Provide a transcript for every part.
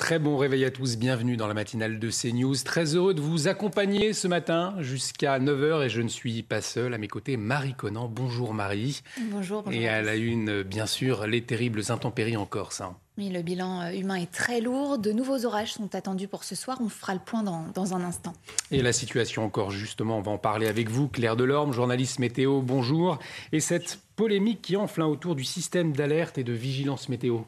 Très bon réveil à tous, bienvenue dans la matinale de CNews. Très heureux de vous accompagner ce matin jusqu'à 9h et je ne suis pas seul. À mes côtés, Marie Conan. Bonjour Marie. Bonjour, bonjour. Et à la une, bien sûr, les terribles intempéries en Corse. Hein. Oui, le bilan euh, humain est très lourd. De nouveaux orages sont attendus pour ce soir. On fera le point dans, dans un instant. Et la situation encore, justement, on va en parler avec vous. Claire Delorme, journaliste météo, bonjour. Et cette polémique qui enfle autour du système d'alerte et de vigilance météo.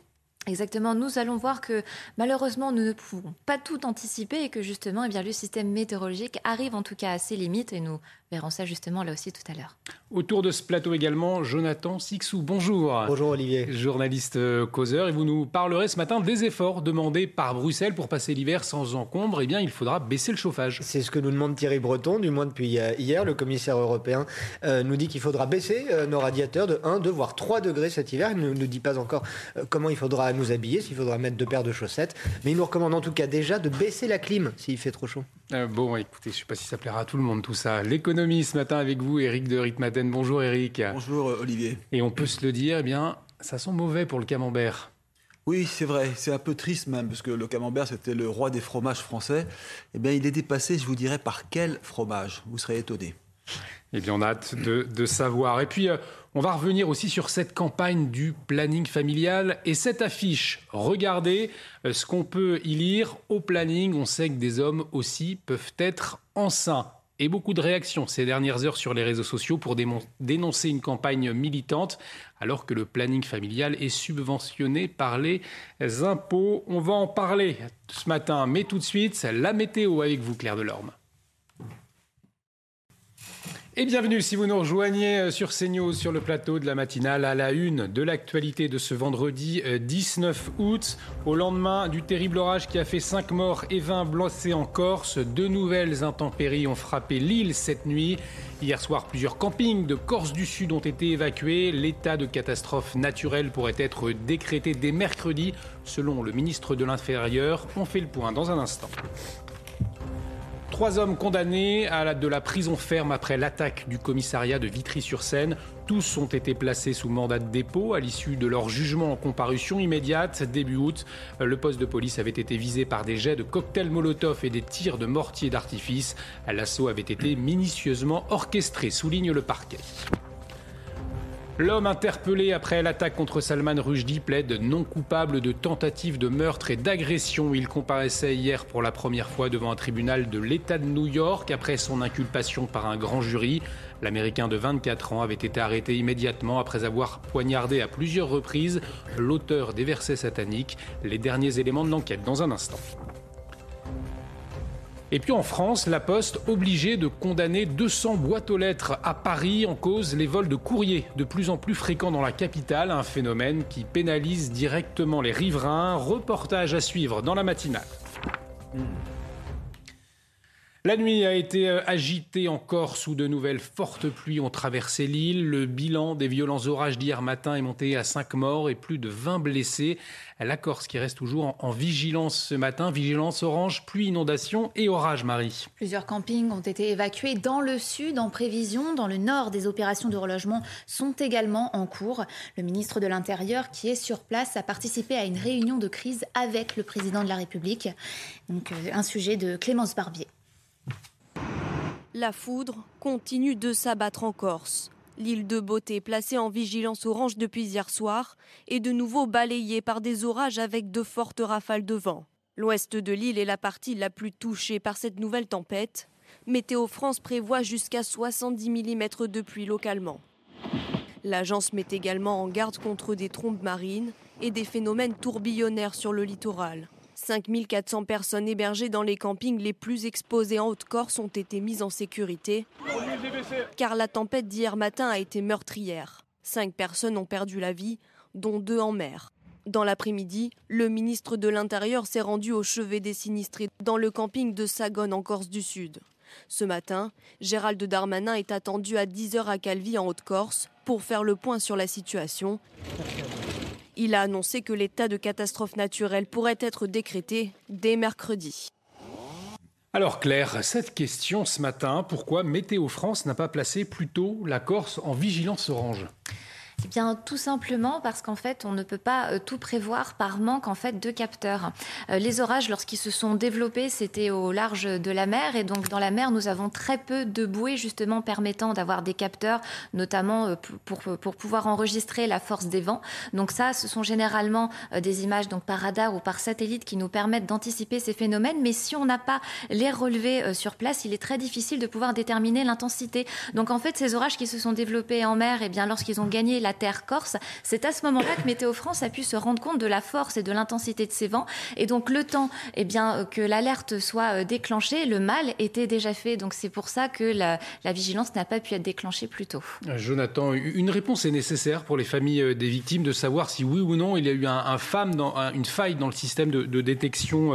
Exactement, nous allons voir que malheureusement nous ne pouvons pas tout anticiper et que justement eh bien, le système météorologique arrive en tout cas à ses limites et nous verrons ça justement là aussi tout à l'heure. Autour de ce plateau également, Jonathan Sixou, bonjour. Bonjour Olivier. Journaliste euh, causeur et vous nous parlerez ce matin des efforts demandés par Bruxelles pour passer l'hiver sans encombre. Eh bien, il faudra baisser le chauffage. C'est ce que nous demande Thierry Breton, du moins depuis euh, hier. Le commissaire européen euh, nous dit qu'il faudra baisser nos radiateurs de 1, 2, voire 3 degrés cet hiver. Il ne nous dit pas encore comment il faudra nous habiller, s'il faudra mettre deux paires de chaussettes. Mais il nous recommande en tout cas déjà de baisser la clim s'il fait trop chaud. Euh, bon, écoutez, je ne sais pas si ça plaira à tout le monde tout ça. L'économie ce matin avec vous, Eric de Ritmaten. Bonjour Eric. Bonjour Olivier. Et on peut se le dire, eh bien, ça sent mauvais pour le camembert. Oui, c'est vrai, c'est un peu triste même, parce que le camembert, c'était le roi des fromages français. Eh bien, il est dépassé, je vous dirais, par quel fromage? Vous serez étonné. Eh bien, on a hâte de, savoir. Et puis, euh, on va revenir aussi sur cette campagne du planning familial et cette affiche. Regardez euh, ce qu'on peut y lire au planning. On sait que des hommes aussi peuvent être enceints. Et beaucoup de réactions ces dernières heures sur les réseaux sociaux pour dénoncer une campagne militante, alors que le planning familial est subventionné par les impôts. On va en parler ce matin, mais tout de suite, la météo avec vous, Claire Delorme. Et bienvenue si vous nous rejoignez euh, sur CNews sur le plateau de la matinale à la une de l'actualité de ce vendredi 19 euh, août. Au lendemain du terrible orage qui a fait 5 morts et 20 blessés en Corse, deux nouvelles intempéries ont frappé l'île cette nuit. Hier soir, plusieurs campings de Corse du Sud ont été évacués. L'état de catastrophe naturelle pourrait être décrété dès mercredi, selon le ministre de l'Intérieur. On fait le point dans un instant. Trois hommes condamnés à de la prison ferme après l'attaque du commissariat de Vitry-sur-Seine. Tous ont été placés sous mandat de dépôt à l'issue de leur jugement en comparution immédiate début août. Le poste de police avait été visé par des jets de cocktails Molotov et des tirs de mortier d'artifice. L'assaut avait été minutieusement orchestré, souligne le parquet. L'homme interpellé après l'attaque contre Salman Rushdie plaide non coupable de tentative de meurtre et d'agression. Il comparaissait hier pour la première fois devant un tribunal de l'État de New York après son inculpation par un grand jury. L'Américain de 24 ans avait été arrêté immédiatement après avoir poignardé à plusieurs reprises l'auteur des versets sataniques. Les derniers éléments de l'enquête dans un instant. Et puis en France, la Poste obligée de condamner 200 boîtes aux lettres à Paris en cause les vols de courrier de plus en plus fréquents dans la capitale, un phénomène qui pénalise directement les riverains. Reportage à suivre dans la matinale. La nuit a été euh, agitée encore sous de nouvelles fortes pluies ont traversé l'île. Le bilan des violents orages d'hier matin est monté à 5 morts et plus de 20 blessés. La Corse qui reste toujours en, vigilance ce matin, vigilance orange, pluie, inondation et orage, Marie. Plusieurs campings ont été évacués dans le sud en prévision. Dans le nord, des opérations de relogement sont également en cours. Le ministre de l'Intérieur, qui est sur place, a participé à une réunion de crise avec le président de la République. Donc, euh, un sujet de Clémence Barbier. La foudre continue de s'abattre en Corse. L'île de Beauté, placée en vigilance orange depuis hier soir, est de nouveau balayée par des orages avec de fortes rafales de vent. L'ouest de l'île est la partie la plus touchée par cette nouvelle tempête. Météo France prévoit jusqu'à 70 mm de pluie localement. L'agence met également en garde contre des trombes marines et des phénomènes tourbillonnaires sur le littoral. 5400 personnes hébergées dans les campings les plus exposés en Haute-Corse ont été mises en sécurité car la tempête d'hier matin a été meurtrière. Cinq personnes ont perdu la vie, dont deux en mer. Dans l'après-midi, le ministre de l'Intérieur s'est rendu au chevet des sinistrés dans le camping de Sagone en Corse du Sud. Ce matin, Gérald Darmanin est attendu à 10h à Calvi en Haute-Corse pour faire le point sur la situation. Il a annoncé que l'état de catastrophe naturelle pourrait être décrété dès mercredi. Alors Claire, cette question ce matin, pourquoi Météo France n'a pas placé plus tôt la Corse en vigilance orange? Eh bien, tout simplement parce qu'en fait, on ne peut pas tout prévoir par manque en fait de capteurs. les orages, lorsqu'ils se sont développés, c'était au large de la mer, et donc dans la mer, nous avons très peu de bouées justement permettant d'avoir des capteurs, notamment pour, pour, pouvoir enregistrer la force des vents. Donc ça, ce sont généralement des images donc par radar ou par satellite qui nous permettent d'anticiper ces phénomènes. Mais si on n'a pas les relevés sur place, il est très difficile de pouvoir déterminer l'intensité. Donc en fait, ces orages qui se sont développés en mer, et eh bien lorsqu'ils ont gagné la terre corse, c'est à ce moment-là que Météo France a pu se rendre compte de la force et de l'intensité de ces vents. Et donc le temps, eh bien que l'alerte soit euh, déclenchée, le mal était déjà fait. Donc c'est pour ça que la, vigilance n'a pas pu être déclenchée plus tôt. Euh, Jonathan, une réponse est nécessaire pour les familles euh, des victimes de savoir si oui ou non il y a eu un, dans, une faille dans le système de, détection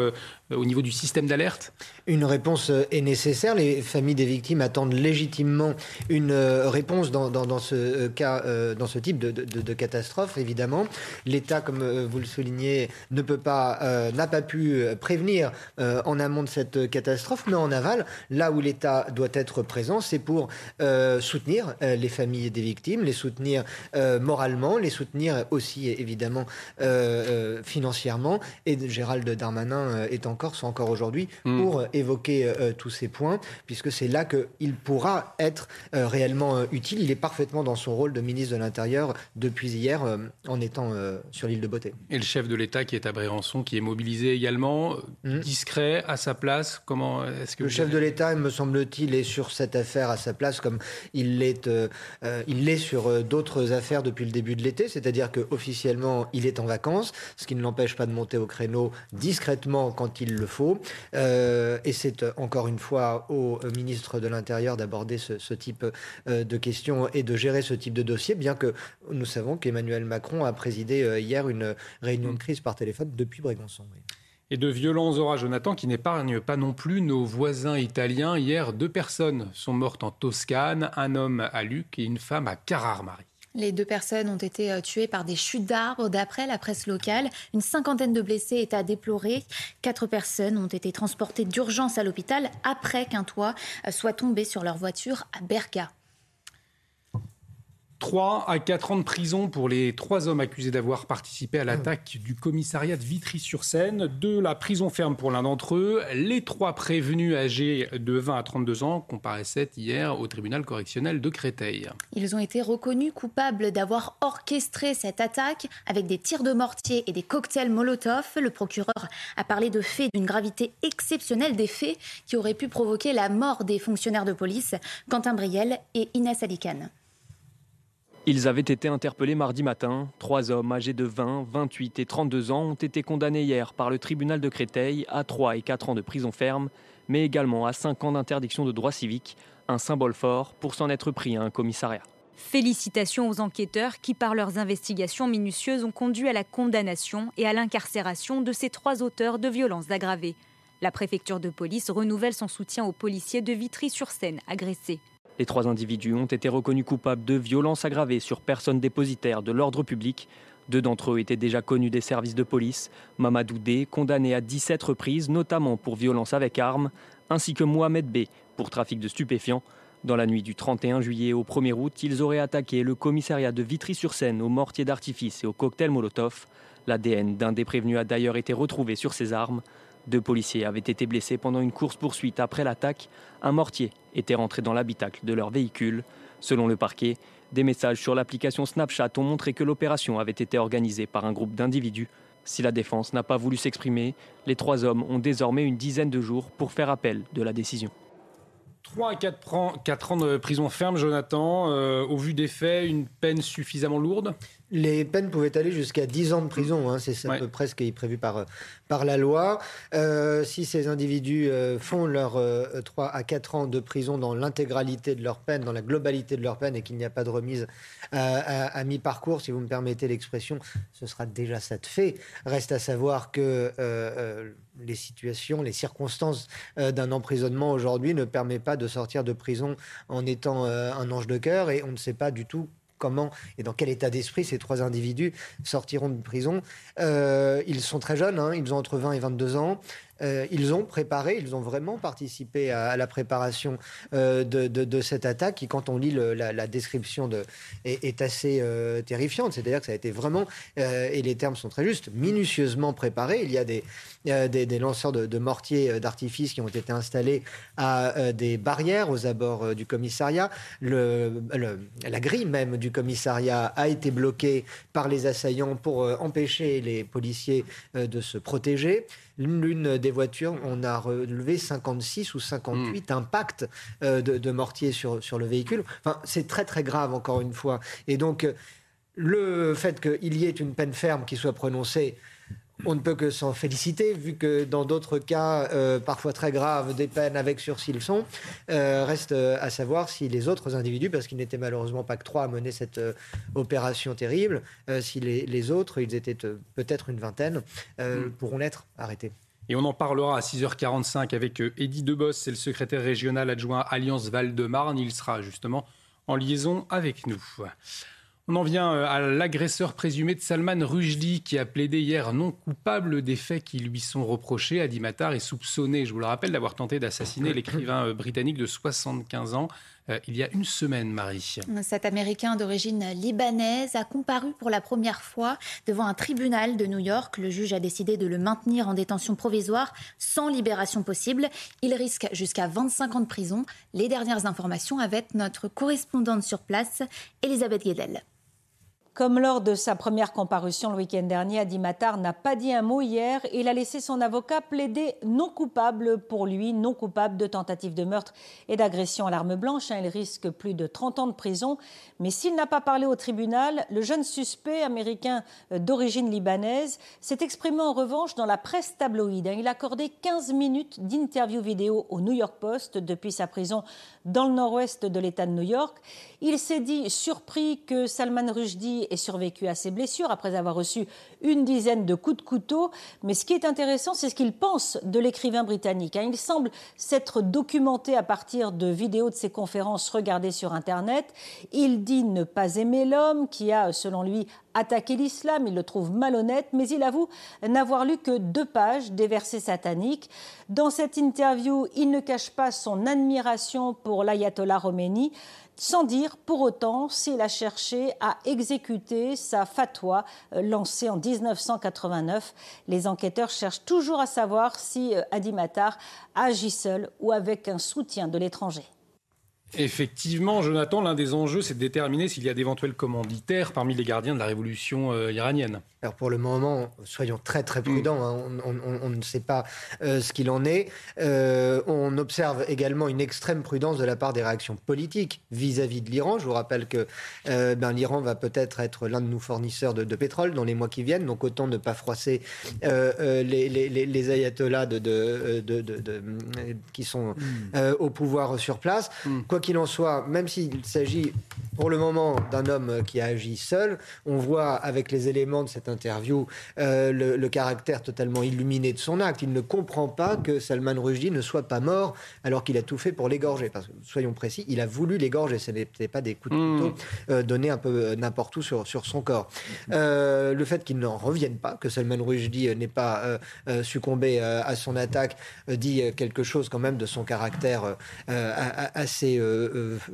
au niveau du système d'alerte Une réponse est nécessaire. Les familles des victimes attendent légitimement une euh, réponse dans, ce euh, cas, euh, dans ce type de, catastrophe, évidemment. L'État, comme vous le soulignez, ne peut pas, n'a pas pu prévenir en amont de cette catastrophe, mais en aval, là où l'État doit être présent, c'est pour soutenir les familles des victimes, les soutenir moralement, les soutenir aussi, évidemment, financièrement. Et Gérald Darmanin est en Corse encore aujourd'hui hmm. pour évoquer tous ces points, puisque c'est là qu'il pourra être euh, réellement euh, utile. Il est parfaitement dans son rôle de ministre de l'Intérieur depuis hier euh, en étant sur l'île de Beauté. Et le chef de l'État qui est à Brérançon, qui est mobilisé également, hmm. discret, à sa place. Comment est-ce que le chef de l'État, me semble-t-il, est sur cette affaire à sa place, comme il l'est, l'est sur d'autres affaires depuis le début de l'été. C'est-à-dire qu'officiellement, il est en vacances, ce qui ne l'empêche pas de monter au créneau discrètement quand il le faut. et c'est encore une fois au ministre de l'Intérieur d'aborder ce, type euh, de questions et de gérer ce type de dossier, bien que nous savons qu'Emmanuel Macron a présidé euh, hier une réunion de crise par téléphone depuis Brégançon. Et de violents orages, Jonathan, qui n'épargnent pas non plus nos voisins italiens. Hier, deux personnes sont mortes en Toscane, un homme à Luc et une femme à Carrare-Marie. Les deux personnes ont été euh, tuées par des chutes d'arbres, d'après la presse locale. Une cinquantaine de blessés est à déplorer. Quatre personnes ont été transportées d'urgence à l'hôpital après qu'un toit euh, soit tombé sur leur voiture à Berga. 3 à 4 ans de prison pour les trois hommes accusés d'avoir participé à l'attaque du commissariat de Vitry-sur-Seine. De la prison ferme pour l'un d'entre eux. Les trois prévenus âgés de 20 à 32 ans comparaissaient hier au tribunal correctionnel de Créteil. Ils ont été reconnus coupables d'avoir orchestré cette attaque avec des tirs de mortier et des cocktails Molotov. Le procureur a parlé de faits d'une gravité exceptionnelle, des faits qui auraient pu provoquer la mort des fonctionnaires de police, Quentin Briel et Inès Alicane. Ils avaient été interpellés mardi matin. Trois hommes âgés de 20, 28 et 32 ans ont été condamnés hier par le tribunal de Créteil à 3 et 4 ans de prison ferme, mais également à 5 ans d'interdiction de droits civiques, un symbole fort pour s'en être pris à un commissariat. Félicitations aux enquêteurs qui, par leurs investigations minutieuses, ont conduit à la condamnation et à l'incarcération de ces trois auteurs de violences aggravées. La préfecture de police renouvelle son soutien aux policiers de Vitry-sur-Seine agressés. Les trois individus ont été reconnus coupables de violences aggravées sur personnes dépositaires de l'ordre public. Deux d'entre eux étaient déjà connus des services de police. Mamadou D, condamné à 17 reprises, notamment pour violence avec armes, ainsi que Mohamed B, pour trafic de stupéfiants. Dans la nuit du 31 juillet au 1er août, ils auraient attaqué le commissariat de Vitry-sur-Seine au mortier d'artifice et au cocktail Molotov. L'ADN d'un des prévenus a d'ailleurs été retrouvé sur ces armes. Deux policiers avaient été blessés pendant une course-poursuite après l'attaque. Un mortier était rentré dans l'habitacle de leur véhicule. Selon le parquet, des messages sur l'application Snapchat ont montré que l'opération avait été organisée par un groupe d'individus. Si la défense n'a pas voulu s'exprimer, les trois hommes ont désormais une dizaine de jours pour faire appel de la décision. 3 à 4 ans, de prison ferme, Jonathan. Euh, au vu des faits, une peine suffisamment lourde? Les peines pouvaient aller jusqu'à 10 ans de prison, hein, c'est à peu près ce qui est prévu par, par la loi. Euh, si ces individus euh, font leurs 3 à 4 ans de prison dans l'intégralité de leur peine, dans la globalité de leur peine, et qu'il n'y a pas de remise à, mi-parcours, si vous me permettez l'expression, ce sera déjà ça de fait. Reste à savoir que les situations, les circonstances d'un emprisonnement aujourd'hui ne permettent pas de sortir de prison en étant un ange de cœur, et on ne sait pas du tout comment et dans quel état d'esprit ces trois individus sortiront de prison. Euh, ils sont très jeunes, hein, ils ont entre 20 et 22 ans. Ils ont préparé, ils ont vraiment participé à, la préparation de, cette attaque qui, quand on lit la, description de, est, assez terrifiante. C'est-à-dire que ça a été vraiment, et les termes sont très justes, minutieusement préparé. Il y a des, lanceurs de, mortiers d'artifice qui ont été installés à des barrières aux abords du commissariat. La grille même du commissariat a été bloquée par les assaillants pour empêcher les policiers de se protéger. L'une des voitures, on a relevé 56 ou 58 hmm. impacts de, de mortiers sur, sur le véhicule. Enfin, c'est très très grave encore une fois. Et donc, le fait qu'il y ait une peine ferme qui soit prononcée, on ne peut que s'en féliciter, vu que dans d'autres cas, euh, parfois très graves, des peines avec sursis le sont. Euh, reste euh, à savoir si les autres individus, parce qu'ils n'étaient malheureusement pas que trois à mener cette opération terrible, si les, autres, ils étaient peut-être une vingtaine, mm. pourront l'être arrêtés. Et on en parlera à 6h45 avec Eddy Debos, c'est le secrétaire régional adjoint Alliance Val-de-Marne. Il sera justement en liaison avec nous. On en vient euh, à l'agresseur présumé de Salman Rushdie qui a plaidé hier non coupable des faits qui lui sont reprochés. Adi Matar est soupçonné, je vous le rappelle, d'avoir tenté d'assassiner l'écrivain euh, britannique de 75 ans euh, il y a une semaine, Marie. Cet Américain d'origine libanaise a comparu pour la première fois devant un tribunal de New York. Le juge a décidé de le maintenir en détention provisoire sans libération possible. Il risque jusqu'à 25 ans de prison. Les dernières informations avec notre correspondante sur place, Elisabeth Guedel. Comme lors de sa première comparution le week-end dernier, Adi Matar n'a pas dit un mot hier. Il a laissé son avocat plaider non coupable pour lui, non coupable de tentative de meurtre et d'agression à l'arme blanche. Hein. Il risque plus de 30 ans de prison. Mais s'il n'a pas parlé au tribunal, le jeune suspect américain euh, d'origine libanaise s'est exprimé en revanche dans la presse tabloïde. Hein. Il a accordé 15 minutes d'interview vidéo au New York Post depuis sa prison dans le nord-ouest de l'État de New York. Il s'est dit surpris que Salman Rushdie ait survécu à ses blessures après avoir reçu une dizaine de coups de couteau. Mais ce qui est intéressant, c'est ce qu'il pense de l'écrivain britannique. Hein. Il semble s'être documenté à partir de vidéos de ses conférences regardées sur Internet. Il dit ne pas aimer l'homme qui a, selon lui, attaqué l'islam. Il le trouve malhonnête, mais il avoue n'avoir lu que deux pages des versets sataniques. Dans cette interview, il ne cache pas son admiration pour l'ayatollah Khomeini sans dire pour autant s'il a cherché à exécuter sa fatwa euh, lancée en 1989. Les enquêteurs cherchent toujours à savoir si euh, Adi Matar agit seul ou avec un soutien de l'étranger. Effectivement, Jonathan, l'un des enjeux, c'est de déterminer s'il y a d'éventuels commanditaires parmi les gardiens de la révolution euh, iranienne. Alors pour le moment, soyons très très prudents, hein. on, ne sait pas euh, ce qu'il en est. Euh, on observe également une extrême prudence de la part des réactions politiques vis-à-vis de l'Iran. Je vous rappelle que ben, l'Iran va peut-être être, l'un de nos fournisseurs de, pétrole dans les mois qui viennent, donc autant ne pas froisser les, ayatollahs de, qui sont hmm. au pouvoir sur place. Hmm. Quoi qu'il en soit, même s'il s'agit pour le moment d'un homme qui a agi seul, on voit avec les éléments de cette interview euh, le, caractère totalement illuminé de son acte. Il ne comprend pas que Salman Rushdie ne soit pas mort alors qu'il a tout fait pour l'égorger. Parce que, soyons précis, il a voulu l'égorger. Ce n'était pas des coups de hmm. couteau euh, donnés un peu euh, n'importe où sur, sur son corps. le fait qu'il n'en revienne pas, que Salman Rushdie n'ait pas succombé à son attaque, dit quelque chose quand même de son caractère assez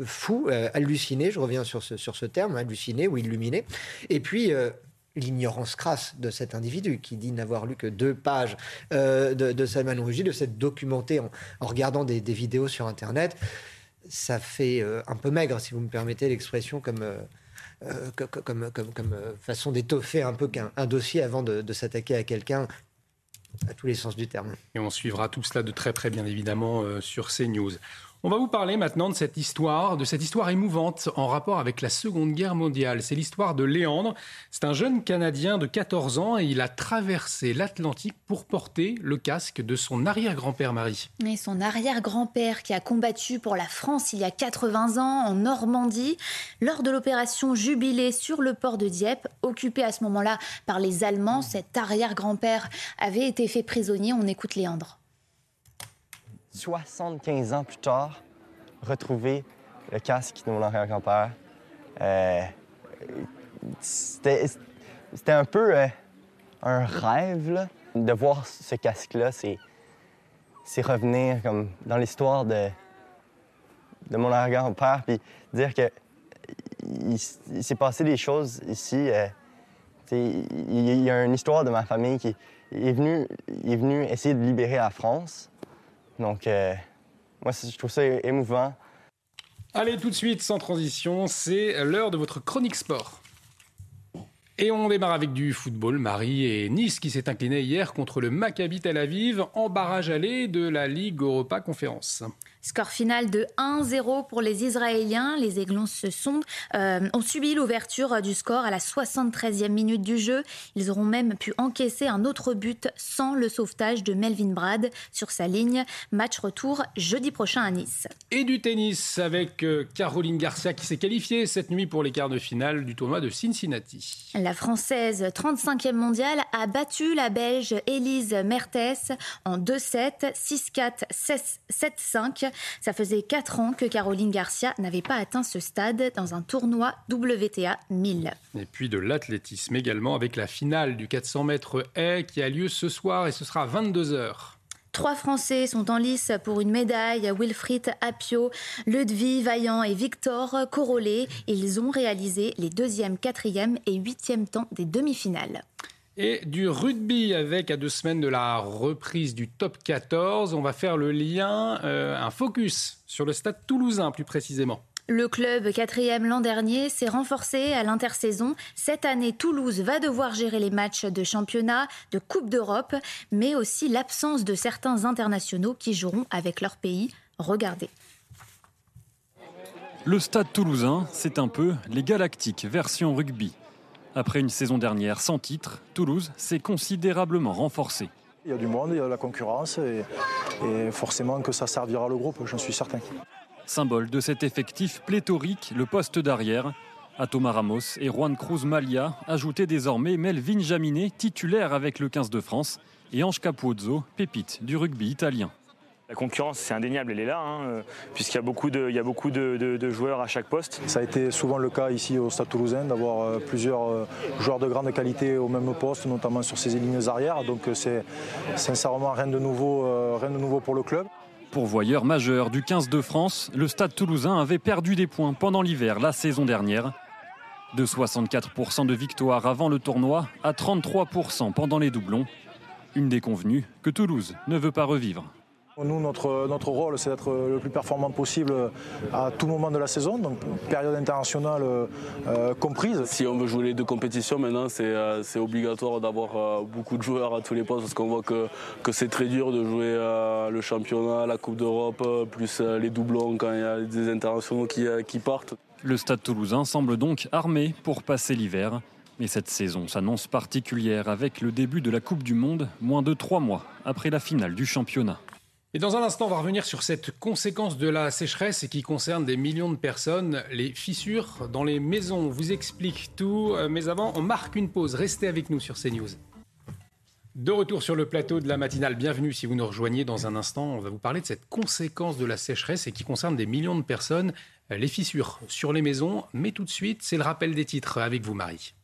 fou, halluciné. Je reviens sur ce, sur ce terme, halluciné ou illuminé. Et puis, l'ignorance crasse de cet individu qui dit n'avoir lu que deux pages euh, de, Salman Rushdie, de s'être documenté en, regardant des, vidéos sur Internet, ça fait euh, un peu maigre, si vous me permettez l'expression, comme, euh, comme, comme, façon d'étoffer un peu un, dossier avant de, de s'attaquer à quelqu'un à tous les sens du terme. Et on suivra tout cela de très près, bien évidemment, sur CNews. On va vous parler maintenant de cette histoire, de cette histoire émouvante en rapport avec la Seconde Guerre mondiale. C'est l'histoire de Léandre. C'est un jeune Canadien de 14 ans et il a traversé l'Atlantique pour porter le casque de son arrière-grand-père Marie. Et son arrière-grand-père qui a combattu pour la France il y a 80 ans en Normandie lors de l'opération Jubilé sur le port de Dieppe, occupé à ce moment-là par les Allemands. Cet arrière-grand-père avait été fait prisonnier. On écoute Léandre. 75 ans plus tard, retrouver le casque de mon arrière-grand-père, euh, c'était un peu euh, un rêve de voir ce casque-là. C'est revenir comme dans l'histoire de, mon arrière-grand-père, puis dire que il, s'est passé des choses ici. Euh, il, y a une histoire de ma famille qui est venu, est venu essayer de libérer la France. Donc, euh, moi, je trouve ça émouvant. Allez, tout de suite, sans transition, c'est l'heure de votre chronique sport. Et on démarre avec du football. Marie et Nice qui s'est incliné hier contre le Maccabi Tel Aviv en barrage aller de la Ligue Europa Conférence. Score final de 1-0 pour les Israéliens. Les Aiglons se sont, euh, ont subi l'ouverture du score à la 73e minute du jeu. Ils auront même pu encaisser un autre but sans le sauvetage de Melvin Brad sur sa ligne. Match retour jeudi prochain à Nice. Et du tennis avec euh, Caroline Garcia qui s'est qualifiée cette nuit pour les quarts de finale du tournoi de Cincinnati. La Française 35e mondiale a battu la Belge Elise Mertens en 2-7, 6-4, 7-5. Ça faisait 4 ans que Caroline Garcia n'avait pas atteint ce stade dans un tournoi WTA 1000. Et puis de l'athlétisme également avec la finale du 400 mètres haies qui a lieu ce soir et ce sera à 22h. Trois Français sont en lice pour une médaille. Wilfried Apio, Ludwig Vaillant et Victor Corollet. Ils ont réalisé les deuxième, quatrième et huitième temps des demi-finales. Et du rugby avec à deux semaines de la reprise du top 14, on va faire le lien, euh, un focus sur le stade toulousain plus précisément. Le club quatrième l'an dernier s'est renforcé à l'intersaison. Cette année, Toulouse va devoir gérer les matchs de championnat, de Coupe d'Europe, mais aussi l'absence de certains internationaux qui joueront avec leur pays. Regardez. Le stade toulousain, c'est un peu les Galactiques version rugby. Après une saison dernière sans titre, Toulouse s'est considérablement renforcée. Il y a du monde, il y a de la concurrence et, et forcément que ça servira le groupe, j'en suis certain. Symbole de cet effectif pléthorique, le poste d'arrière, à Thomas Ramos et Juan Cruz Malia, ajouté désormais Melvin Jaminet, titulaire avec le 15 de France, et Ange Capuzzo, pépite du rugby italien. La concurrence, c'est indéniable, elle est là, hein, euh, puisqu'il y a beaucoup, de, il y a beaucoup de, joueurs à chaque poste. Ça a été souvent le cas ici au Stade Toulousain d'avoir euh, plusieurs euh, joueurs de grande qualité au même poste, notamment sur ces lignes arrière. Donc c'est sincèrement rien de nouveau, rien de nouveau pour le club. Pourvoyeur majeur du 15 de France, le Stade Toulousain avait perdu des points pendant l'hiver la saison dernière. De 64% de victoires avant le tournoi à 33% pendant les doublons. Une déconvenue que Toulouse ne veut pas revivre. Nous, notre, notre rôle, c'est d'être le plus performant possible à tout moment de la saison, donc période internationale euh, comprise. Si on veut jouer les deux compétitions, maintenant, c'est euh, obligatoire d'avoir euh, beaucoup de joueurs à tous les postes, parce qu'on voit que, que c'est très dur de jouer le championnat, la Coupe d'Europe, plus les doublons quand il y a des internationaux qui, qui partent. Le stade toulousain semble donc armé pour passer l'hiver. Mais cette saison s'annonce particulière avec le début de la Coupe du Monde, moins de trois mois après la finale du championnat. Et dans un instant, on va revenir sur cette conséquence de la sécheresse et qui concerne des millions de personnes, les fissures dans les maisons. On vous explique tout, euh, mais avant, on marque une pause. Restez avec nous sur CNews. De retour sur le plateau de la matinale, bienvenue si vous nous rejoignez dans un instant. On va vous parler de cette conséquence de la sécheresse et qui concerne des millions de personnes, euh, les fissures sur les maisons. Mais tout de suite, c'est le rappel des titres avec vous, Marie.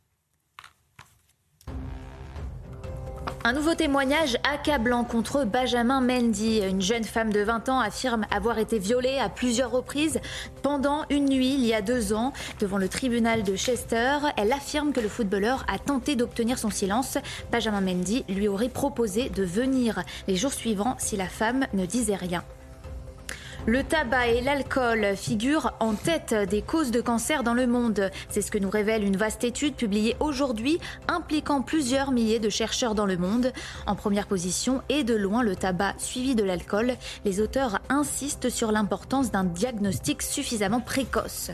Un nouveau témoignage accablant contre Benjamin Mendy. Une jeune femme de 20 ans affirme avoir été violée à plusieurs reprises pendant une nuit il y a deux ans. Devant le tribunal de Chester, elle affirme que le footballeur a tenté d'obtenir son silence. Benjamin Mendy lui aurait proposé de venir les jours suivants si la femme ne disait rien. Le tabac et l'alcool figurent en tête des causes de cancer dans le monde. C'est ce que nous révèle une vaste étude publiée aujourd'hui impliquant plusieurs milliers de chercheurs dans le monde. En première position et de loin le tabac suivi de l'alcool, les auteurs insistent sur l'importance d'un diagnostic suffisamment précoce.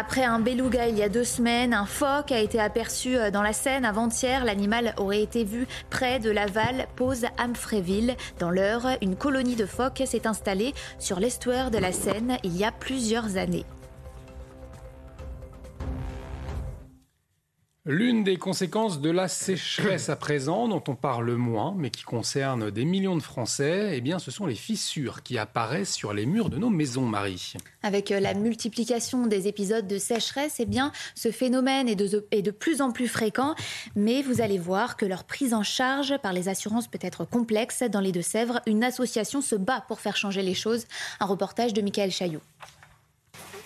Après un beluga il y a deux semaines, un phoque a été aperçu euh, dans la Seine avant-hier. L'animal aurait été vu près de Laval, pose Amfréville. Dans l'heure, une colonie de phoques s'est installée sur l'estuaire de la Seine il y a plusieurs années. L'une des conséquences de la sécheresse à présent, dont on parle moins, mais qui concerne des millions de Français, eh bien, ce sont les fissures qui apparaissent sur les murs de nos maisons, Marie. Avec euh, la multiplication des épisodes de sécheresse, eh bien, ce phénomène est de, est de plus en plus fréquent, mais vous allez voir que leur prise en charge par les assurances peut être complexe. Dans les Deux-Sèvres, une association se bat pour faire changer les choses. Un reportage de Michael Chaillot.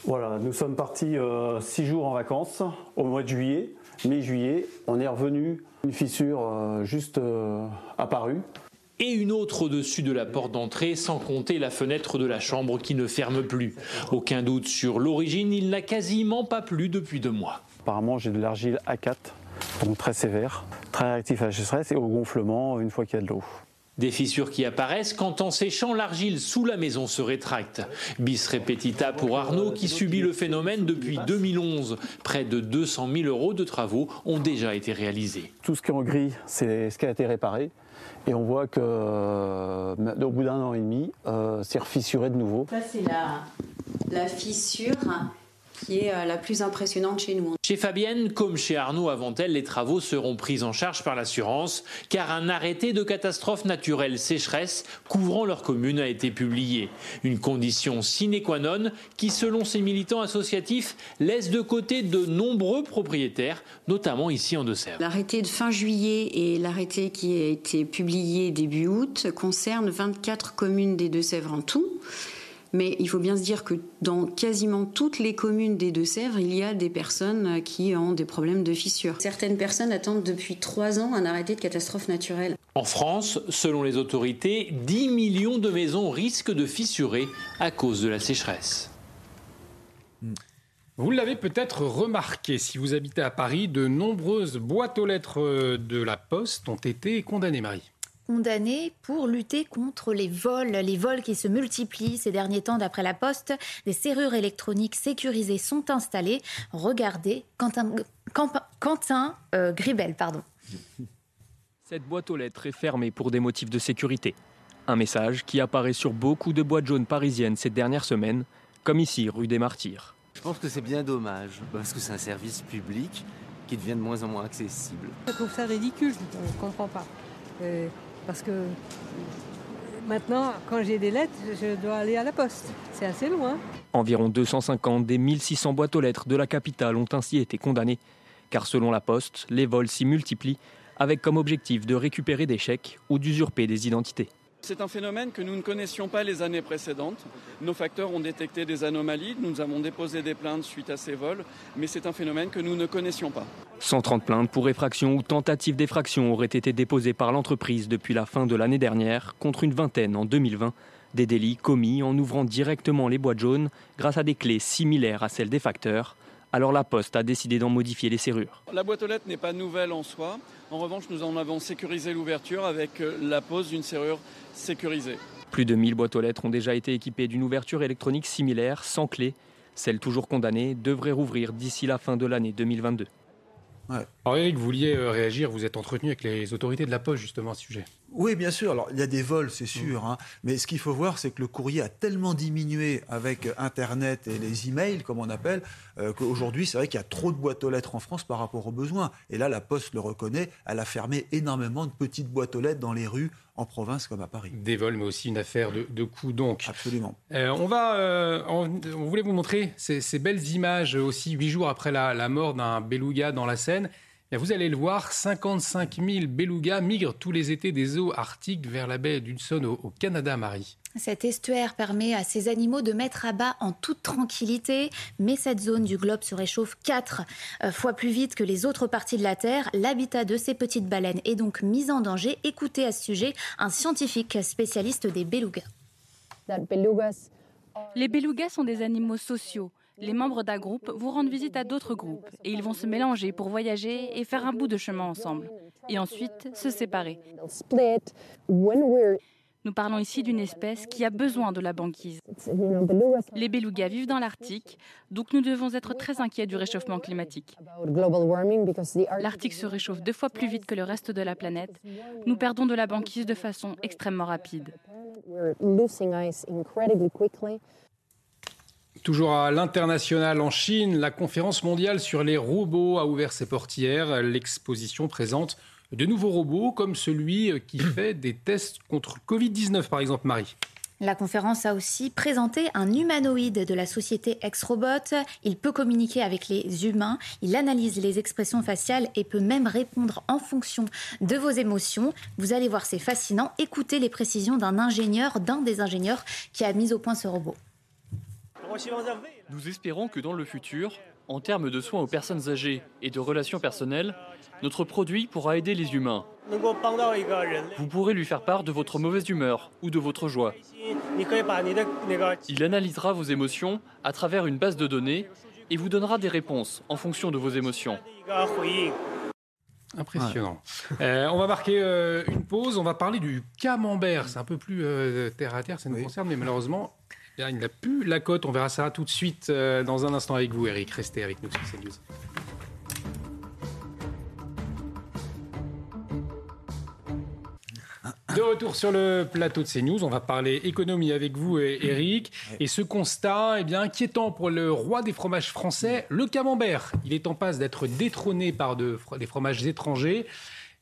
Voilà, nous sommes partis euh, six jours en vacances au mois de juillet mi-juillet, on est revenu, une fissure euh, juste euh, apparue. Et une autre au-dessus de la porte d'entrée, sans compter la fenêtre de la chambre qui ne ferme plus. Aucun doute sur l'origine, il n'a quasiment pas plu depuis deux mois. Apparemment, j'ai de l'argile A4, donc très sévère, très réactif à la stress et au gonflement une fois qu'il y a de l'eau. Des fissures qui apparaissent quand en séchant l'argile sous la maison se rétracte. Bis repetita pour Arnaud qui subit le phénomène depuis 2011. Près de 200 000 euros de travaux ont déjà été réalisés. Tout ce qui est en gris, c'est ce qui a été réparé. Et on voit que euh, au bout d'un an et demi, euh, c'est refissuré de nouveau. Ça, c'est la, la fissure qui est euh, la plus impressionnante chez nous. Chez Fabienne, comme chez Arnaud avant elle, les travaux seront pris en charge par l'assurance, car un arrêté de catastrophe naturelle sécheresse couvrant leur commune a été publié. Une condition sine qua non qui, selon ces militants associatifs, laisse de côté de nombreux propriétaires, notamment ici en Deux-Sèvres. L'arrêté de fin juillet et l'arrêté qui a été publié début août concernent 24 communes des Deux-Sèvres en tout. Mais il faut bien se dire que dans quasiment toutes les communes des Deux-Sèvres, il y a des personnes qui ont des problèmes de fissures. Certaines personnes attendent depuis trois ans un arrêté de catastrophe naturelle. En France, selon les autorités, 10 millions de maisons risquent de fissurer à cause de la sécheresse. Vous l'avez peut-être remarqué, si vous habitez à Paris, de nombreuses boîtes aux lettres de la Poste ont été condamnées, Marie condamnés pour lutter contre les vols, les vols qui se multiplient ces derniers temps d'après la Poste. Des serrures électroniques sécurisées sont installées. Regardez, Quentin, Quentin euh, Gribel, pardon. Cette boîte aux lettres est fermée pour des motifs de sécurité. Un message qui apparaît sur beaucoup de boîtes jaunes parisiennes ces dernières semaines, comme ici, rue des Martyrs. Je pense que c'est bien dommage, parce que c'est un service public qui devient de moins en moins accessible. Je trouve ça ridicule, je ne comprends pas. Euh, parce que maintenant, quand j'ai des lettres, je dois aller à la poste. C'est assez loin. Environ 250 des 1600 boîtes aux lettres de la capitale ont ainsi été condamnées. Car selon la poste, les vols s'y multiplient, avec comme objectif de récupérer des chèques ou d'usurper des identités. C'est un phénomène que nous ne connaissions pas les années précédentes. Nos facteurs ont détecté des anomalies, nous avons déposé des plaintes suite à ces vols, mais c'est un phénomène que nous ne connaissions pas. 130 plaintes pour effraction ou tentative d'effraction auraient été déposées par l'entreprise depuis la fin de l'année dernière, contre une vingtaine en 2020. Des délits commis en ouvrant directement les boîtes jaunes grâce à des clés similaires à celles des facteurs. Alors la Poste a décidé d'en modifier les serrures. La boîte aux lettres n'est pas nouvelle en soi. En revanche, nous en avons sécurisé l'ouverture avec euh, la pose d'une serrure sécurisée. Plus de 1000 boîtes aux lettres ont déjà été équipées d'une ouverture électronique similaire, sans clé. Celle toujours condamnée devrait rouvrir d'ici la fin de l'année 2022. Alors Eric, vous vouliez euh, réagir, vous êtes entretenu avec les autorités de la Poste justement à ce sujet. Oui, bien sûr. Alors, il y a des vols, c'est sûr. Hein. Mais ce qu'il faut voir, c'est que le courrier a tellement diminué avec Internet et les emails, comme on appelle, euh, qu'aujourd'hui, c'est vrai qu'il y a trop de boîtes aux lettres en France par rapport aux besoins. Et là, la Poste le reconnaît. Elle a fermé énormément de petites boîtes aux lettres dans les rues, en province comme à Paris. Des vols, mais aussi une affaire de, de coût, donc. Absolument. Euh, on va, euh, on, voulait vous montrer ces, ces, belles images aussi huit jours après la, la mort d'un beluga dans la Seine. Vous allez le voir, 55 000 belugas migrent tous les étés des eaux arctiques vers la baie d'Hudson au, au Canada, Marie. Cet estuaire permet à ces animaux de mettre à bas en toute tranquillité, mais cette zone du globe se réchauffe quatre fois plus vite que les autres parties de la Terre. L'habitat de ces petites baleines est donc mis en danger. Écoutez à ce sujet un scientifique spécialiste des belugas. Les belugas sont des animaux sociaux. Les membres d'un groupe vous rendent visite à d'autres groupes et ils vont se mélanger pour voyager et faire un bout de chemin ensemble. Et ensuite se séparer. Nous parlons ici d'une espèce qui a besoin de la banquise. Les belugas vivent dans l'Arctique, donc nous devons être très inquiets du réchauffement climatique. L'Arctique se réchauffe deux fois plus vite que le reste de la planète. Nous perdons de la banquise de façon extrêmement rapide. Toujours à l'international en Chine, la conférence mondiale sur les robots a ouvert ses portières. L'exposition présente de nouveaux robots comme celui qui fait des tests contre Covid-19 par exemple, Marie. La conférence a aussi présenté un humanoïde de la société Exrobot. Il peut communiquer avec les humains, il analyse les expressions faciales et peut même répondre en fonction de vos émotions. Vous allez voir, c'est fascinant. Écoutez les précisions d'un ingénieur, d'un des ingénieurs qui a mis au point ce robot. Nous espérons que dans le futur, en termes de soins aux personnes âgées et de relations personnelles, notre produit pourra aider les humains. Vous pourrez lui faire part de votre mauvaise humeur ou de votre joie. Il analysera vos émotions à travers une base de données et vous donnera des réponses en fonction de vos émotions. Impressionnant. Euh, on va marquer euh, une pause. On va parler du camembert. C'est un peu plus euh, terre à terre, ça nous concerne, mais malheureusement, il n'a plus la cote. On verra ça tout de suite dans un instant avec vous, Eric. Restez avec nous sur CNews. De retour sur le plateau de CNews, on va parler économie avec vous, Eric. Et ce constat eh bien, inquiétant pour le roi des fromages français, le camembert. Il est en passe d'être détrôné par des fromages étrangers.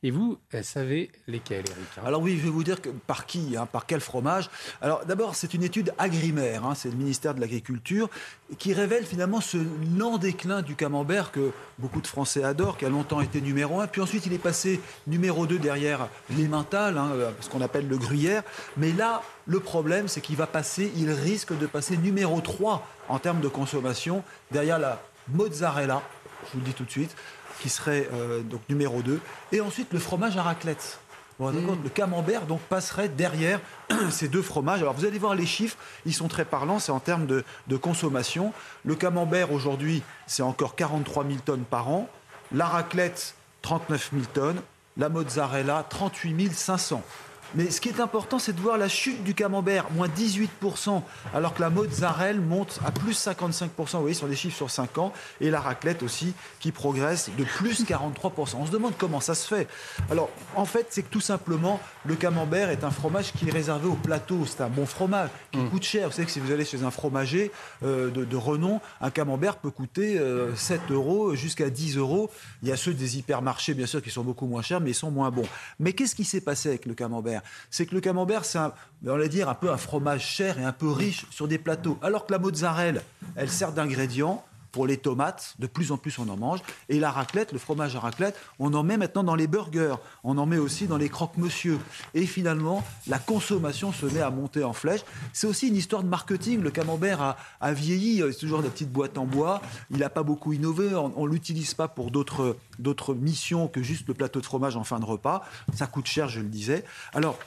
Et vous savez lesquels, Eric hein? Alors oui, je vais vous dire que par qui, hein, par quel fromage. Alors d'abord, c'est une étude agrimaire, hein, c'est le ministère de l'Agriculture, qui révèle finalement ce lent déclin du camembert que beaucoup de Français adorent, qui a longtemps été numéro un, puis ensuite il est passé numéro 2 derrière l'emmental, ce qu'on appelle le gruyère. Mais là, le problème, c'est qu'il va passer, il risque de passer numéro 3 en termes de consommation, derrière la mozzarella, je vous le dis tout de suite, qui serait euh, donc numéro 2. Et ensuite, le fromage à raclette. Mmh. Le camembert donc passerait derrière ces deux fromages. Alors vous allez voir les chiffres, ils sont très parlants, c'est en termes de, de, consommation. Le camembert aujourd'hui, c'est encore 43 000 tonnes par an. La raclette, 39 000 tonnes. La mozzarella, 38 500. Mais ce qui est important, c'est de voir la chute du camembert, moins 18%, alors que la mozzarella monte à plus 55%, vous voyez, sur des chiffres sur 5 ans, et la raclette aussi, qui progresse de plus 43%. On se demande comment ça se fait. Alors, en fait, c'est que tout simplement, le camembert est un fromage qui est réservé au plateau. C'est un bon fromage qui mm. coûte cher. Vous savez que si vous allez chez un fromager euh, de, renom, un camembert peut coûter 7 euh, euros jusqu'à 10 euros. Il y a ceux des hypermarchés, bien sûr, qui sont beaucoup moins chers, mais ils sont moins bons. Mais qu'est-ce qui s'est passé avec le camembert? C'est que le camembert, c'est un, on va dire un peu un fromage cher et un peu riche sur des plateaux. Alors que la mozzarella, elle sert d'ingrédient pour les tomates, de plus en plus on en mange. Et la raclette, le fromage à raclette, on en met maintenant dans les burgers, on en met aussi dans les croque-monsieur. Et finalement, la consommation se met à monter en flèche. C'est aussi une histoire de marketing. Le camembert a, vieilli, c'est toujours des petites boîtes en bois, il n'a pas beaucoup innové, on ne l'utilise pas pour d'autres missions que juste le plateau de fromage en fin de repas. Ça coûte cher, je le disais. Alors,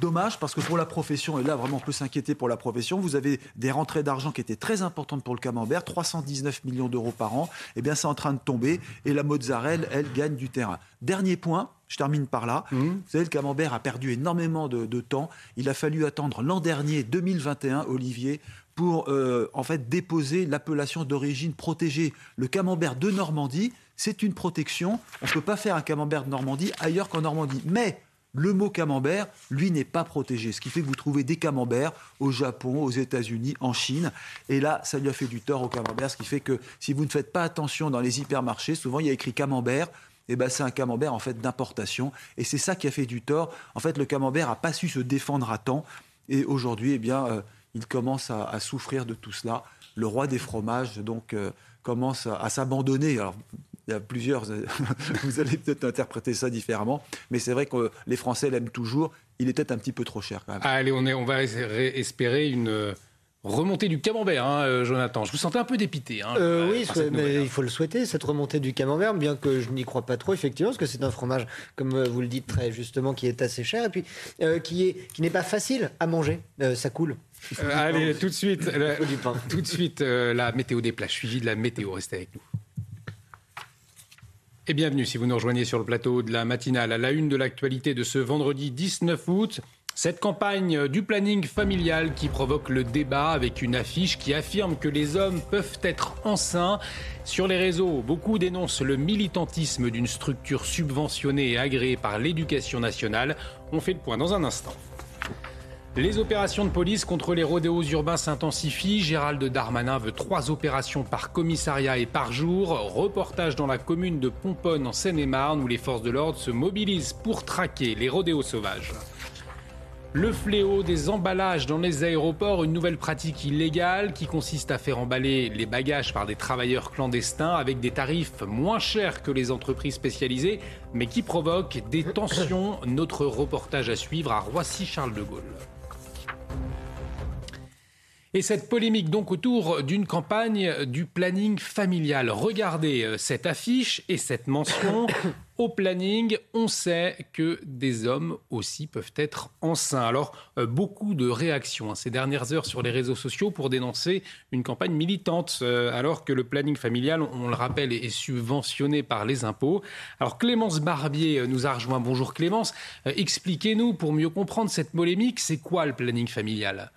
Dommage parce que pour la profession, et là vraiment on peut s'inquiéter pour la profession, vous avez des rentrées d'argent qui étaient très importantes pour le camembert, 319 millions d'euros par an, et eh bien c'est en train de tomber et la mozzarella, elle, gagne du terrain. Dernier point, je termine par là. Mmh. Vous savez, le camembert a perdu énormément de, temps. Il a fallu attendre l'an dernier, 2021, Olivier, pour euh, en fait déposer l'appellation d'origine protégée. Le camembert de Normandie, c'est une protection. On ne peut pas faire un camembert de Normandie ailleurs qu'en Normandie. Mais le mot camembert, lui, n'est pas protégé. Ce qui fait que vous trouvez des camemberts au Japon, aux États-Unis, en Chine. Et là, ça lui a fait du tort au camembert. Ce qui fait que si vous ne faites pas attention dans les hypermarchés, souvent il y a écrit camembert. Eh ben, c'est un camembert en fait d'importation. Et c'est ça qui a fait du tort. En fait, le camembert n'a pas su se défendre à temps. Et aujourd'hui, eh bien, euh, il commence à, souffrir de tout cela. Le roi des fromages, donc, euh, commence à, à s'abandonner. Alors, il y a plusieurs. vous allez peut-être interpréter ça différemment, mais c'est vrai que les Français l'aiment toujours. Il était un petit peu trop cher quand même. Allez, on, est, on va espérer une euh, remontée du camembert, hein, euh, Jonathan. Je vous sentais un peu dépité. Hein, euh, oui, mais il faut le souhaiter, cette remontée du camembert, bien que je n'y crois pas trop, effectivement, parce que c'est un fromage, comme vous le dites très justement, qui est assez cher et puis qui n'est qui pas facile à manger. ça coule. allez, tout de suite, tout de suite la météo des plages, suivie de la météo. Restez avec nous. Et bienvenue si vous nous rejoignez sur le plateau de la matinale à la une de l'actualité de ce vendredi 19 août. Cette campagne du planning familial qui provoque le débat avec une affiche qui affirme que les hommes peuvent être enceints. Sur les réseaux, beaucoup dénoncent le militantisme d'une structure subventionnée et agréée par l'éducation nationale. On fait le point dans un instant. Les opérations de police contre les rodéos urbains s'intensifient. Gérald Darmanin veut trois opérations par commissariat et par jour. Reportage dans la commune de Pomponne en Seine-et-Marne où les forces de l'ordre se mobilisent pour traquer les rodéos sauvages. Le fléau des emballages dans les aéroports, une nouvelle pratique illégale qui consiste à faire emballer les bagages par des travailleurs clandestins avec des tarifs moins chers que les entreprises spécialisées, mais qui provoque des tensions. Notre reportage à suivre à Roissy-Charles de Gaulle. Thank you. Et cette polémique donc autour d'une campagne du planning familial. Regardez euh, cette affiche et cette mention. Au planning, on sait que des hommes aussi peuvent être enceints. Alors, euh, beaucoup de réactions hein, ces dernières heures sur les réseaux sociaux pour dénoncer une campagne militante, euh, alors que le planning familial, on le rappelle, est subventionné par les impôts. Alors, Clémence Barbier nous a rejoint. Bonjour Clémence. Expliquez-nous, pour mieux comprendre cette polémique, c'est quoi le planning familial?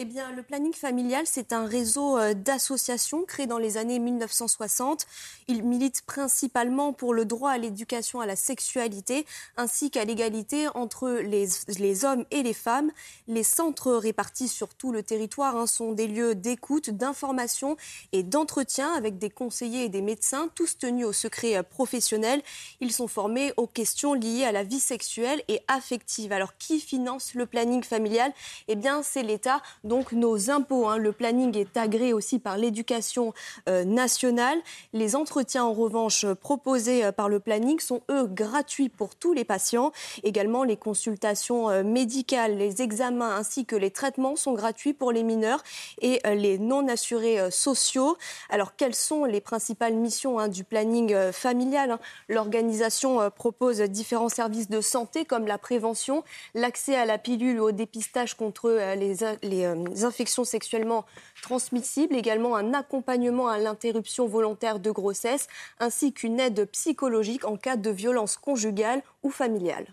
Eh le planning familial, c'est un réseau euh, d'associations créé dans les années 1960. Il milite principalement pour le droit à l'éducation à la sexualité ainsi qu'à l'égalité entre les, les, hommes et les femmes. Les centres répartis sur tout le territoire hein, sont des lieux d'écoute, d'information et d'entretien avec des conseillers et des médecins, tous tenus au secret euh, professionnel. Ils sont formés aux questions liées à la vie sexuelle et affective. Alors, qui finance le planning familial? Eh bien, c'est l'État donc nos impôts. Hein. Le planning est agréé aussi par l'éducation euh, nationale. Les entretiens, en revanche, proposés euh, par le planning sont, eux, gratuits pour tous les patients. Également, les consultations euh, médicales, les examens ainsi que les traitements sont gratuits pour les mineurs et les non-assurés sociaux. Alors, quelles sont les principales missions hein, du planning familial hein? L'organisation propose différents services de santé comme la prévention, l'accès à la pilule ou au dépistage contre les, les euh, infections sexuellement transmissibles, également un accompagnement à l'interruption volontaire de grossesse, ainsi qu'une aide psychologique en cas de violence conjugale ou familiale.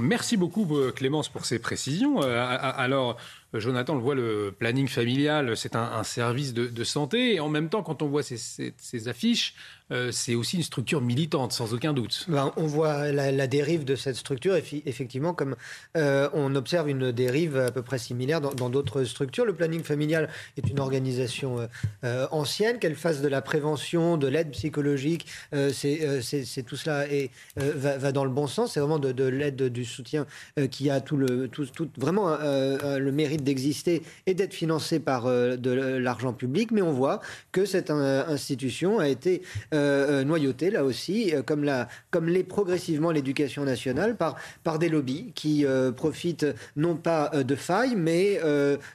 Merci beaucoup euh, Clémence pour ces précisions. Euh, alors, Jonathan le voit, le planning familial, c'est un, service de, santé. Et en même temps, quand on voit ces affiches, euh, c'est aussi une structure militante, sans aucun doute. Ben, on voit la, dérive de cette structure, effectivement, comme euh, on observe une dérive à peu près similaire dans d'autres structures. Le planning familial est une organisation euh, ancienne, qu'elle fasse de la prévention, de l'aide psychologique, c'est tout cela et va, dans le bon sens. C'est vraiment de, l'aide, du soutien qui a tout le, tout, vraiment le mérite d'exister et d'être financé par de l'argent public. Mais on voit que cette institution a été euh, euh, noyauté, là aussi, euh, comme, comme l'est progressivement l'éducation nationale, par, par des lobbies qui profitent non pas de failles, mais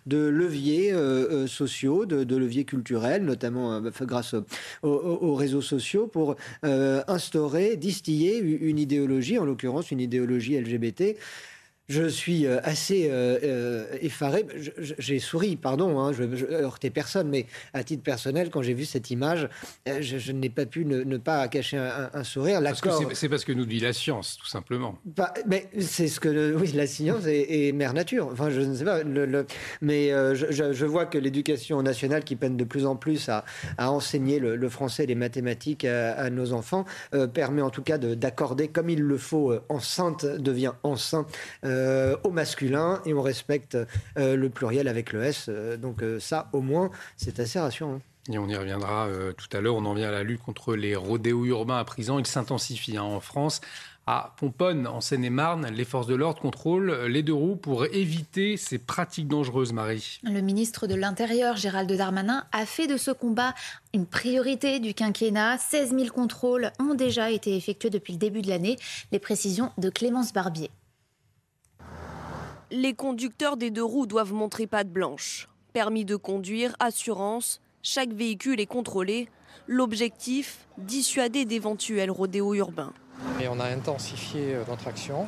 de leviers sociaux, de, leviers culturels, notamment grâce aux, réseaux sociaux, pour instaurer, distiller une idéologie, en l'occurrence une idéologie LGBT je suis euh, assez euh, euh, effaré. J'ai souri, pardon, hein, je, je heurtais personne, mais à titre personnel, quand j'ai vu cette image, je, n'ai pas pu ne, pas cacher un, sourire. C'est parce que nous dit la science, tout simplement. mais c'est ce que, oui, la science est, mère nature. Enfin, je ne sais pas. Le, mais je, vois que l'éducation nationale, qui peine de plus en plus à, enseigner le, français et les mathématiques à, nos enfants, permet en tout cas d'accorder comme il le faut enceinte devient enceinte euh, au masculin et on respecte euh, le pluriel avec le S. Euh, donc ça, au moins, c'est assez rassurant. Et on y reviendra tout à l'heure. On en vient à la lutte contre les rodéos urbains à prison. Il s'intensifie hein, en France. À Pomponne, en Seine-et-Marne, les forces de l'ordre contrôlent les deux roues pour éviter ces pratiques dangereuses, Marie. Le ministre de l'Intérieur, Gérald Darmanin, a fait de ce combat une priorité du quinquennat. 16 000 contrôles ont déjà été effectués depuis le début de l'année. Les précisions de Clémence Barbier les conducteurs des deux roues doivent montrer patte blanche. Permis de conduire, assurance, chaque véhicule est contrôlé. L'objectif, dissuader d'éventuels rodéos urbains. Et on a intensifié euh, notre action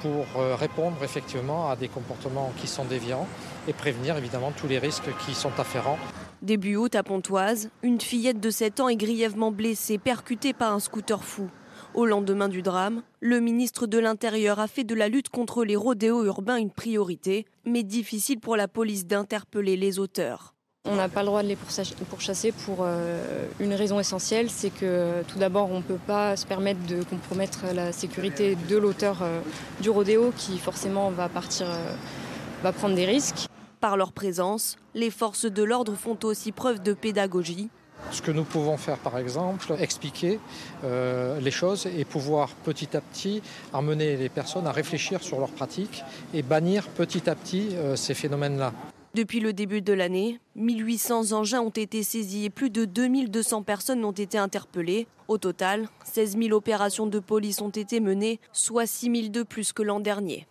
pour euh, répondre effectivement à des comportements qui sont déviants et prévenir évidemment tous les risques qui sont afférents. Début août à Pontoise, une fillette de 7 ans est grièvement blessée, percutée par un scooter fou. Au lendemain du drame, le ministre de l'Intérieur a fait de la lutte contre les rodéos urbains une priorité, mais difficile pour la police d'interpeller les auteurs. On n'a pas le droit de les pourchasser pour euh, une raison essentielle, c'est que tout d'abord on ne peut pas se permettre de compromettre la sécurité de l'auteur euh, du rodéo qui forcément va partir, euh, prendre des risques. Par leur présence, les forces de l'ordre font aussi preuve de pédagogie. Ce que nous pouvons faire, par exemple, expliquer euh, les choses et pouvoir petit à petit amener les personnes à réfléchir sur leurs pratiques et bannir petit à petit euh, ces phénomènes-là. Depuis le début de l'année, 1800 engins ont été saisis et plus de 2200 personnes ont été interpellées. Au total, 16 000 opérations de police ont été menées, soit 6 000 de plus que l'an dernier.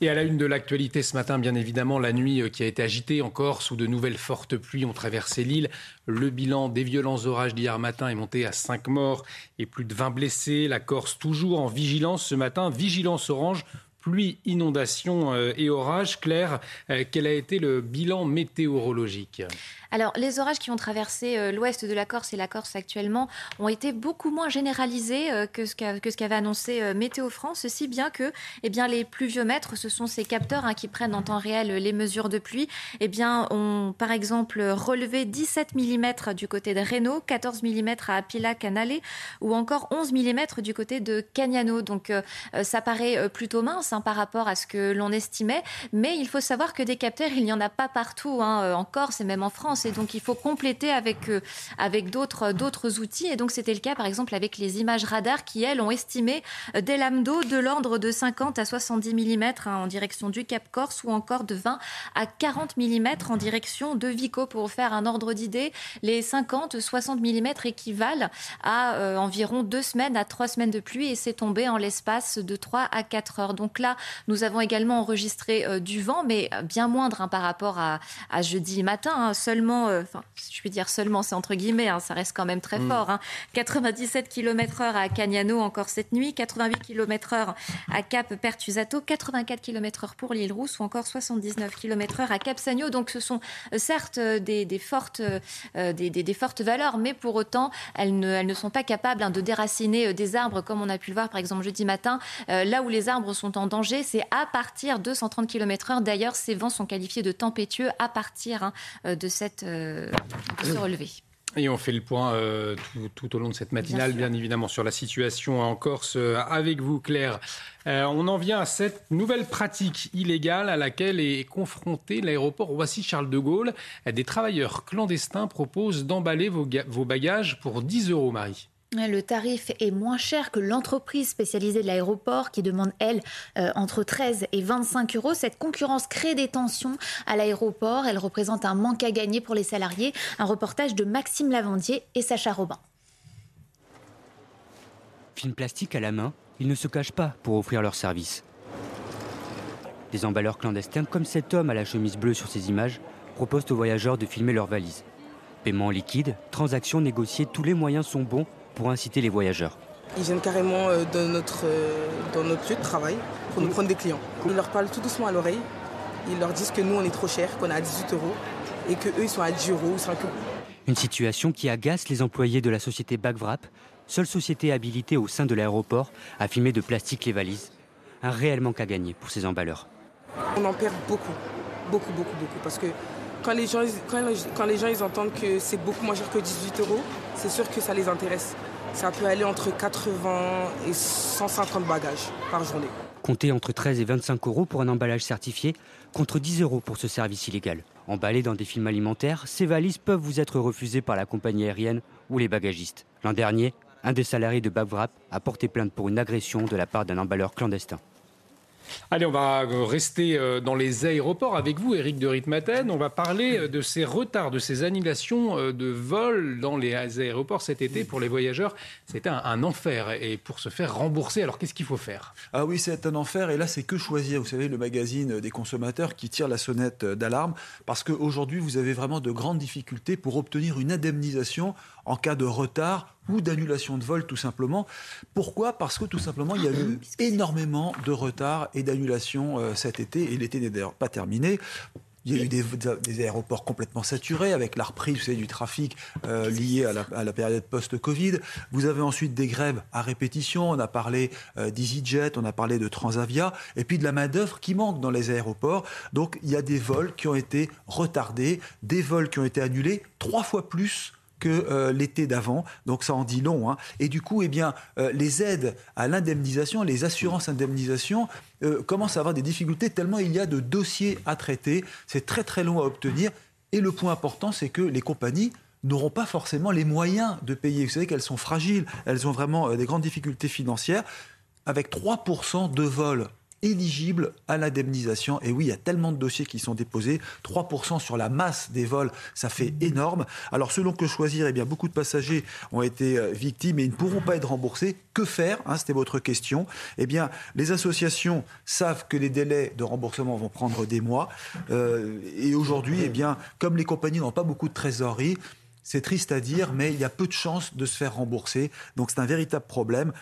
Et à la une de l'actualité ce matin, bien évidemment, la nuit euh, qui a été agitée encore sous de nouvelles fortes pluies ont traversé l'île. Le bilan des violents orages d'hier matin est monté à 5 morts et plus de 20 blessés. La Corse toujours en vigilance ce matin, vigilance orange pluie, inondations euh, et orages. Claire, euh, quel a été le bilan météorologique? Alors, les orages qui ont traversé euh, l'ouest de la Corse et la Corse actuellement ont été beaucoup moins généralisés euh, que ce qu'avait annoncé euh, Météo France, si bien que eh bien, les pluviomètres, ce sont ces capteurs hein, qui prennent en temps réel les mesures de pluie, eh bien, ont par exemple relevé 17 mm du côté de Reno, 14 mm à Apila Canale ou encore 11 mm du côté de Cagnano. Donc, ça paraît plutôt mince hein, par rapport à ce que l'on estimait, mais il faut savoir que des capteurs, il n'y en a pas partout hein, en Corse et même en France et donc il faut compléter avec, euh, avec d'autres, d'autres outils. Et donc c'était le cas par exemple avec les images radar qui, elles, ont estimé euh, des lames d'eau de l'ordre de 50 à 70 mm hein, en direction du Cap Corse ou encore de 20 à 40 mm en direction de Vico. Pour faire un ordre d'idée, les 50-60 mm équivalent à euh, environ deux semaines à trois semaines de pluie et c'est tombé en l'espace de 3 à 4 heures. Donc là, nous avons également enregistré du vent, mais bien moindre hein, par rapport à, à jeudi matin, hein. seulement euh, enfin, je peux dire seulement, c'est entre guillemets, hein, ça reste quand même très mm. fort. 97 hein. km/h à Cagnano encore cette nuit, 88 km/h à Cap Pertusato, 84 km/h pour l'île Rousse ou encore 79 km/h à Cap Sagno. Donc ce sont euh, certes euh, des, fortes, des, fortes valeurs, mais pour autant, elles ne, elles ne sont pas capables hein, de déraciner des arbres comme on a pu le voir par exemple jeudi matin. là où les arbres sont en danger, c'est à partir de 130 km/h. D'ailleurs, ces vents sont qualifiés de tempétueux à partir de cette euh, se relever. Et on fait le point euh, tout, au long de cette matinale, bien, évidemment, sur la situation en Corse euh, avec vous, Claire. on en vient à cette nouvelle pratique illégale à laquelle est confronté l'aéroport Roissy-Charles de Gaulle. Des travailleurs clandestins proposent d'emballer vos, vos bagages pour 10 euros, Marie. Le tarif est moins cher que l'entreprise spécialisée de l'aéroport qui demande, elle, euh, entre 13 et 25 euros. Cette concurrence crée des tensions à l'aéroport. Elle représente un manque à gagner pour les salariés. Un reportage de Maxime Lavandier et Sacha Robin. Film plastique à la main, ils ne se cachent pas pour offrir leur service. Des emballeurs clandestins comme cet homme à la chemise bleue sur ces images proposent aux voyageurs de filmer leurs valises. Paiement liquide, transactions négociées, tous les moyens sont bons pour inciter les voyageurs. Ils viennent carrément euh, dans notre, euh, dans notre lieu de travail pour nous prendre des clients. Ils leur parlent tout doucement à l'oreille. Ils leur disent que nous, on est trop cher, qu'on est à 18 euros et qu'eux, ils sont à 10 euros ou 5 euros. Une situation qui agace les employés de la société Bagvrap, seule société habilitée au sein de l'aéroport à filmer de plastique les valises. Un réel manque à gagner pour ces emballeurs. On en perd beaucoup, beaucoup, beaucoup, beaucoup. Parce que quand les gens, quand les gens ils entendent que c'est beaucoup moins cher que 18 euros, c'est sûr que ça les intéresse. Ça peut aller entre 80 et 150 bagages par journée. Comptez entre 13 et 25 euros pour un emballage certifié, contre 10 euros pour ce service illégal. Emballés dans des films alimentaires, ces valises peuvent vous être refusées par la compagnie aérienne ou les bagagistes. L'an dernier, un des salariés de Babwrap a porté plainte pour une agression de la part d'un emballeur clandestin. Allez, on va rester euh, dans les aéroports avec vous, Eric de Ritmaten. On va parler euh, de ces retards, de ces annulations euh, de vols dans les aéroports cet été pour les voyageurs. C'était un, enfer. Et pour se faire rembourser, alors qu'est-ce qu'il faut faire? Ah oui, c'est un enfer. Et là, c'est que choisir. Vous savez, le magazine des consommateurs qui tire la sonnette d'alarme. Parce qu'aujourd'hui, vous avez vraiment de grandes difficultés pour obtenir une indemnisation en cas de retard ou d'annulation de vol tout simplement. Pourquoi? Parce que tout simplement il y a eu énormément de retards et d'annulations euh, cet été et l'été n'est d'ailleurs pas terminé. Il y a eu des, aéroports complètement saturés avec la reprise du trafic euh, lié à la, période post-Covid. Vous avez ensuite des grèves à répétition. On a parlé euh, d'EasyJet, on a parlé de Transavia, et puis de la main-d'œuvre qui manque dans les aéroports. Donc il y a des vols qui ont été retardés, des vols qui ont été annulés trois fois plus que euh, l'été d'avant. Donc ça en dit long. Hein. Et du coup, eh bien, euh, les aides à l'indemnisation, les assurances indemnisation euh, commencent à avoir des difficultés tellement il y a de dossiers à traiter. C'est très très long à obtenir. Et le point important, c'est que les compagnies n'auront pas forcément les moyens de payer. Vous savez qu'elles sont fragiles, elles ont vraiment des grandes difficultés financières. Avec 3% de vol éligible à l'indemnisation. Et oui, il y a tellement de dossiers qui sont déposés. 3% sur la masse des vols, ça fait énorme. Alors, selon que choisir, eh bien, beaucoup de passagers ont été euh, victimes et ils ne pourront pas être remboursés. Que faire hein, C'était votre question. Eh bien, les associations savent que les délais de remboursement vont prendre des mois. Euh, et aujourd'hui, eh bien, comme les compagnies n'ont pas beaucoup de trésorerie, c'est triste à dire, mais il y a peu de chances de se faire rembourser. Donc c'est un véritable problème.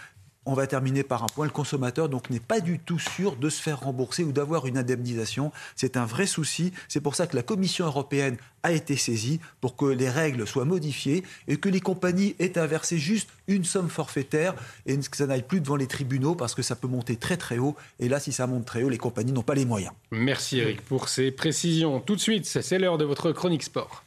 On va terminer par un point. Le consommateur donc n'est pas du tout sûr de se faire rembourser ou d'avoir une indemnisation. C'est un vrai souci. C'est pour ça que la Commission européenne a été saisie pour que les règles soient modifiées et que les compagnies aient à verser juste une somme forfaitaire et que ça n'aille plus devant les tribunaux parce que ça peut monter très très haut. Et là, si ça monte très haut, les compagnies n'ont pas les moyens. Merci Eric pour ces précisions. Tout de suite, c'est l'heure de votre chronique sport.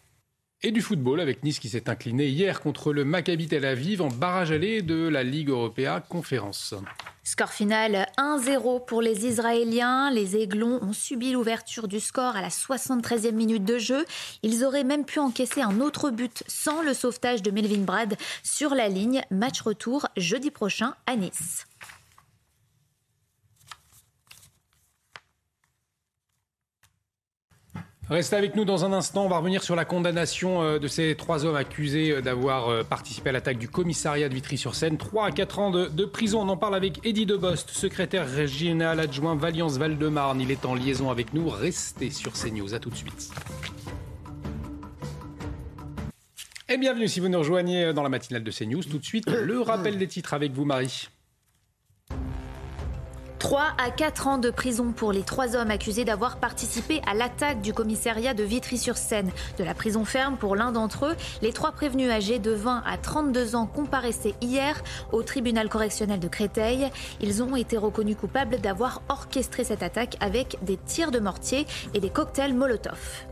Et du football avec Nice qui s'est incliné hier contre le Maccabi Tel Aviv en barrage aller de la Ligue Européenne Conférence. Score final 1-0 pour les Israéliens. Les Aiglons ont subi l'ouverture du score à la 73e minute de jeu. Ils auraient même pu encaisser un autre but sans le sauvetage de Melvin Brad sur la ligne. Match retour jeudi prochain à Nice. Restez avec nous dans un instant. On va revenir sur la condamnation euh, de ces trois hommes accusés euh, d'avoir euh, participé à l'attaque du commissariat de Vitry-sur-Seine. Trois à quatre ans de, prison. On en parle avec Eddie Debost, secrétaire régional adjoint Valiance Val-de-Marne. Il est en liaison avec nous. Restez sur CNews. À tout de suite. Et bienvenue si vous nous rejoignez dans la matinale de CNews. Tout de suite, le rappel des titres avec vous, Marie. 3 à 4 ans de prison pour les trois hommes accusés d'avoir participé à l'attaque du commissariat de Vitry-sur-Seine. De la prison ferme pour l'un d'entre eux, les trois prévenus âgés de 20 à 32 ans comparaissaient hier au tribunal correctionnel de Créteil. Ils ont été reconnus coupables d'avoir orchestré cette attaque avec des tirs de mortier et des cocktails Molotov.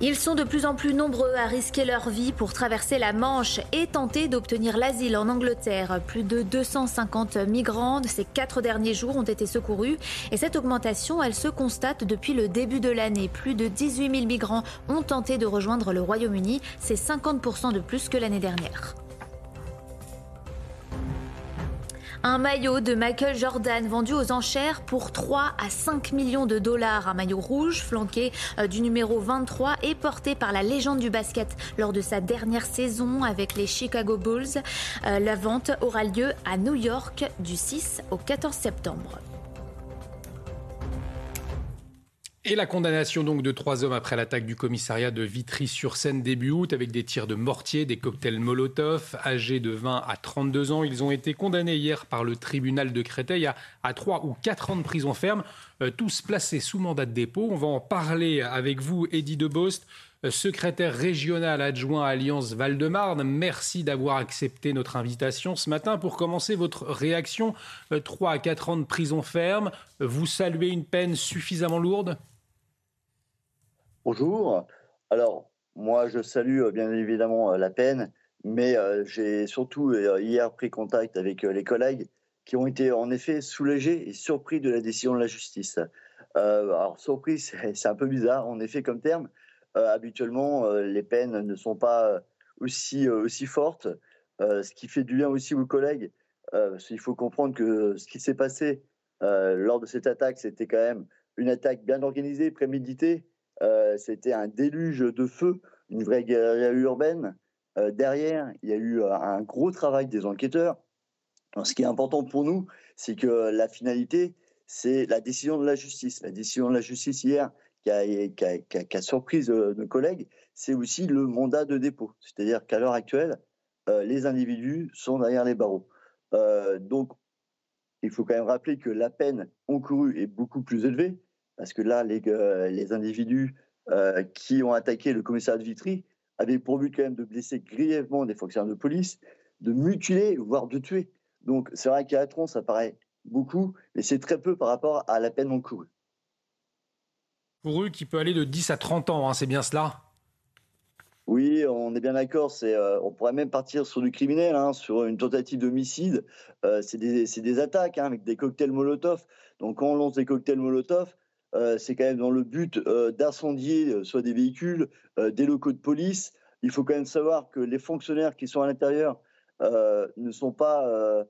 Ils sont de plus en plus nombreux à risquer leur vie pour traverser la Manche et tenter d'obtenir l'asile en Angleterre. Plus de 250 migrants ces quatre derniers jours ont été secourus et cette augmentation, elle se constate depuis le début de l'année. Plus de 18 000 migrants ont tenté de rejoindre le Royaume-Uni. C'est 50% de plus que l'année dernière. Un maillot de Michael Jordan vendu aux enchères pour 3 à 5 millions de dollars. Un maillot rouge flanqué euh, du numéro 23 et porté par la légende du basket lors de sa dernière saison avec les Chicago Bulls. Euh, la vente aura lieu à New York du 6 au 14 septembre. Et la condamnation donc de trois hommes après l'attaque du commissariat de Vitry-sur-Seine début août avec des tirs de mortier, des cocktails Molotov, âgés de 20 à 32 ans. Ils ont été condamnés hier par le tribunal de Créteil à, à 3 ou 4 ans de prison ferme, euh, tous placés sous mandat de dépôt. On va en parler avec vous, Eddie Debost, euh, secrétaire régional adjoint Alliance Val-de-Marne. Merci d'avoir accepté notre invitation ce matin. Pour commencer, votre réaction, 3 euh, à 4 ans de prison ferme, vous saluez une peine suffisamment lourde? Bonjour. Alors, moi, je salue euh, bien évidemment euh, la peine, mais euh, j'ai surtout hier pris contact avec les collègues qui ont été en effet soulagés et surpris de la décision de la justice. alors, surpris, c'est un peu bizarre en effet comme terme. habituellement, les peines ne sont pas aussi, aussi fortes, ce qui fait du bien aussi aux collègues. Il faut comprendre que ce qui s'est passé lors de cette attaque, c'était quand même une attaque bien organisée, préméditée, c'était un déluge de feu, une vraie guerre urbaine. Euh, derrière, il y a eu euh, un gros travail des enquêteurs. ce qui est important pour nous, c'est que la finalité, c'est la décision de la justice. La décision de la justice hier, qui a, qui a, surpris nos collègues, c'est aussi le mandat de dépôt. C'est-à-dire qu'à l'heure actuelle, les individus sont derrière les barreaux. donc, il faut quand même rappeler que la peine encourue est beaucoup plus élevée parce que là, les, euh, les individus euh, qui ont attaqué le commissariat de Vitry avaient pour but quand même de blesser grièvement des fonctionnaires de police, de mutiler, voire de tuer. Donc c'est vrai qu'à Atron, ça paraît beaucoup, mais c'est très peu par rapport à la peine encourue. Pour eux, qui peut aller de 10 à 30 ans, hein, c'est bien cela? Oui, on est bien d'accord. C'est, on pourrait même partir sur du criminel, hein, sur une tentative d'homicide. c'est des, des, attaques hein, avec des cocktails Molotov. Donc, quand on lance des cocktails Molotov, c'est quand même dans le but d'incendier soit des véhicules, des locaux de police. Il faut quand même savoir que les fonctionnaires qui sont à l'intérieur ne sont pas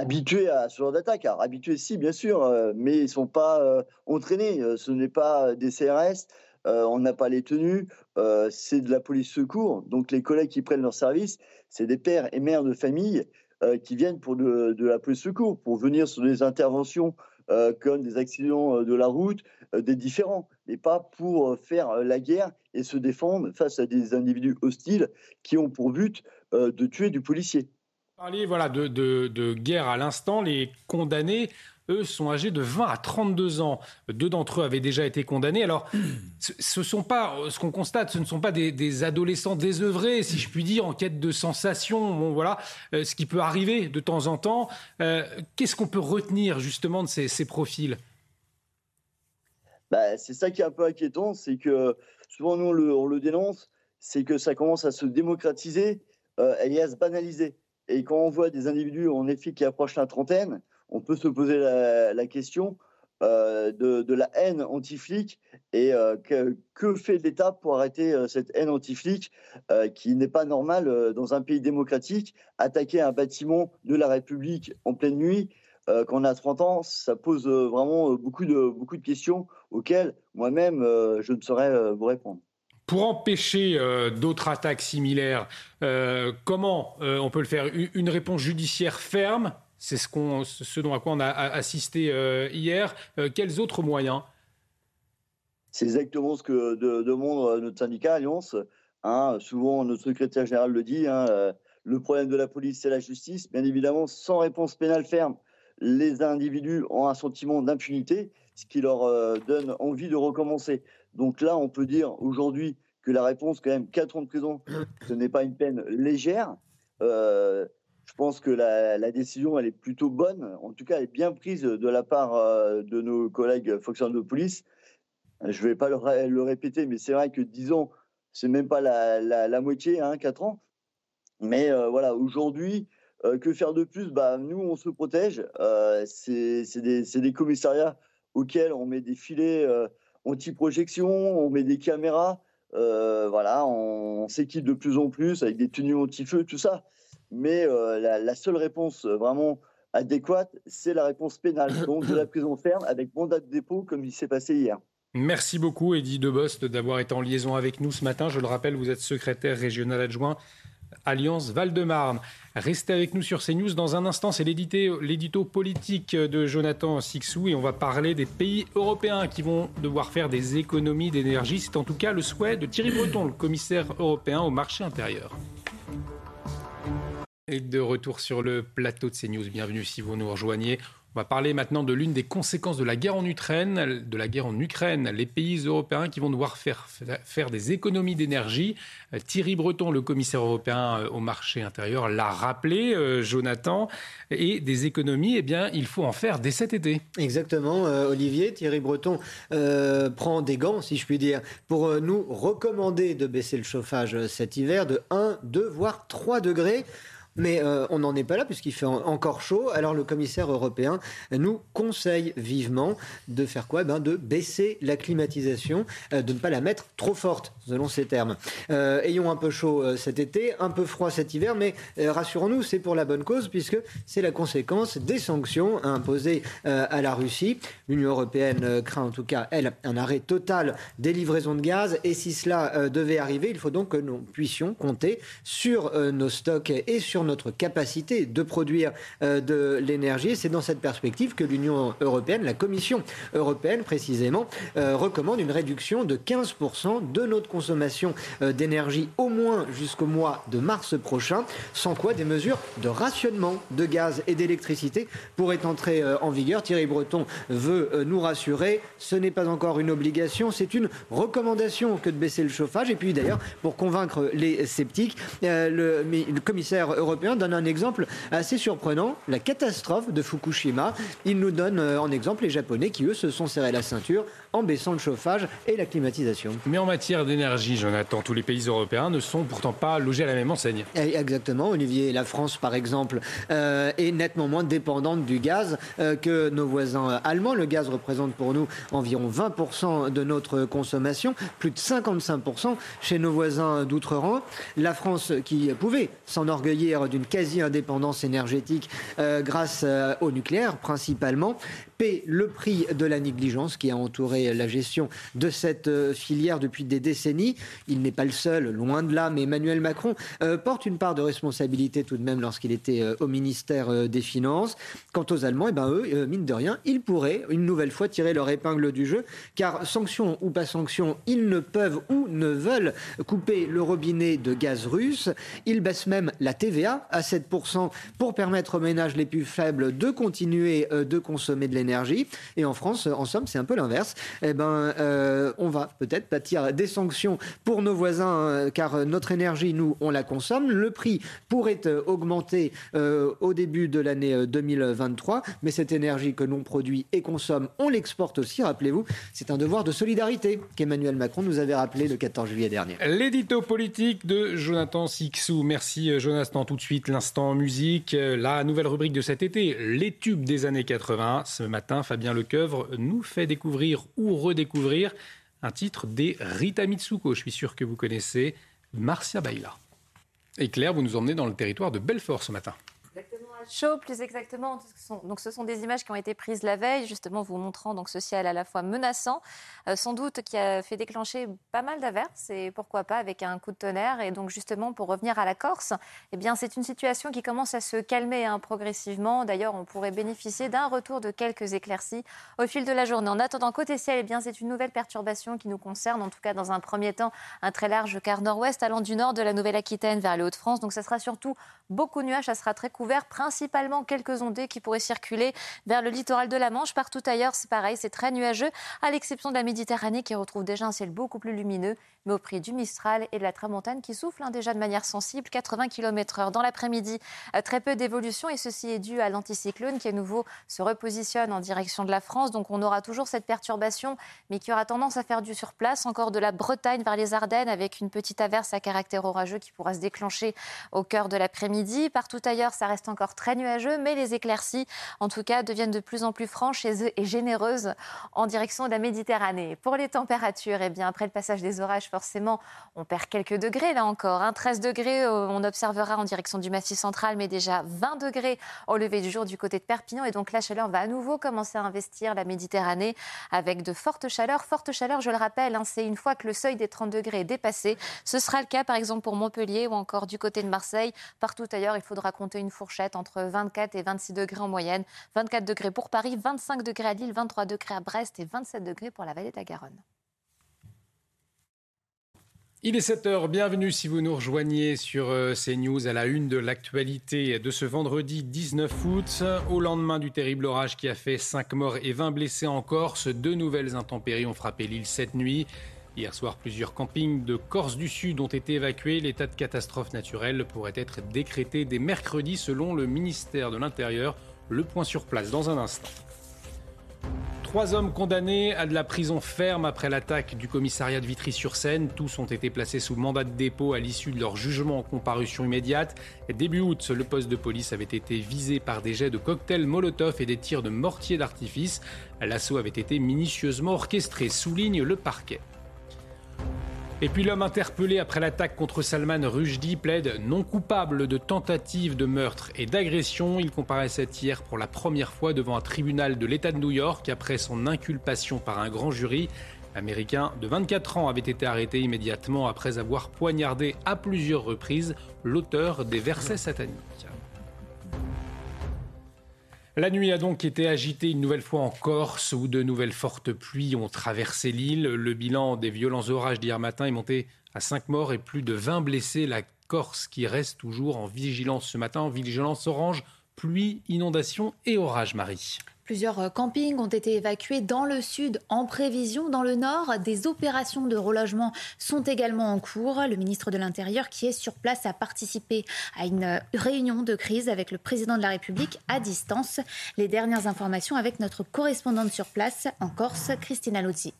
habitués à ce genre d'attaque. Alors, habitués, si, bien sûr, euh, mais ils ne sont pas euh, entraînés. Euh, ce n'est pas des CRS, on n'a pas les tenues, c'est de la police secours. Donc, les collègues qui prennent leur service, c'est des pères et mères de famille qui viennent pour de, la police secours, pour venir sur des interventions comme des accidents de la route, des différents, mais pas pour faire la guerre et se défendre face à des individus hostiles qui ont pour but de tuer du policier. Parler voilà, de, guerre à l'instant, les condamnés, eux, sont âgés de 20 à 32 ans. Deux d'entre eux avaient déjà été condamnés. Alors, ce, sont pas, ce qu'on constate, ce ne sont pas des, adolescents désœuvrés, si je puis dire, en quête de sensations. Bon, voilà, euh, ce qui peut arriver de temps en temps. Euh, qu'est-ce qu'on peut retenir justement de ces, profils? Bah, C'est ça qui est un peu inquiétant, c'est que souvent nous on le, on le dénonce, c'est que ça commence à se démocratiser euh, et à se banaliser. Et quand on voit des individus, en effet, qui approchent la trentaine, on peut se poser la, question euh, de, la haine anti-flic et euh, que, fait l'État pour arrêter euh, cette haine anti-flic qui n'est pas normale dans un pays démocratique? Attaquer un bâtiment de la République en pleine nuit, quand on a 30 ans, ça pose vraiment beaucoup de, beaucoup de questions auxquelles moi-même, je ne saurais vous répondre. Pour empêcher euh, d'autres attaques similaires, euh, comment euh, on peut le faire? Une réponse judiciaire ferme, c'est ce, ce dont à quoi on a assisté hier. quels autres moyens? C'est exactement ce que demande notre syndicat Alliance. Hein. souvent, notre secrétaire général le dit. Hein, le problème de la police, c'est la justice. Bien évidemment, sans réponse pénale ferme, les individus ont un sentiment d'impunité, ce qui leur donne envie de recommencer. Donc là, on peut dire aujourd'hui que la réponse, quand même, 4 ans de prison, ce n'est pas une peine légère. Euh, je pense que la, décision, elle est plutôt bonne. En tout cas, elle est bien prise de la part euh, de nos collègues fonctionnaires de police. Je ne vais pas le, répéter, mais c'est vrai que 10 ans, c'est même pas la, moitié, hein, 4 ans. Mais euh, voilà, aujourd'hui, que faire de plus? Bah, Nous, on se protège. c'est des, des, commissariats auxquels on met des filets anti-projection, on met des caméras, euh, voilà, on, s'équipe de plus en plus avec des tenues anti-feu, tout ça. Mais euh, la, seule réponse vraiment adéquate, c'est la réponse pénale, donc de la prison ferme avec mandat de dépôt, comme il s'est passé hier. Merci beaucoup, Eddie Debost, d'avoir été en liaison avec nous ce matin. Je le rappelle, vous êtes secrétaire régional adjoint Alliance Val-de-Marne. Restez avec nous sur CNews. Dans un instant, c'est l'édito politique de Jonathan Sixou et on va parler des pays européens qui vont devoir faire des économies d'énergie. C'est en tout cas le souhait de Thierry Breton, le commissaire européen au marché intérieur. Et de retour sur le plateau de CNews. Bienvenue si vous nous rejoignez. On va parler maintenant de l'une des conséquences de la guerre en Ukraine, les pays européens qui vont devoir faire, faire des économies d'énergie. Euh, Thierry Breton, le commissaire européen euh, au marché intérieur, l'a rappelé, euh, Jonathan, et des économies, eh bien, il faut en faire dès cet été. Exactement, Olivier. Thierry Breton prend des gants, si je puis dire, pour nous recommander de baisser le chauffage cet hiver de 1, 2, voire 3 degrés. Mais euh, on n'en est pas là puisqu'il fait encore chaud. Alors le commissaire européen nous conseille vivement de faire quoi? Ben, De baisser la climatisation, euh, de ne pas la mettre trop forte, selon ses termes. Euh, ayons un peu chaud cet été, un peu froid cet hiver, mais rassurons-nous, c'est pour la bonne cause puisque c'est la conséquence des sanctions imposées à la Russie. L'Union européenne craint en tout cas, elle, un arrêt total des livraisons de gaz. Et si cela devait arriver, il faut donc que nous puissions compter sur nos stocks et sur notre capacité de produire euh, de l'énergie. C'est dans cette perspective que l'Union européenne, la Commission européenne précisément, euh, recommande une réduction de 15% de notre consommation euh, d'énergie au moins jusqu'au mois de mars prochain, sans quoi des mesures de rationnement de gaz et d'électricité pourraient entrer en vigueur. Thierry Breton veut nous rassurer, ce n'est pas encore une obligation, c'est une recommandation que de baisser le chauffage. Et puis d'ailleurs, pour convaincre les sceptiques, le, le commissaire européen européen donne un exemple assez surprenant, la catastrophe de Fukushima. Il nous donne euh, en exemple les Japonais qui, eux, se sont serrés la ceinture en baissant le chauffage et la climatisation. Mais en matière d'énergie, Jonathan, tous les pays européens ne sont pourtant pas logés à la même enseigne. Eh, exactement, Olivier. La France, par exemple, euh, est nettement moins dépendante du gaz euh, que nos voisins allemands. Le gaz représente pour nous environ 20% de notre consommation, plus de 55% chez nos voisins d'outre-Rhin. La France, qui pouvait s'enorgueillir d'une quasi-indépendance énergétique euh, grâce au nucléaire principalement, paie le prix de la négligence qui a entouré la gestion de cette euh, filière depuis des décennies. Il n'est pas le seul, loin de là, mais Emmanuel Macron euh, porte une part de responsabilité tout de même lorsqu'il était euh, au ministère des Finances. Quant aux Allemands, eh ben, eux, mine de rien, ils pourraient une nouvelle fois tirer leur épingle du jeu, car sanctions ou pas sanctions, ils ne peuvent ou ne veulent couper le robinet de gaz russe. Ils baissent même la TVA à 7% pour permettre aux ménages les plus faibles de continuer de consommer de l'énergie et en France, en somme, c'est un peu l'inverse. Eh ben, euh, on va peut-être bâtir des sanctions pour nos voisins, euh, car notre énergie, nous, on la consomme. Le prix pourrait euh, augmenter au début de l'année 2023, mais cette énergie que l'on produit et consomme, on l'exporte aussi. Rappelez-vous, c'est un devoir de solidarité qu'Emmanuel Macron nous avait rappelé le 14 juillet dernier. L'édito politique de Jonathan Sixou. Merci Jonathan. Tout de suite, l'instant musique, la nouvelle rubrique de cet été, les tubes des années 80. Ce matin, Fabien Lecoeuvre nous fait découvrir ou redécouvrir un titre des Rita Mitsuko. Je suis sûr que vous connaissez Marcia Baila. Et Claire, vous nous emmenez dans le territoire de Belfort ce matin chaud, plus exactement. Donc, ce sont des images qui ont été prises la veille, justement vous montrant donc ce ciel à la fois menaçant, euh, sans doute qui a fait déclencher pas mal d'averses et pourquoi pas avec un coup de tonnerre. Et donc justement pour revenir à la Corse, eh bien c'est une situation qui commence à se calmer hein, progressivement. D'ailleurs, on pourrait bénéficier d'un retour de quelques éclaircies au fil de la journée. En attendant côté ciel, eh bien c'est une nouvelle perturbation qui nous concerne, en tout cas dans un premier temps, un très large quart nord-ouest allant du nord de la Nouvelle-Aquitaine vers les Hauts-de-France. Donc ça sera surtout beaucoup de nuages, ça sera très couvert, principalement quelques ondées qui pourraient circuler vers le littoral de la Manche. Partout ailleurs, c'est pareil, c'est très nuageux, à l'exception de la Méditerranée qui retrouve déjà un ciel beaucoup plus lumineux, mais au prix du Mistral et de la Tramontane qui souffle hein, déjà de manière sensible, 80 km/h dans l'après-midi. Euh, très peu d'évolution et ceci est dû à l'anticyclone qui à nouveau se repositionne en direction de la France. Donc on aura toujours cette perturbation, mais qui aura tendance à faire du surplace, encore de la Bretagne vers les Ardennes avec une petite averse à caractère orageux qui pourra se déclencher au cœur de l'après-midi. Partout ailleurs, ça reste encore très nuageux, mais les éclaircies, en tout cas, deviennent de plus en plus franches et généreuses en direction de la Méditerranée. Pour les températures, eh bien, après le passage des orages, forcément, on perd quelques degrés là encore. 13 hein. degrés, euh, on observera en direction du Massif central, mais déjà 20 degrés au lever du jour du côté de Perpignan. Et donc la chaleur va à nouveau commencer à investir la Méditerranée avec de fortes chaleurs. Forte chaleur, je le rappelle, hein, c'est une fois que le seuil des 30 degrés est dépassé. Ce sera le cas par exemple pour Montpellier ou encore du côté de Marseille. Partout ailleurs, il faudra compter une fourchette entre 24 et 26 degrés en moyenne. 24 degrés pour Paris, 25 degrés à Lille, 23 degrés à Brest et 27 degrés pour la vallée de la Garonne. Il est 7h, bienvenue si vous nous rejoignez sur euh, CNews à la une de l'actualité de ce vendredi 19 août. Au lendemain du terrible orage qui a fait 5 morts et 20 blessés en Corse, deux nouvelles intempéries ont frappé l'île cette nuit. Hier soir, plusieurs campings de Corse du Sud ont été évacués. L'état de catastrophe naturelle pourrait être décrété dès mercredi selon le ministère de l'Intérieur. Le point sur place dans un instant. Trois hommes condamnés à de la prison ferme après l'attaque du commissariat de Vitry-sur-Seine. Tous ont été placés sous mandat de dépôt à l'issue de leur jugement en comparution immédiate. Début août, le poste de police avait été visé par des jets de cocktails Molotov et des tirs de mortier d'artifice. L'assaut avait été minutieusement orchestré, souligne le parquet. Et puis l'homme interpellé après l'attaque contre Salman Rushdie plaide non coupable de tentative de meurtre et d'agression. Il comparaissait hier pour la première fois devant un tribunal de l'État de New York après son inculpation par un grand jury. L'Américain de 24 ans avait été arrêté immédiatement après avoir poignardé à plusieurs reprises l'auteur des versets sataniques. La nuit a donc été agitée une nouvelle fois en Corse où de nouvelles fortes pluies ont traversé l'île. Le bilan des violents orages d'hier matin est monté à 5 morts et plus de 20 blessés. La Corse qui reste toujours en vigilance ce matin, en vigilance orange, pluie, inondation et orage, Marie. Plusieurs campings ont été évacués dans le sud en prévision. Dans le nord, des opérations de relogement sont également en cours. Le ministre de l'Intérieur qui est sur place a participé à une réunion de crise avec le président de la République à distance. Les dernières informations avec notre correspondante sur place en Corse, Christina Luzzi.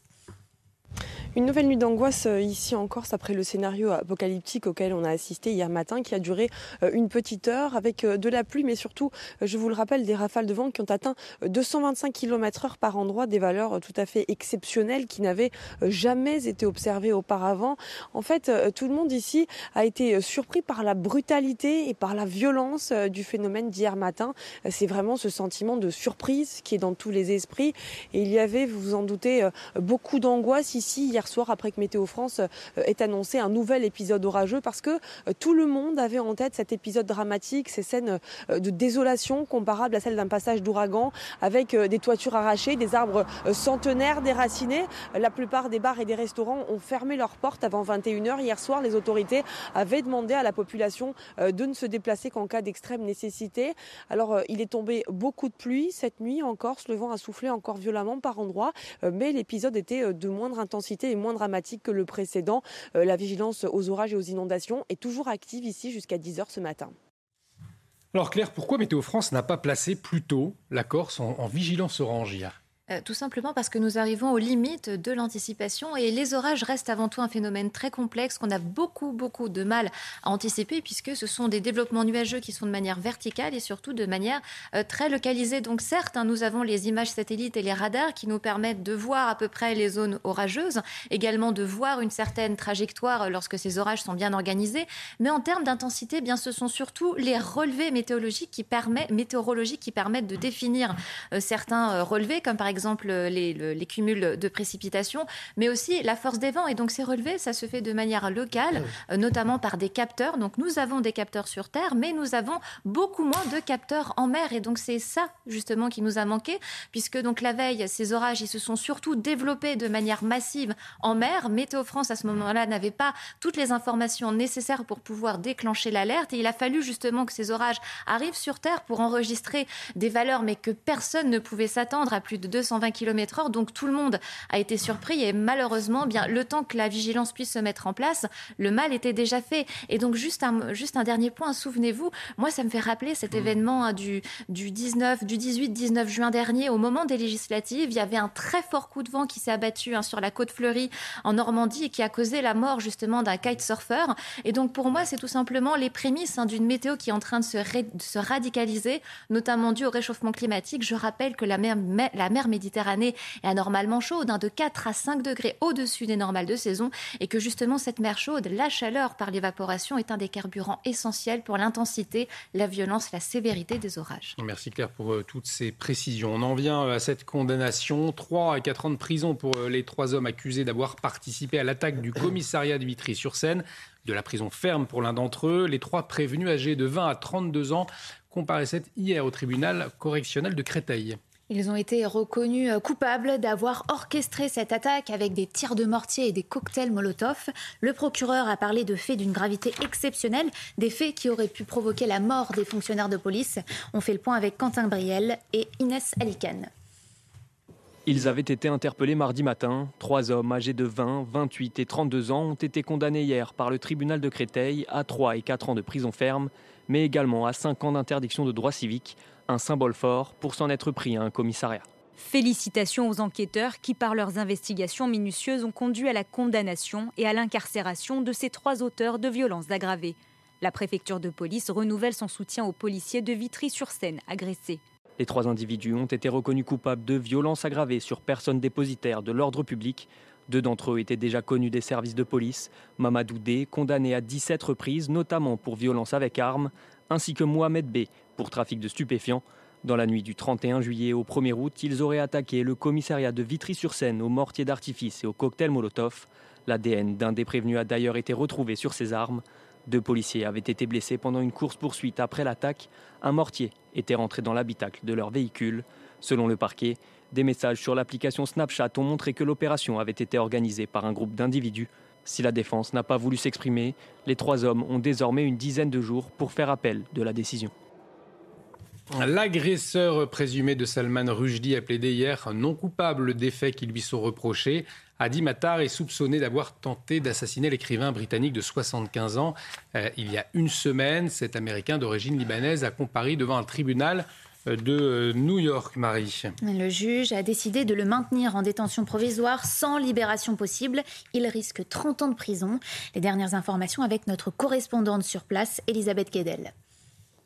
Une nouvelle nuit d'angoisse euh, ici en Corse après le scénario apocalyptique auquel on a assisté hier matin qui a duré euh, une petite heure avec euh, de la pluie mais surtout, je vous le rappelle, des rafales de vent qui ont atteint 225 km heure par endroit, des valeurs tout à fait exceptionnelles qui n'avaient jamais été observées auparavant. En fait, tout le monde ici a été surpris par la brutalité et par la violence du phénomène d'hier matin. C'est vraiment ce sentiment de surprise qui est dans tous les esprits et il y avait, vous vous en doutez, beaucoup d'angoisse ici hier soir après que Météo France euh, ait annoncé un nouvel épisode orageux parce que euh, tout le monde avait en tête cet épisode dramatique, ces scènes euh, de désolation comparables à celles d'un passage d'ouragan avec des toitures arrachées, des arbres centenaires déracinés. La plupart des bars et des restaurants ont fermé leurs portes avant 21h. Hier soir, les autorités avaient demandé à la population de ne se déplacer qu'en cas d'extrême nécessité. Alors, il est tombé beaucoup de pluie cette nuit en Corse. Le vent a soufflé encore violemment par endroits, mais l'épisode était de moindre intensité est moins dramatique que le précédent. Euh, la vigilance aux orages et aux inondations est toujours active ici jusqu'à 10h ce matin. Alors Claire, pourquoi Météo France n'a pas placé plus tôt la Corse en, en vigilance orange euh, tout simplement parce que nous arrivons aux limites de l'anticipation et les orages restent avant tout un phénomène très complexe qu'on a beaucoup, beaucoup de mal à anticiper puisque ce sont des développements nuageux qui sont de manière verticale et surtout de manière euh, très localisée. Donc certes, hein, nous avons les images satellites et les radars qui nous permettent de voir à peu près les zones orageuses, également de voir une certaine trajectoire lorsque ces orages sont bien organisés. Mais en termes d'intensité, eh bien ce sont surtout les relevés météorologiques qui, permettent, de définir euh, certains relevés, comme par exemple exemple les, les, cumuls de précipitations, mais aussi la force des vents. Et donc ces relevés, ça se fait de manière locale, ah euh, notamment par des capteurs. Donc nous avons des capteurs sur Terre, mais nous avons beaucoup moins de capteurs en mer. Et donc c'est ça justement qui nous a manqué, puisque donc la veille, ces orages, ils se sont surtout développés de manière massive en mer. Météo France à ce moment-là n'avait pas toutes les informations nécessaires pour pouvoir déclencher l'alerte. Et il a fallu justement que ces orages arrivent sur Terre pour enregistrer des valeurs, mais que personne ne pouvait s'attendre à plus de 200 120 km/h. Donc tout le monde a été surpris et malheureusement, bien le temps que la vigilance puisse se mettre en place, le mal était déjà fait. Et donc juste un, juste un dernier point, souvenez-vous, moi ça me fait rappeler cet mmh. événement hein, du, du 19, du 18-19 juin dernier, au moment des législatives, il y avait un très fort coup de vent qui s'est abattu hein, sur la côte fleurie en Normandie et qui a causé la mort justement d'un kitesurfer. Et donc pour moi, c'est tout simplement les prémices hein, d'une météo qui est en train de se, de se radicaliser, notamment dû au réchauffement climatique. Je rappelle que la mer, la mer Méditerranée est anormalement chaude, de 4 à 5 degrés au-dessus des normales de saison, et que justement cette mer chaude, la chaleur par l'évaporation, est un des carburants essentiels pour l'intensité, la violence, la sévérité des orages. Merci Claire pour euh, toutes ces précisions. On en vient euh, à cette condamnation. 3 à 4 ans de prison pour euh, les trois hommes accusés d'avoir participé à l'attaque du commissariat de Vitry-sur-Seine de la prison ferme pour l'un d'entre eux. Les trois prévenus âgés de 20 à 32 ans comparaissaient hier au tribunal correctionnel de Créteil. Ils ont été reconnus euh, coupables d'avoir orchestré cette attaque avec des tirs de mortier et des cocktails Molotov. Le procureur a parlé de faits d'une gravité exceptionnelle, des faits qui auraient pu provoquer la mort des fonctionnaires de police. On fait le point avec Quentin Briel et Inès Alicane. Ils avaient été interpellés mardi matin. Trois hommes âgés de 20, 28 et 32 ans ont été condamnés hier par le tribunal de Créteil à 3 et 4 ans de prison ferme, mais également à 5 ans d'interdiction de droits civiques un symbole fort pour s'en être pris à un commissariat. Félicitations aux enquêteurs qui, par leurs investigations minutieuses, ont conduit à la condamnation et à l'incarcération de ces trois auteurs de violences aggravées. La préfecture de police renouvelle son soutien aux policiers de Vitry-sur-Seine agressés. Les trois individus ont été reconnus coupables de violences aggravées sur personnes dépositaires de l'ordre public. Deux d'entre eux étaient déjà connus des services de police. Mamadou D, condamné à 17 reprises, notamment pour violence avec armes, ainsi que Mohamed B, pour trafic de stupéfiants. Dans la nuit du 31 juillet au 1er août, ils auraient attaqué le commissariat de Vitry-sur-Seine au mortier d'artifice et au cocktail Molotov. L'ADN d'un des prévenus a d'ailleurs été retrouvé sur ces armes. Deux policiers avaient été blessés pendant une course-poursuite après l'attaque. Un mortier était rentré dans l'habitacle de leur véhicule. Selon le parquet, des messages sur l'application Snapchat ont montré que l'opération avait été organisée par un groupe d'individus. Si la défense n'a pas voulu s'exprimer, les trois hommes ont désormais une dizaine de jours pour faire appel de la décision. L'agresseur présumé de Salman Rushdie a plaidé hier non coupable des faits qui lui sont reprochés. Adi Matar est soupçonné d'avoir tenté d'assassiner l'écrivain britannique de 75 ans. Euh, il y a une semaine, cet Américain d'origine libanaise a comparé devant un tribunal euh, de euh, New York, Marie. Le juge a décidé de le maintenir en détention provisoire sans libération possible. Il risque 30 ans de prison. Les dernières informations avec notre correspondante sur place, Elisabeth Guedel.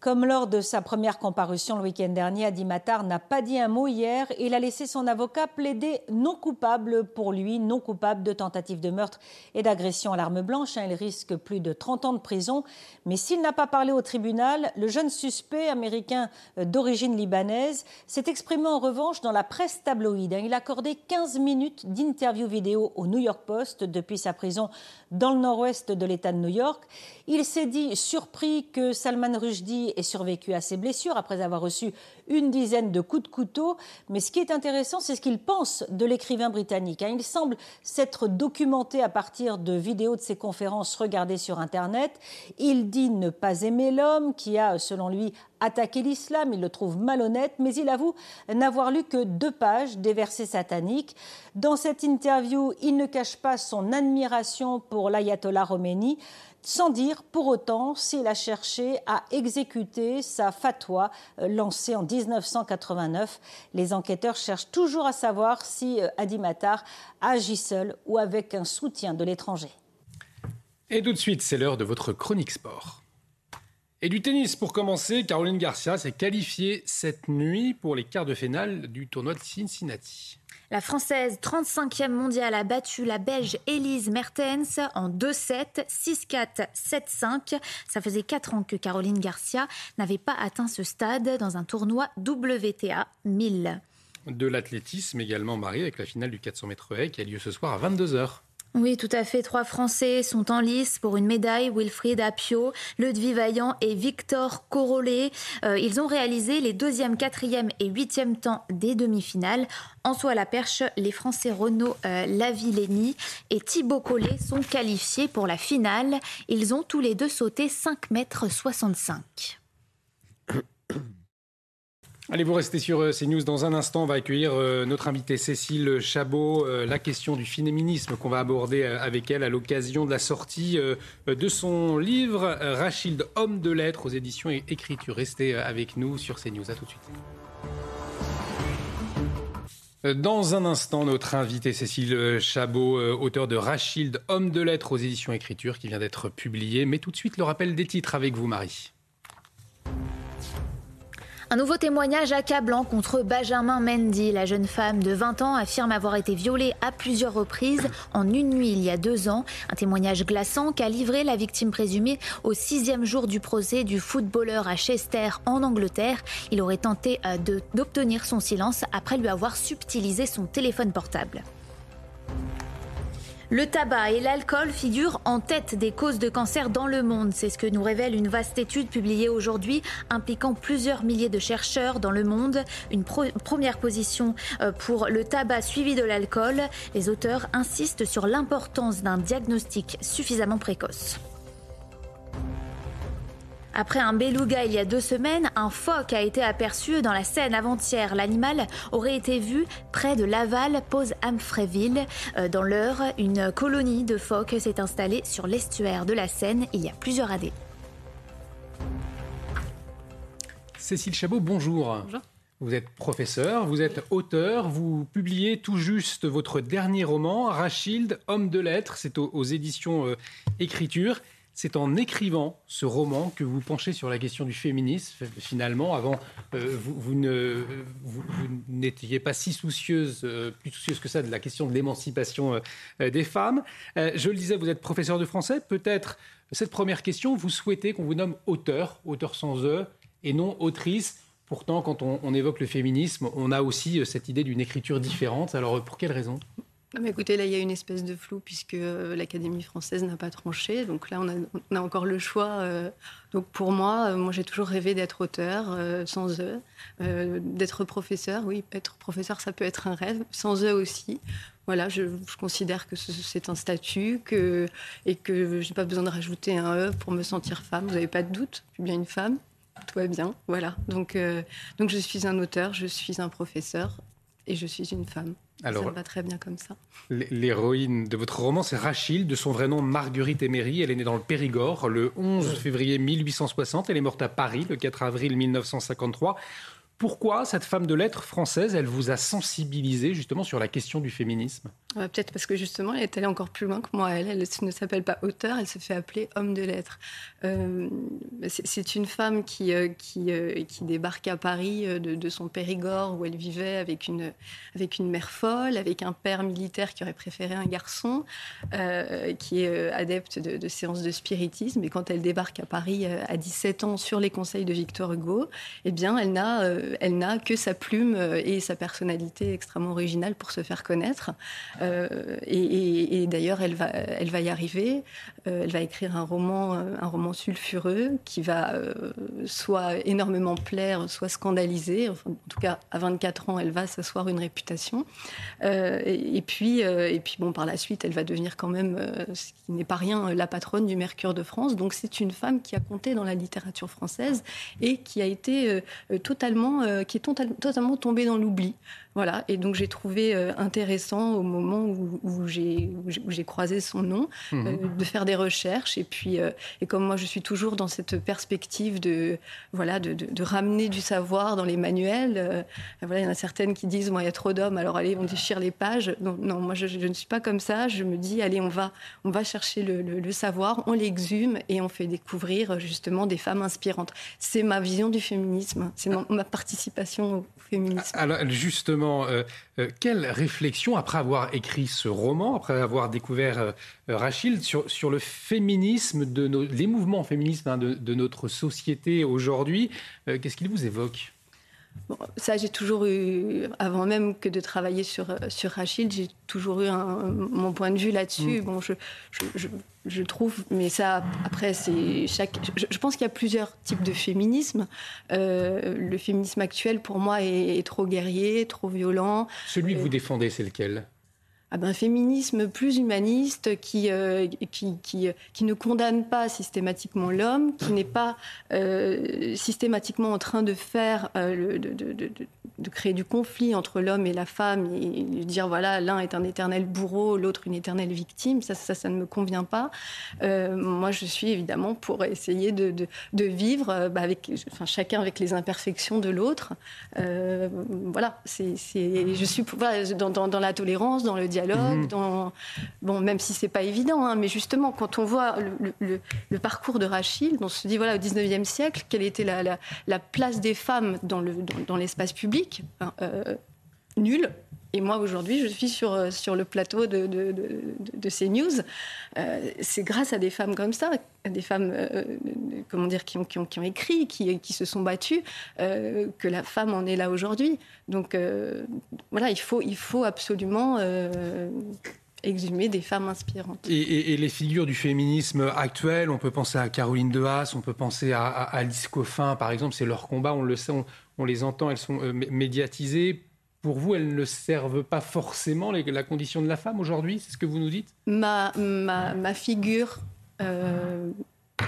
Comme lors de sa première comparution le week-end dernier, Adi Matar n'a pas dit un mot hier. Il a laissé son avocat plaider non coupable pour lui, non coupable de tentative de meurtre et d'agression à l'arme blanche. Il risque plus de 30 ans de prison. Mais s'il n'a pas parlé au tribunal, le jeune suspect américain d'origine libanaise s'est exprimé en revanche dans la presse tabloïde. Il a accordé 15 minutes d'interview vidéo au New York Post depuis sa prison dans le nord-ouest de l'État de New York. Il s'est dit surpris que Salman Rushdie ait survécu à ses blessures après avoir reçu une dizaine de coups de couteau. Mais ce qui est intéressant, c'est ce qu'il pense de l'écrivain britannique. Hein. Il semble s'être documenté à partir de vidéos de ses conférences regardées sur Internet. Il dit ne pas aimer l'homme qui a, selon lui, attaqué l'islam. Il le trouve malhonnête, mais il avoue n'avoir lu que deux pages des versets sataniques. Dans cette interview, il ne cache pas son admiration pour l'ayatollah Khomeini sans dire pour autant s'il a cherché à exécuter sa fatwa euh, lancée en 1989. Les enquêteurs cherchent toujours à savoir si euh, Adi Matar agit seul ou avec un soutien de l'étranger. Et tout de suite, c'est l'heure de votre chronique sport. Et du tennis pour commencer, Caroline Garcia s'est qualifiée cette nuit pour les quarts de finale du tournoi de Cincinnati. La Française 35e mondiale a battu la Belge Elise Mertens en 2-7, 6-4, 7-5. Ça faisait 4 ans que Caroline Garcia n'avait pas atteint ce stade dans un tournoi WTA 1000. De l'athlétisme également, Marie, avec la finale du 400 mètres haies qui a lieu ce soir à 22h. Oui, tout à fait. Trois Français sont en lice pour une médaille. Wilfried Apio, Ludwig Vaillant et Victor Corollet. Euh, ils ont réalisé les deuxième, quatrième et huitième temps des demi-finales. En soi la perche, les Français Renaud euh, Lavillenie et Thibaut Collet sont qualifiés pour la finale. Ils ont tous les deux sauté 5 mètres 65. Allez, vous restez sur euh, CNews. Dans un instant, on va accueillir euh, notre invitée Cécile Chabot. Euh, la question du féminisme qu'on va aborder avec elle à l'occasion de la sortie de son livre Rachid, homme de lettres aux éditions Écriture. Restez avec nous sur CNews. À tout de suite. Dans un instant, notre invitée Cécile Chabot, auteur de Rachid, homme de lettres aux éditions Écriture, qui vient d'être publié. Mais tout de suite, le rappel des titres avec vous, Marie. Un nouveau témoignage accablant contre Benjamin Mendy. La jeune femme de 20 ans affirme avoir été violée à plusieurs reprises en une nuit il y a deux ans. Un témoignage glaçant qu'a livré la victime présumée au sixième jour du procès du footballeur à Chester en Angleterre. Il aurait tenté euh, d'obtenir son silence après lui avoir subtilisé son téléphone portable. Le tabac et l'alcool figurent en tête des causes de cancer dans le monde. C'est ce que nous révèle une vaste étude publiée aujourd'hui impliquant plusieurs milliers de chercheurs dans le monde. Une première position euh, pour le tabac suivi de l'alcool. Les auteurs insistent sur l'importance d'un diagnostic suffisamment précoce. Après un beluga il y a deux semaines, un phoque a été aperçu dans la Seine avant-hier. L'animal aurait été vu près de Laval, pose Amfreville. Euh, dans l'heure, une colonie de phoques s'est installée sur l'estuaire de la Seine il y a plusieurs années. Cécile Chabot, bonjour. Bonjour. Vous êtes professeur, vous êtes auteur, vous publiez tout juste votre dernier roman, Rachid, homme de lettres, c'est aux, éditions euh, Écriture. C'est en écrivant ce roman que vous penchez sur la question du féminisme. Finalement, avant, euh, vous, n'étiez pas si soucieuse, euh, plus soucieuse que ça, de la question de l'émancipation euh, des femmes. je le disais, vous êtes professeur de français. Peut-être cette première question, vous souhaitez qu'on vous nomme auteur, auteur sans E, et non autrice. Pourtant, quand on évoque le féminisme, on a aussi cette idée d'une écriture différente. Alors, pour quelle raison? Mais écoutez, là, il y a une espèce de flou puisque euh, l'Académie française n'a pas tranché. Donc là, on a, encore le choix. Euh, donc pour moi, euh, moi, j'ai toujours rêvé d'être auteur, sans eux. d'être professeur, oui, être professeur, ça peut être un rêve. Sans eux aussi. Voilà, je, je considère que c'est un statut que, et que je n'ai pas besoin de rajouter un E pour me sentir femme. Vous n'avez pas de doute, je suis bien une femme. tout va bien. Voilà. Donc, donc je suis un auteur, je suis un professeur et je suis une femme. Alors, ça me va très bien comme ça. L'héroïne de votre roman, c'est Rachel, de son vrai nom Marguerite Emery. Elle est née dans le Périgord le 11 février 1860. Elle est morte à Paris le 4 avril 1953. Pourquoi cette femme de lettres française, elle vous a sensibilisé justement sur la question du féminisme? Peut-être parce que justement, elle est allée encore plus loin que moi. Elle, elle ne s'appelle pas auteur, elle se fait appeler homme de lettres. Euh, c'est une femme qui, euh, euh, qui, débarque à Paris de, son Périgord où elle vivait avec une, avec une mère folle, avec un père militaire qui aurait préféré un garçon, qui est adepte de, de, séances de spiritisme. Et quand elle débarque à Paris à 17 ans sur les conseils de Victor Hugo, eh bien, elle n'a elle n'a que sa plume et sa personnalité extrêmement originale pour se faire connaître. Euh, et, d'ailleurs, elle va y arriver. Euh, elle va écrire un roman, euh, un roman sulfureux qui va soit énormément plaire, soit scandaliser. en tout cas, à 24 ans, elle va s'asseoir une réputation. Et, puis, et puis, bon, par la suite, elle va devenir quand même, ce qui n'est pas rien, la patronne du Mercure de France. Donc, c'est une femme qui a compté dans la littérature française et qui a été totalement, qui est totalement tombée dans l'oubli. Voilà, et donc j'ai trouvé euh, intéressant au moment où, où j'ai croisé son nom mhm. euh, de faire des recherches. Et puis, euh, et comme moi je suis toujours dans cette perspective de, voilà, de, de, ramener du savoir dans les manuels, voilà, il y en a certaines qui disent, moi il y a trop d'hommes, alors allez, on déchire les pages. Non, non moi je, je, ne suis pas comme ça. Je me dis, allez, on va, on va chercher le, le, savoir, on l'exhume et on fait découvrir justement des femmes inspirantes. C'est ma vision du féminisme, c'est ma participation au féminisme. Alors justement, euh, euh, quelle réflexion, après avoir écrit ce roman, après avoir découvert euh, Rachid, sur, le féminisme, les mouvements féministes hein, de, notre société aujourd'hui, qu'est-ce qu'il vous évoque? Ça, j'ai toujours eu, avant même que de travailler sur, sur Rachid, j'ai toujours eu mon point de vue là-dessus. Mm. Bon, je, je, je trouve, mais ça, après, c'est chaque. Je, pense qu'il y a plusieurs types de féminisme. Euh, le féminisme actuel, pour moi, est, trop guerrier, trop violent. Celui que vous euh, défendez, c'est lequel? Ah ben, un féminisme plus humaniste qui, euh, qui, qui, qui, ne condamne pas systématiquement l'homme, qui n'est pas systématiquement en train de faire le, de, de, de créer du conflit entre l'homme et la femme et dire voilà l'un est un éternel bourreau l'autre une éternelle victime. Ça ça, ça ne me convient pas. Euh, moi je suis évidemment pour essayer de, vivre euh, bah, avec enfin chacun avec les imperfections de l'autre. Euh, voilà c'est je suis dans, dans, dans, la tolérance dans le dialogue mmh. dans bon même si c'est pas évident hein, mais justement quand on voit le, le, le, parcours de Rachid on se dit voilà au 19e siècle quelle était la, la, la place des femmes dans le dans, dans l'espace public euh, nul. Et moi, aujourd'hui, je suis sur, euh, sur le plateau de, de, de, CNews. Euh, c'est grâce à des femmes comme ça, des femmes comment dire, qui, ont, qui, ont, écrit, qui, qui, se sont battues, que la femme en est là aujourd'hui. Donc voilà, il faut, il faut absolument exhumer des femmes inspirantes. Et, les figures du féminisme actuel, on peut penser à Caroline de Haas, on peut penser à, Alice Coffin, par exemple, c'est leur combat, on le sait, on, les entend, elles sont euh, médiatisées. Pour vous, elles ne servent pas forcément la condition de la femme aujourd'hui C'est ce que vous nous dites? Ma, ma, figure euh,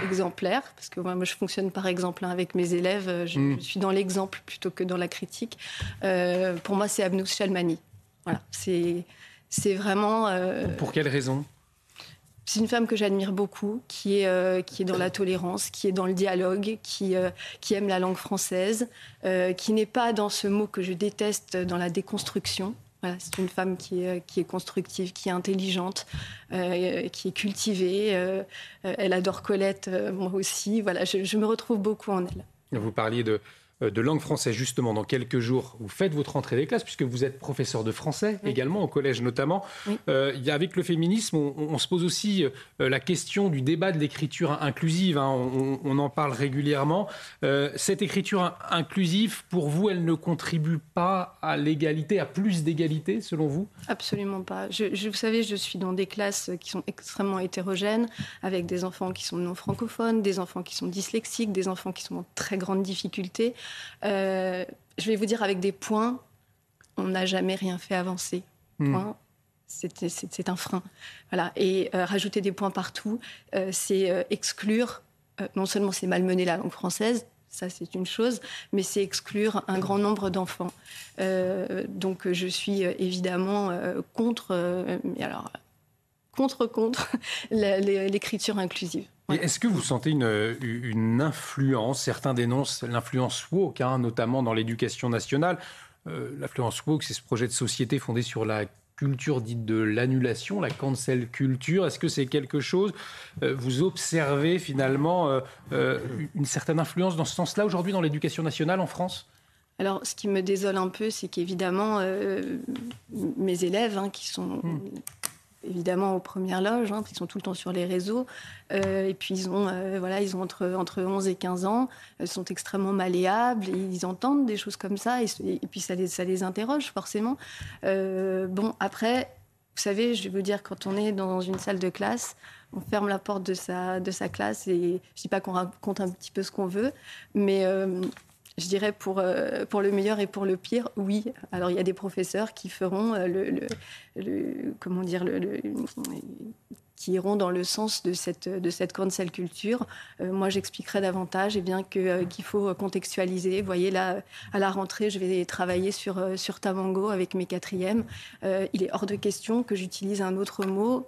exemplaire, parce que moi, je fonctionne par exemple hein, avec mes élèves, je, hmm. suis dans l'exemple plutôt que dans la critique. Euh, pour moi, c'est Abnous Chalmani. Voilà, c'est c'est vraiment. Euh, Pour quelle raison? C'est une femme que j'admire beaucoup, qui est, euh, qui est dans la tolérance, qui est dans le dialogue, qui, euh, qui aime la langue française, qui n'est pas dans ce mot que je déteste, dans la déconstruction. c'est une femme qui est, qui est constructive, qui est intelligente, qui est cultivée. elle adore Colette, moi aussi. Voilà, je, je me retrouve beaucoup en elle. Vous parliez de, euh, de langue française justement dans quelques jours. Vous faites votre entrée des classes puisque vous êtes professeur de français également au collège notamment. Euh, avec le féminisme, on, se pose aussi euh, la question du débat de l'écriture inclusive. Hein. On, en parle régulièrement. cette écriture inclusive, pour vous, elle ne contribue pas à l'égalité, à plus d'égalité selon vous? Absolument pas. Je, vous savez, je suis dans des classes qui sont extrêmement hétérogènes, avec des enfants qui sont non francophones, des enfants qui sont dyslexiques, des enfants qui sont en très grande difficulté. Euh, je vais vous dire avec des points, on n'a jamais rien fait avancer. Hmm. C'est un frein. Voilà. Et euh, rajouter des points partout, euh, c'est exclure, non seulement c'est malmener la langue française, ça c'est une chose, mais c'est exclure un grand nombre d'enfants. donc je suis évidemment contre, alors contre contre l'écriture inclusive. Est-ce que vous sentez une, une influence Certains dénoncent l'influence woke, hein, notamment dans l'éducation nationale. Euh, l'influence woke, c'est ce projet de société fondé sur la culture dite de l'annulation, la cancel culture. Est-ce que c'est quelque chose, euh, vous observez finalement euh, une certaine influence dans ce sens-là aujourd'hui dans l'éducation nationale en France? Alors, ce qui me désole un peu, c'est qu'évidemment, mes élèves, hein, qui sont hmm évidemment aux premières loges, hein, ils sont tout le temps sur les réseaux. Euh, et puis ils ont, euh, voilà, ils ont entre, entre 11 et 15 ans, ils euh, sont extrêmement malléables, ils entendent des choses comme ça, et, puis ça les, ça les interroge forcément. bon, après, vous savez, je vais vous dire, quand on est dans une salle de classe, on ferme la porte de sa, de sa classe, et je dis pas qu'on raconte un petit peu ce qu'on veut, mais je dirais pour, euh, pour le meilleur et pour le pire, oui. Alors il y a des professeurs qui feront euh, le, le, comment dire le, qui iront dans le sens de cette de cette cancel culture. Euh, moi, j'expliquerai davantage et eh bien que qu'il faut contextualiser. Vous voyez là, à la rentrée, je vais travailler sur sur Tamango avec mes quatrièmes. il est hors de question que j'utilise un autre mot,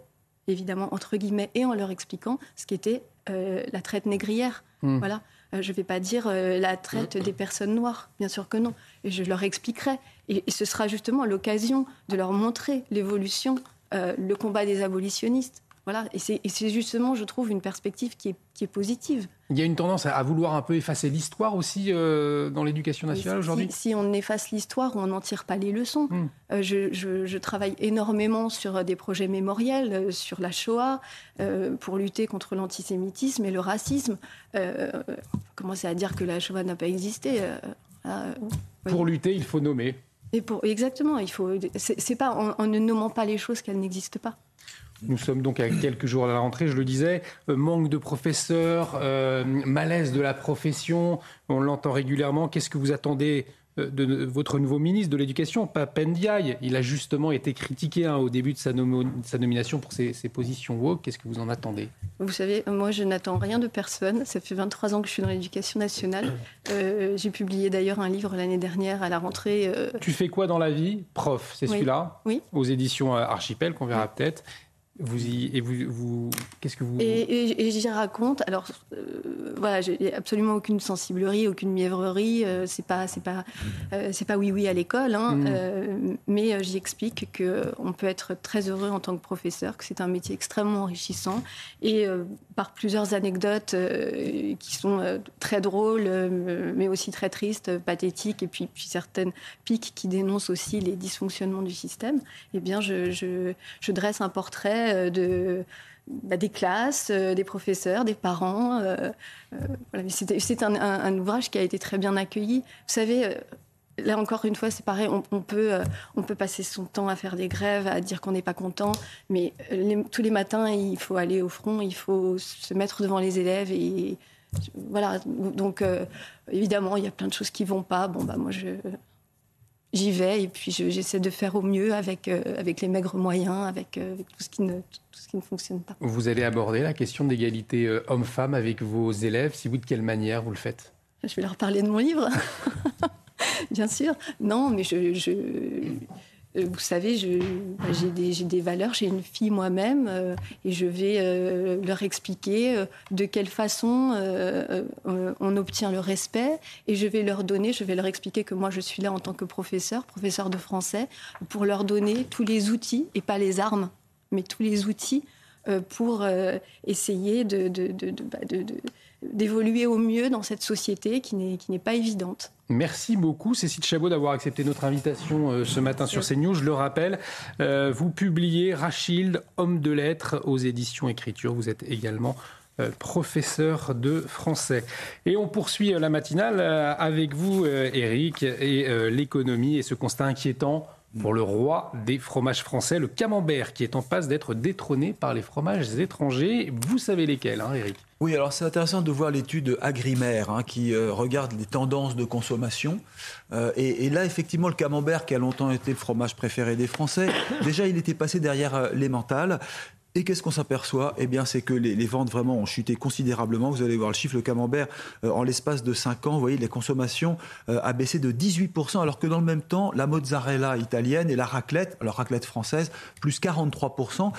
évidemment entre guillemets, et en leur expliquant ce qu'était la traite négrière. Mmh. Voilà. Euh, je ne vais pas dire euh, la traite des personnes noires, bien sûr que non. Et je leur expliquerai. Et, ce sera justement l'occasion de leur montrer l'évolution, euh, le combat des abolitionnistes. Voilà. Et c'est justement, je trouve, une perspective qui est, qui est, positive. Il y a une tendance à, vouloir un peu effacer l'histoire aussi dans l'éducation nationale aujourd'hui si, on efface l'histoire, on n'en tire pas les leçons. Hmm. je, je, travaille énormément sur des projets mémoriels, sur la Shoah, pour lutter contre l'antisémitisme et le racisme commencer à dire que la Shoah n'a pas existé. Euh, euh, pour lutter, il faut nommer. Et pour, exactement, il faut. C'est pas en, ne nommant pas les choses qu'elles n'existent pas. Nous sommes donc à quelques jours de la rentrée, je le disais, euh, manque de professeurs, malaise de la profession, on l'entend régulièrement. Qu'est-ce que vous attendez de votre nouveau ministre de l'Éducation, Papendiaï? Il a justement été critiqué hein, au début de sa, nomination pour ses, positions woke. Qu'est-ce que vous en attendez? Vous savez, moi, je n'attends rien de personne. Ça fait 23 ans que je suis dans l'éducation nationale. Euh, j'ai publié d'ailleurs un livre l'année dernière à la rentrée. Euh, tu fais quoi dans la vie Prof, c'est celui-là? Oui. Aux éditions euh, Archipel, qu'on verra peut-être. Vous y, et vous, vous qu'est-ce que vous et, et, j'y raconte. Alors euh, voilà, j'ai absolument aucune sensiblerie, aucune mièvrerie. Euh, c'est pas, c'est pas, euh, c'est pas oui oui à l'école, hein, mm. mais j'y explique que on peut être très heureux en tant que professeur, que c'est un métier extrêmement enrichissant et par plusieurs anecdotes qui sont très drôles, mais aussi très tristes, pathétiques, et puis, puis certaines piques qui dénoncent aussi les dysfonctionnements du système. Eh bien, je, je, je dresse un portrait euh, de, bah, des classes, euh, des professeurs, des parents. Euh, c'est un, ouvrage qui a été très bien accueilli. Vous savez, là encore une fois, c'est pareil, on, peut, on peut passer son temps à faire des grèves, à dire qu'on n'est pas content, mais tous les matins, il faut aller au front, il faut se mettre devant les élèves et voilà. Donc, évidemment, il y a plein de choses qui vont pas. Bon, bah, moi, je, j'y vais et puis j'essaie de faire au mieux avec, euh, avec les maigres moyens, avec, euh, tout, ce qui ne, tout ce qui ne fonctionne pas. Vous allez aborder la question d'égalité euh, homme-femme avec vos élèves. Si oui, de quelle manière vous le faites? Je vais leur parler de mon livre. Bien sûr. Non, mais je, je, vous savez, bah, j'ai des, valeurs, j'ai une fille moi-même euh, et je vais euh, leur expliquer de quelle façon on obtient le respect et je vais leur donner, je vais leur expliquer que moi je suis là en tant que professeur, professeur de français, pour leur donner tous les outils et pas les armes, mais tous les outils pour essayer bah, d'évoluer au mieux dans cette société qui n'est pas évidente. Merci beaucoup Cécile Chabot d'avoir accepté notre invitation euh, ce matin sur CNews. Je le rappelle, euh, vous publiez Rachilde, homme de lettres aux éditions Écriture. Vous êtes également euh, professeur de français. Et on poursuit la matinale avec vous, Eric, et l'économie et ce constat inquiétant pour le roi des fromages français, le camembert, qui est en passe d'être détrôné par les fromages étrangers. Vous savez lesquels, hein, Eric oui, alors c'est intéressant de voir l'étude Agrimaire hein, qui euh, regarde les tendances de consommation. Euh, et, là, effectivement, le camembert, qui a longtemps été le fromage préféré des Français, déjà il était passé derrière euh. Et qu'est-ce qu'on s'aperçoit? Eh bien, c'est que les, ventes vraiment ont chuté considérablement. Vous allez voir le chiffre, le camembert, euh, en l'espace de 5 ans, vous voyez, les consommations euh, a baissé de 18%, alors que dans le même temps, la mozzarella italienne et la raclette, alors raclette française, plus 43%.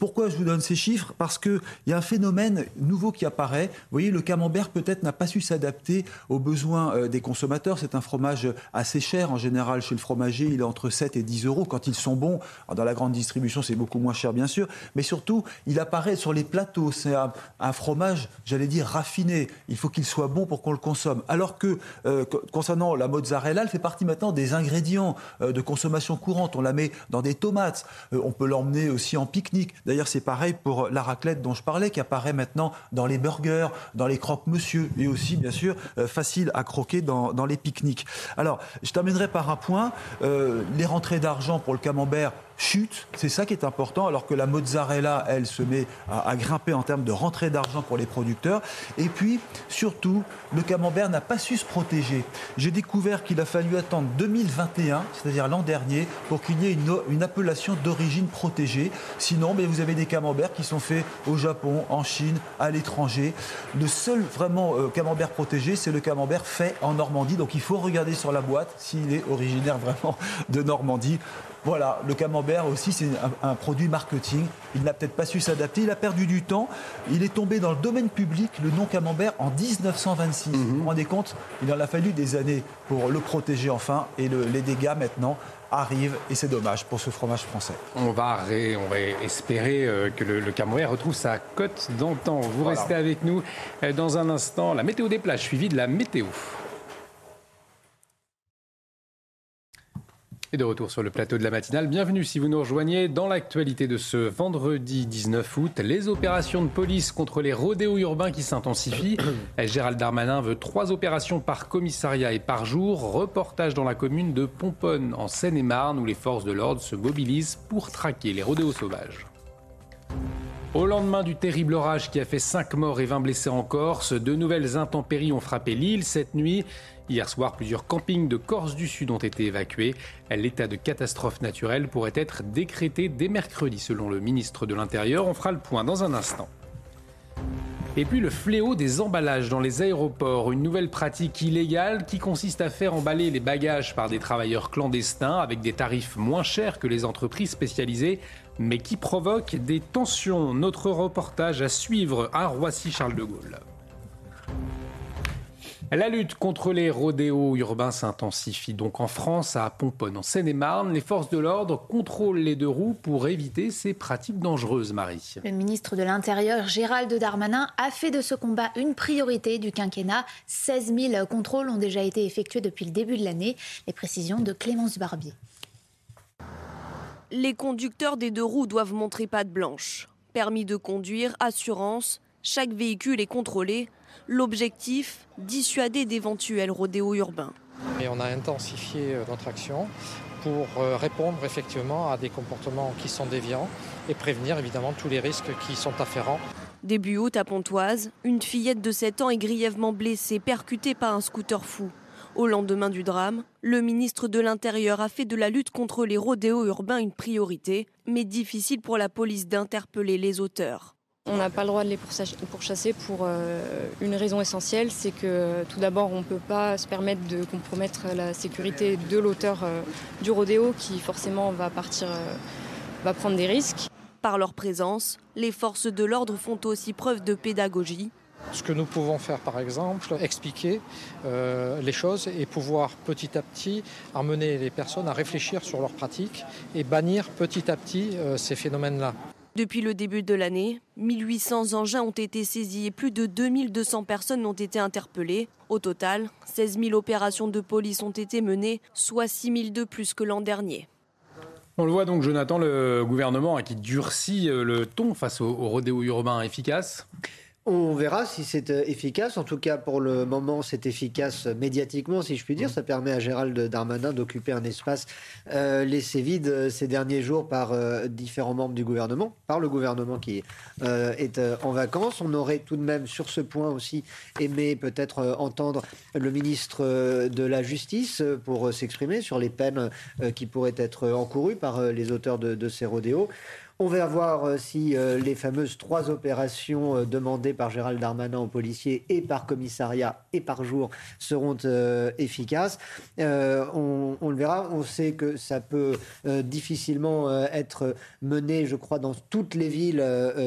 Pourquoi je vous donne ces chiffres? Parce qu'il y a un phénomène nouveau qui apparaît. Vous voyez, le camembert peut-être n'a pas su s'adapter aux besoins euh, des consommateurs. C'est un fromage assez cher en général chez le fromager. Il est entre 7 et 10 euros quand ils sont bons. dans la grande distribution, c'est beaucoup moins cher, bien sûr mais surtout, il apparaît sur les plateaux. C'est un, fromage, j'allais dire, raffiné. Il faut qu'il soit bon pour qu'on le consomme. Alors que, euh, concernant la mozzarella, elle fait partie maintenant des ingrédients euh, de consommation courante. On la met dans des tomates. Euh, on peut l'emmener aussi en pique-nique. D'ailleurs, c'est pareil pour la raclette dont je parlais, qui apparaît maintenant dans les burgers, dans les croque-monsieur, et aussi, bien sûr, facile à croquer dans, dans les pique-niques. Alors, je terminerai par un point. les rentrées d'argent pour le camembert, chute. C'est ça qui est important, alors que la mozzarella, elle, se met à, grimper en termes de rentrée d'argent pour les producteurs. Et puis, surtout, le camembert n'a pas su se protéger. J'ai découvert qu'il a fallu attendre 2021, c'est-à-dire l'an dernier, pour qu'il y ait une, appellation d'origine protégée. Sinon, mais vous avez des camemberts qui sont faits au Japon, en Chine, à l'étranger. Le seul vraiment euh, camembert protégé, c'est le camembert fait en Normandie. Donc il faut regarder sur la boîte s'il est originaire vraiment de Normandie. Voilà, le camembert aussi, c'est un, produit marketing. Il n'a peut-être pas su s'adapter, il a perdu du temps. Il est tombé dans le domaine public, le nom camembert, en 1926. Mhm. Vous vous rendez compte Il en a fallu des années pour le protéger enfin, et les dégâts maintenant arrivent, et c'est dommage pour ce fromage français. On va, on va espérer euh, que le, camembert retrouve sa cote d'antan. Vous restez avec nous euh, dans un instant. La météo des plages, suivie de la météo. Et de retour sur le plateau de la matinale, bienvenue si vous nous rejoignez dans l'actualité de ce vendredi 19 août. Les opérations de police contre les rodéos urbains qui s'intensifient. Gérald Darmanin veut trois opérations par commissariat et par jour. Reportage dans la commune de Pomponne en Seine-et-Marne où les forces de l'ordre se mobilisent pour traquer les rodéos sauvages. Au lendemain du terrible orage qui a fait 5 morts et 20 blessés en Corse, de nouvelles intempéries ont frappé l'île cette nuit. Hier soir, plusieurs campings de Corse du Sud ont été évacués. L'état de catastrophe naturelle pourrait être décrété dès mercredi, selon le ministre de l'Intérieur. On fera le point dans un instant. Et puis le fléau des emballages dans les aéroports, une nouvelle pratique illégale qui consiste à faire emballer les bagages par des travailleurs clandestins avec des tarifs moins chers que les entreprises spécialisées, mais qui provoque des tensions. Notre reportage à suivre à Roissy-Charles de Gaulle. La lutte contre les rodéos urbains s'intensifie donc en France, à Pomponne, en Seine-et-Marne. Les forces de l'ordre contrôlent les deux roues pour éviter ces pratiques dangereuses, Marie. Le ministre de l'Intérieur, Gérald Darmanin, a fait de ce combat une priorité du quinquennat. 16 000 contrôles ont déjà été effectués depuis le début de l'année. Les précisions de Clémence Barbier. Les conducteurs des deux roues doivent montrer patte blanche. Permis de conduire, assurance, chaque véhicule est contrôlé L'objectif, dissuader d'éventuels rodéos urbains. Et on a intensifié euh, notre action pour euh, répondre effectivement à des comportements qui sont déviants et prévenir évidemment tous les risques qui sont afférents. Début août à Pontoise, une fillette de 7 ans est grièvement blessée, percutée par un scooter fou. Au lendemain du drame, le ministre de l'Intérieur a fait de la lutte contre les rodéos urbains une priorité, mais difficile pour la police d'interpeller les auteurs. On n'a pas le droit de les pourchasser pour euh, une raison essentielle, c'est que tout d'abord on ne peut pas se permettre de compromettre la sécurité de l'auteur euh, du rodéo qui forcément va partir, euh, va prendre des risques. Par leur présence, les forces de l'ordre font aussi preuve de pédagogie. Ce que nous pouvons faire par exemple, expliquer les choses et pouvoir petit à petit amener les personnes à réfléchir sur leurs pratiques et bannir petit à petit ces phénomènes-là. Depuis le début de l'année, 1800 engins ont été saisis et plus de 2200 personnes ont été interpellées. Au total, 16 000 opérations de police ont été menées, soit 6 000 de plus que l'an dernier. On le voit donc, Jonathan, le gouvernement qui durcit euh, le ton face au rodéo urbain efficace. On verra si c'est euh, efficace. En tout cas, pour le moment, c'est efficace médiatiquement, si je puis dire. Ça permet à Gérald Darmanin d'occuper un espace euh, laissé vide euh, ces derniers jours par différents membres du gouvernement, par le gouvernement qui est en vacances. On aurait tout de même sur ce point aussi aimé peut-être entendre le ministre de la Justice pour s'exprimer sur les peines qui pourraient être encourues par les auteurs de, de ces rodéos. On va voir si les fameuses trois opérations demandées par Gérald Darmanin aux policiers et par commissariat et par jour seront efficaces. On, le verra. On sait que ça peut difficilement être mené, je crois, dans toutes les villes,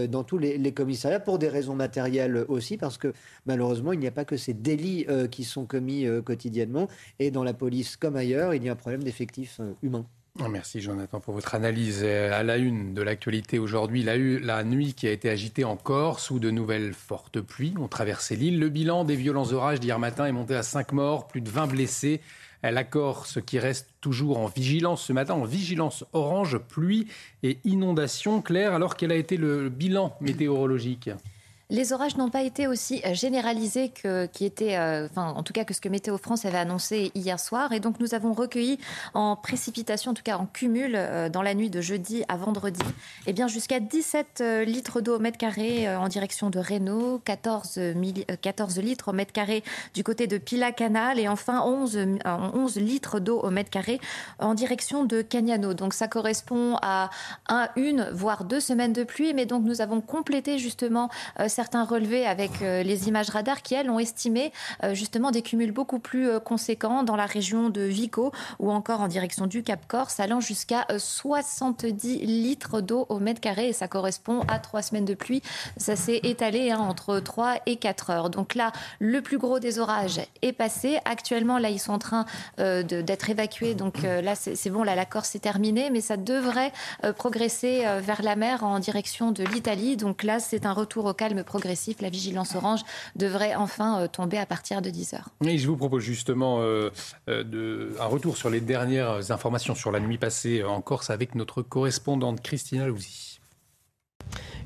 dans tous les, commissariats, pour des raisons matérielles aussi, parce que malheureusement, il n'y a pas que ces délits qui sont commis quotidiennement. Et dans la police comme ailleurs, il y a un problème d'effectifs humains. Merci Jonathan pour votre analyse. À la une de l'actualité aujourd'hui, la, la nuit qui a été agitée encore sous de nouvelles fortes pluies ont traversé l'île. Le bilan des violents orages d'hier matin est monté à 5 morts, plus de 20 blessés. La Corse qui reste toujours en vigilance ce matin, en vigilance orange, pluie et inondation. Claire, alors quel a été le bilan météorologique? Les orages n'ont pas été aussi euh, généralisés que, qui était, euh, enfin, en tout cas que ce que Météo France avait annoncé hier soir. Et donc, nous avons recueilli en précipitation, en tout cas en cumul, euh, dans la nuit de jeudi à vendredi, eh bien, jusqu'à 17 litres d'eau au mètre carré en direction de Reno, 14, 14 litres au mètre carré du côté de Pila Canal et enfin 11, 11 litres d'eau au mètre carré en direction de Cagnano. Donc, ça correspond à un, une, voire deux semaines de pluie. Mais donc, nous avons complété justement certains relevés avec euh, les images radar qui, elles, ont estimé euh, justement des cumuls beaucoup plus euh, conséquents dans la région de Vico ou encore en direction du Cap Corse, allant jusqu'à 70 litres d'eau au mètre carré. Et ça correspond à trois semaines de pluie. Ça s'est étalé hein, entre 3 et 4 heures. Donc là, le plus gros des orages est passé. Actuellement, là, ils sont en train d'être évacués. Donc là, c'est bon, là, la Corse est terminée, mais ça devrait progresser vers la mer en direction de l'Italie. Donc là, c'est un retour au calme progressif, la vigilance orange devrait enfin euh, tomber à partir de 10 heures. Et je vous propose justement euh, euh, de, un retour sur les dernières informations sur la nuit passée en Corse avec notre correspondante Christina Louzy.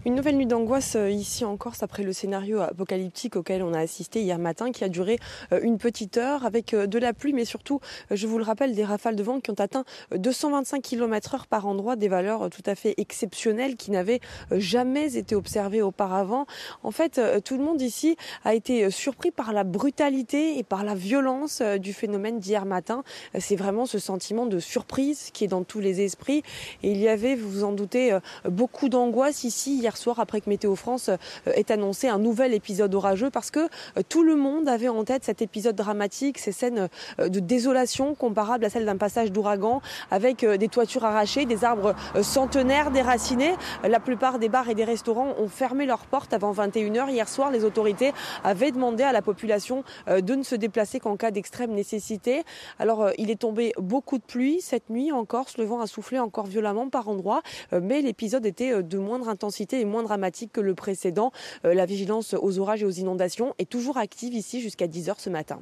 Une nouvelle nuit d'angoisse euh, ici en Corse après le scénario apocalyptique auquel on a assisté hier matin qui a duré euh, une petite heure avec euh, de la pluie mais surtout, je vous le rappelle, des rafales de vent qui ont atteint 225 km heure par endroit, des valeurs tout à fait exceptionnelles qui n'avaient jamais été observées auparavant. En fait, tout le monde ici a été surpris par la brutalité et par la violence du phénomène d'hier matin. C'est vraiment ce sentiment de surprise qui est dans tous les esprits. Et il y avait, vous vous en doutez, beaucoup d'angoisse ici hier soir après que Météo France euh, ait annoncé un nouvel épisode orageux parce que euh, tout le monde avait en tête cet épisode dramatique, ces scènes euh, de désolation comparables à celles d'un passage d'ouragan avec des toitures arrachées, des arbres centenaires déracinés. La plupart des bars et des restaurants ont fermé leurs portes avant 21h. Hier soir, les autorités avaient demandé à la population de ne se déplacer qu'en cas d'extrême nécessité. Alors, il est tombé beaucoup de pluie cette nuit en Corse. Le vent a soufflé encore violemment par endroits, mais l'épisode était de moindre intensité moins dramatique que le précédent. Euh, la vigilance aux orages et aux inondations est toujours active ici jusqu'à 10h ce matin.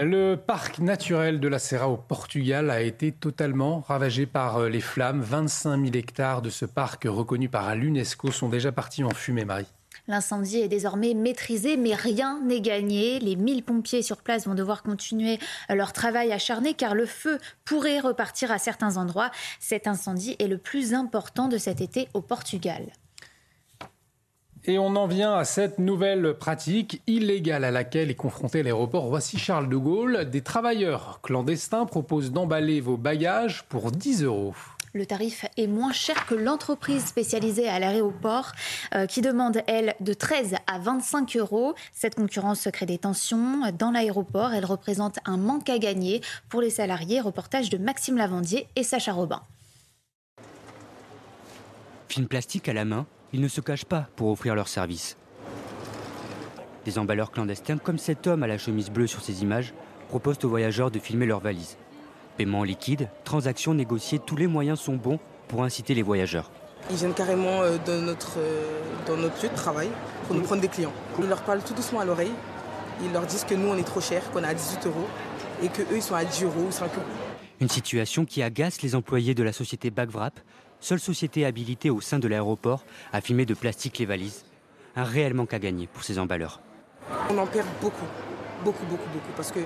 Le parc naturel de la Serra au Portugal a été totalement ravagé par euh, les flammes. 25 000 hectares de ce parc reconnu par l'UNESCO sont déjà partis en fumée, Marie. L'incendie est désormais maîtrisé, mais rien n'est gagné. Les 1000 pompiers sur place vont devoir continuer leur travail acharné car le feu pourrait repartir à certains endroits. Cet incendie est le plus important de cet été au Portugal. Et on en vient à cette nouvelle pratique illégale à laquelle est confronté l'aéroport Roissy-Charles de Gaulle. Des travailleurs clandestins proposent d'emballer vos bagages pour 10 euros. Le tarif est moins cher que l'entreprise spécialisée à l'aéroport euh, qui demande, elle, de 13 à 25 euros. Cette concurrence crée des tensions dans l'aéroport. Elle représente un manque à gagner pour les salariés. Reportage de Maxime Lavandier et Sacha Robin. Film plastique à la main, ils ne se cachent pas pour offrir leur service. Des emballeurs clandestins, comme cet homme à la chemise bleue sur ces images, proposent aux voyageurs de filmer leurs valises. Paiement liquide, transactions négociées, tous les moyens sont bons pour inciter les voyageurs. Ils viennent carrément euh, dans notre, euh, dans notre lieu de travail pour nous prendre des clients. Ils leur parlent tout doucement à l'oreille. Ils leur disent que nous, on est trop cher, qu'on est à 18 euros et qu'eux, ils sont à 10 euros ou 5 euros. Une situation qui agace les employés de la société Bagvrap, seule société habilitée au sein de l'aéroport à filmer de plastique les valises. Un réel manque à gagner pour ces emballeurs. On en perd beaucoup, beaucoup, beaucoup, beaucoup. Parce que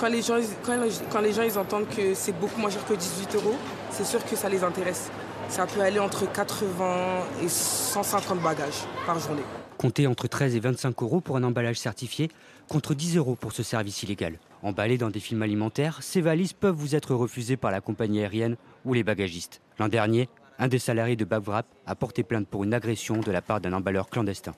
quand les gens, entendent que c'est beaucoup moins cher que 18 euros, c'est sûr que ça les intéresse. Ça peut aller entre 80 et 150 bagages par journée. Comptez entre 13 et 25 euros pour un emballage certifié, contre 10 euros pour ce service illégal. Emballés dans des films alimentaires, ces valises peuvent vous être refusées par la compagnie aérienne ou les bagagistes. L'an dernier, Un des salariés de Babwrap a porté plainte pour une agression de la part d'un emballeur clandestin.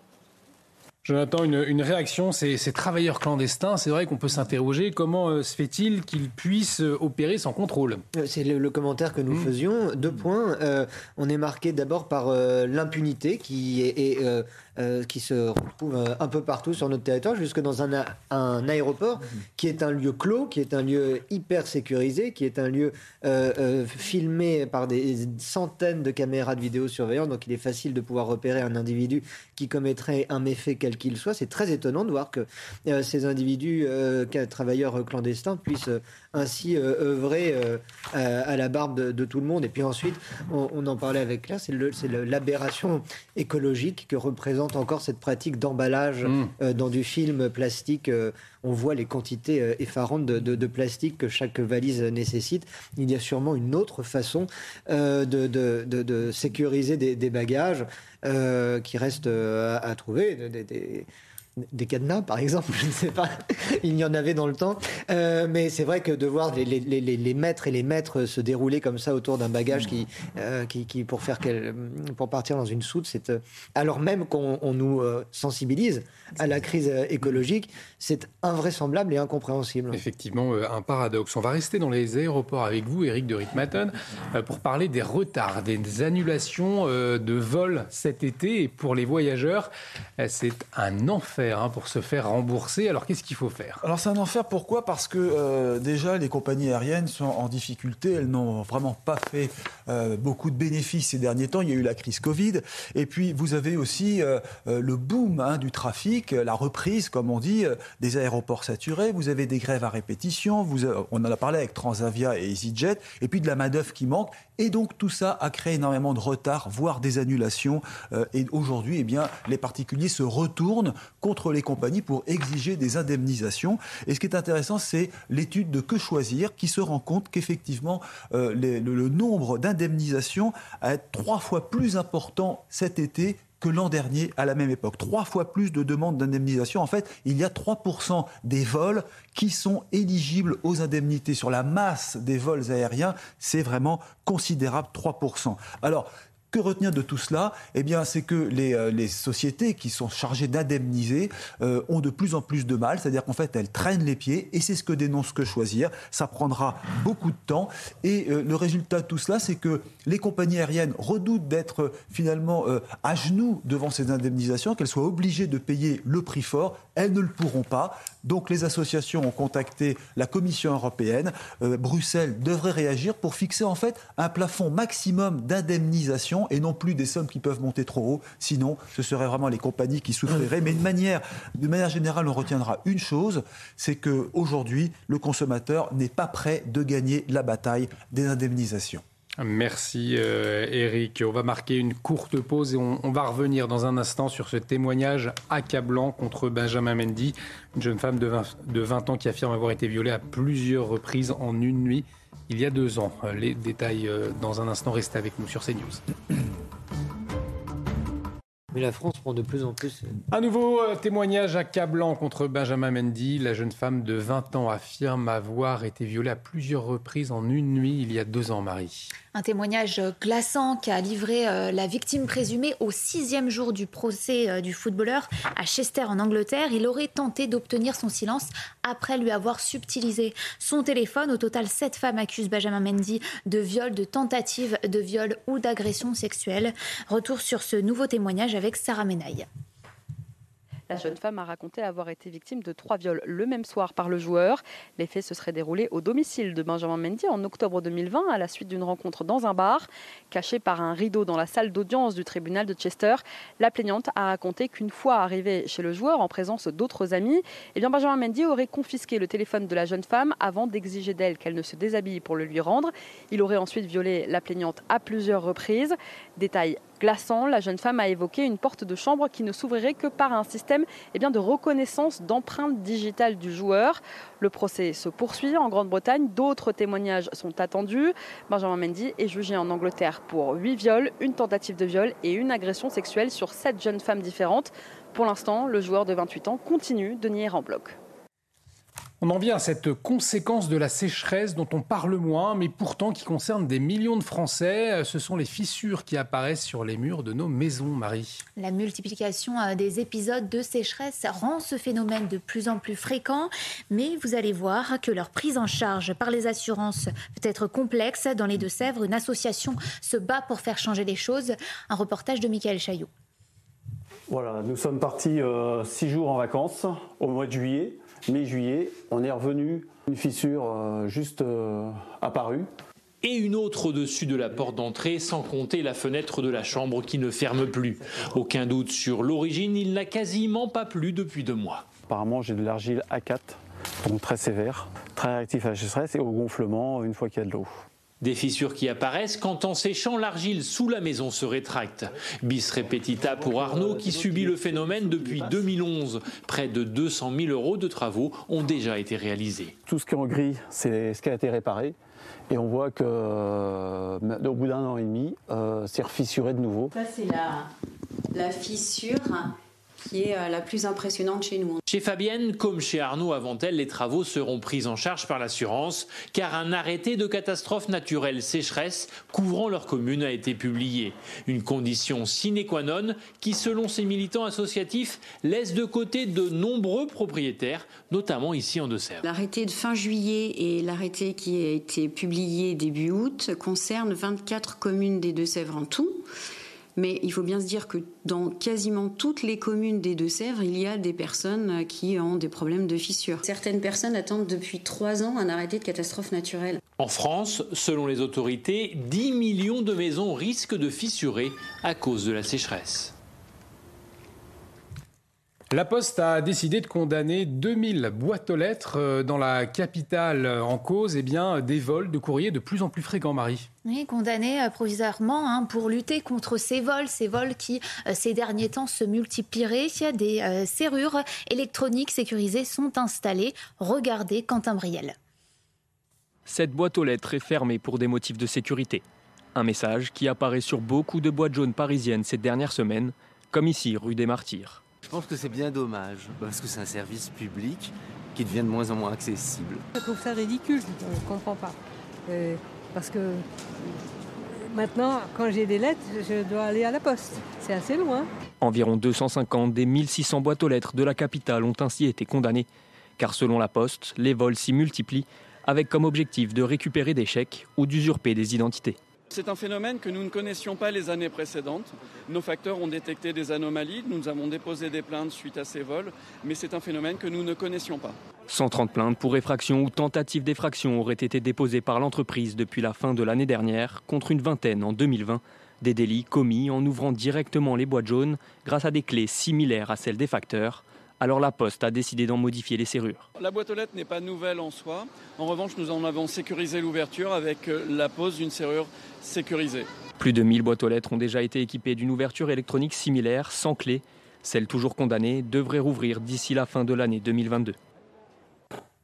Jonathan, une, une réaction, ces, ces, travailleurs clandestins, c'est vrai qu'on peut s'interroger comment euh, se fait-il qu'ils puissent euh, opérer sans contrôle? Euh, C'est le, le, commentaire que nous mmh. faisions. Deux points. Euh, on est marqué d'abord par l'impunité qui est, est euh, qui se retrouve euh, un peu partout sur notre territoire, jusque dans un, un aéroport mmh. qui est un lieu clos, qui est un lieu hyper sécurisé, qui est un lieu euh, euh, filmé par des centaines de caméras de vidéosurveillance. Donc il est facile de pouvoir repérer un individu qui commettrait un méfait quel qu'il soit. C'est très étonnant de voir que ces individus, travailleurs clandestins, puissent ainsi œuvrer à la barbe de, de, tout le monde. Et puis ensuite, on, on en parlait avec Claire, c'est l'aberration écologique que représente encore cette pratique d'emballage mmh. euh, dans du film plastique. Euh, on voit les quantités euh, effarantes de, de, de, plastique que chaque valise nécessite. Il y a sûrement une autre façon de, de, sécuriser des, des bagages qui restent à, à trouver. Des, des, des cadenas, par exemple, je ne sais pas, il y en avait dans le temps. Euh, mais c'est vrai que de voir les, les, les, les, maîtres et les maîtres se dérouler comme ça autour d'un bagage qui, euh, qui, qui, pour, faire pour partir dans une soute, c'est euh, alors même qu'on nous sensibilise à la crise écologique, c'est invraisemblable et incompréhensible. Effectivement, un paradoxe. On va rester dans les aéroports avec vous, Eric de Ritmaten, pour parler des retards, des annulations de vols cet été. Et pour les voyageurs, c'est un enfer Hein, pour se faire rembourser. Alors qu'est-ce qu'il faut faire? Alors c'est un enfer pourquoi? Parce que euh, déjà les compagnies aériennes sont en difficulté, elles n'ont vraiment pas fait euh, beaucoup de bénéfices ces derniers temps, il y a eu la crise Covid et puis vous avez aussi euh, le boom hein, du trafic, la reprise comme on dit des aéroports saturés, vous avez des grèves à répétition, vous, on en a parlé avec Transavia et EasyJet et puis de la main-d'œuvre qui manque et donc tout ça a créé énormément de retard, voire des annulations et aujourd'hui eh bien les particuliers se retournent contre contre les compagnies pour exiger des indemnisations. Et ce qui est intéressant, c'est l'étude de Que choisir qui se rend compte qu'effectivement, euh, le, le nombre d'indemnisations a été trois fois plus important cet été que l'an dernier à la même époque. Trois fois plus de demandes d'indemnisation. En fait, il y a 3% des vols qui sont éligibles aux indemnités. Sur la masse des vols aériens, c'est vraiment considérable, 3%. Alors, que retenir de tout cela Eh bien, c'est que les, euh, les, sociétés qui sont chargées d'indemniser euh, ont de plus en plus de mal, c'est-à-dire qu'en fait, elles traînent les pieds, et c'est ce que dénonce Que Choisir. Ça prendra beaucoup de temps, et euh, le résultat de tout cela, c'est que les compagnies aériennes redoutent d'être finalement à genoux devant ces indemnisations, qu'elles soient obligées de payer le prix fort. Elles ne le pourront pas. Donc, les associations ont contacté la Commission européenne. Bruxelles devrait réagir pour fixer en fait un plafond maximum d'indemnisation et non plus des sommes qui peuvent monter trop haut. Sinon, ce seraient vraiment les compagnies qui souffriraient. Mais de manière, de manière générale, on retiendra une chose, c'est qu'aujourd'hui, le consommateur n'est pas prêt de gagner la bataille des indemnisations. Merci euh, Eric. On va marquer une courte pause et on, va revenir dans un instant sur ce témoignage accablant contre Benjamin Mendy, une jeune femme de 20, de 20 ans qui affirme avoir été violée à plusieurs reprises en une nuit il y a deux ans. Les détails euh, dans un instant, restez avec nous sur CNews. Mais la France prend de plus en plus. Un nouveau euh, témoignage accablant contre Benjamin Mendy. La jeune femme de 20 ans affirme avoir été violée à plusieurs reprises en une nuit il y a deux ans, Marie. Un témoignage glaçant qu'a livré euh, la victime présumée au sixième jour du procès euh, du footballeur à Chester en Angleterre. Il aurait tenté d'obtenir son silence après lui avoir subtilisé son téléphone. Au total, sept femmes accusent Benjamin Mendy de viol, de tentative de viol ou d'agression sexuelle. Retour sur ce nouveau témoignage avec. La jeune femme a raconté avoir été victime de trois viols le même soir par le joueur. Les faits se seraient déroulés au domicile de Benjamin Mendy en octobre 2020 à la suite d'une rencontre dans un bar. Cachée par un rideau dans la salle d'audience du tribunal de Chester, la plaignante a raconté qu'une fois arrivée chez le joueur en présence d'autres amis, eh Benjamin Mendy aurait confisqué le téléphone de la jeune femme avant d'exiger d'elle qu'elle ne se déshabille pour le lui rendre. Il aurait ensuite violé la plaignante à plusieurs reprises. Détail glaçant, la jeune femme a évoqué une porte de chambre qui ne s'ouvrirait que par un système eh bien, de reconnaissance d'empreintes digitales du joueur. Le procès se poursuit en Grande-Bretagne. D'autres témoignages sont attendus. Benjamin Mendy est jugé en Angleterre pour 8 viols, une tentative de viol et une agression sexuelle sur 7 jeunes femmes différentes. Pour l'instant, le joueur de 28 ans continue de nier en bloc. On en vient à cette conséquence de la sécheresse dont on parle moins, mais pourtant qui concerne des millions de Français. Ce sont les fissures qui apparaissent sur les murs de nos maisons, Marie. La multiplication euh, des épisodes de sécheresse rend ce phénomène de plus en plus fréquent, mais vous allez voir que leur prise en charge par les assurances peut être complexe. Dans les Deux-Sèvres, une association se bat pour faire changer les choses. Un reportage de Michael Chaillot. Voilà, nous sommes partis euh, six jours en vacances au mois de juillet mi-juillet, on est revenu, une fissure euh, juste euh, apparue. Et une autre au-dessus de la porte d'entrée, sans compter la fenêtre de la chambre qui ne ferme plus. Aucun doute sur l'origine, il n'a quasiment pas plu depuis deux mois. Apparemment, j'ai de l'argile A4, donc très sévère, très réactif à la sécheresse et au gonflement une fois qu'il y a de l'eau. Des fissures qui apparaissent quand en séchant l'argile sous la maison se rétracte. Bis repetita pour Arnaud qui subit le phénomène depuis 2011. Près de 200 000 euros de travaux ont déjà été réalisés. Tout ce qui est en gris, c'est ce qui a été réparé. Et on voit que euh, au bout d'un an et demi, euh, c'est refissuré de nouveau. Ça, c'est la, la fissure qui est euh, la plus impressionnante chez nous. Chez Fabienne, comme chez Arnaud avant elle, les travaux seront pris en charge par l'assurance, car un arrêté de catastrophe naturelle sécheresse couvrant leur commune a été publié. Une condition sine qua non qui, selon ces militants associatifs, laisse de côté de nombreux propriétaires, notamment ici en Deux-Sèvres. L'arrêté de fin juillet et l'arrêté qui a été publié début août concernent 24 communes des Deux-Sèvres en tout. Mais il faut bien se dire que dans quasiment toutes les communes des Deux-Sèvres, il y a des personnes qui ont des problèmes de fissures. Certaines personnes attendent depuis trois ans un arrêté de catastrophe naturelle. En France, selon les autorités, 10 millions de maisons risquent de fissurer à cause de la sécheresse. La Poste a décidé de condamner 2000 boîtes aux lettres euh, dans la capitale en cause eh bien, des vols de courriers de plus en plus fréquents, Marie. Oui, condamné euh, provisoirement hein, pour lutter contre ces vols, ces vols qui, euh, ces derniers temps, se multiplieraient. Des serrures électroniques sécurisées sont installées. Regardez Quentin Briel. Cette boîte aux lettres est fermée pour des motifs de sécurité. Un message qui apparaît sur beaucoup de boîtes jaunes parisiennes ces dernières semaines, comme ici, rue des Martyrs. Je pense que c'est bien dommage, parce que c'est un service public qui devient de moins en moins accessible. Je trouve ça ridicule, je ne comprends pas. Euh, parce que maintenant, quand j'ai des lettres, je dois aller à la poste. C'est assez loin. Environ 250 des 1600 boîtes aux lettres de la capitale ont ainsi été condamnées. Car selon la poste, les vols s'y multiplient, avec comme objectif de récupérer des chèques ou d'usurper des identités. C'est un phénomène que nous ne connaissions pas les années précédentes. Nos facteurs ont détecté des anomalies, nous avons déposé des plaintes suite à ces vols, mais c'est un phénomène que nous ne connaissions pas. 130 plaintes pour effraction ou tentative d'effraction auraient été déposées par l'entreprise depuis la fin de l'année dernière, contre une vingtaine en 2020. Des délits commis en ouvrant directement les boîtes jaunes grâce à des clés similaires à celles des facteurs. Alors la Poste a décidé d'en modifier les serrures. La boîte aux lettres n'est pas nouvelle en soi. En revanche, nous en avons sécurisé l'ouverture avec euh, la pose d'une serrure sécurisée. Plus de 1000 boîtes aux lettres ont déjà été équipées d'une ouverture électronique similaire, sans clé. Celles toujours condamnées devraient rouvrir d'ici la fin de l'année 2022.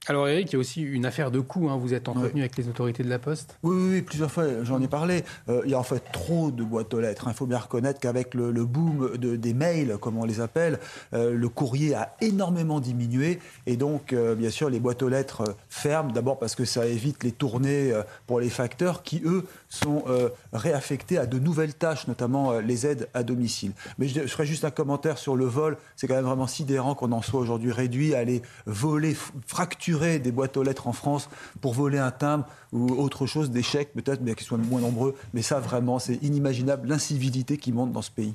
Alors Eric, il y a aussi une affaire de coût. Hein. Vous êtes entretenu avec les autorités de la Poste? Oui, oui, plusieurs fois, j'en ai parlé. Euh, il y a en fait trop de boîtes aux lettres. Il faut bien reconnaître qu'avec le, boom des mails, comme on les appelle, euh, le courrier a énormément diminué. Et donc, euh, bien sûr, les boîtes aux lettres ferment. D'abord parce que ça évite les tournées pour les facteurs qui, eux, sont réaffectés à de nouvelles tâches, notamment les aides à domicile. Mais je, ferai juste un commentaire sur le vol. C'est quand même vraiment sidérant qu'on en soit aujourd'hui réduit à aller voler, fracturer des boîtes aux lettres en France pour voler un timbre ou autre chose, des chèques peut-être, mais qui soient moins nombreux. Mais ça, vraiment, c'est inimaginable l'incivilité qui monte dans ce pays.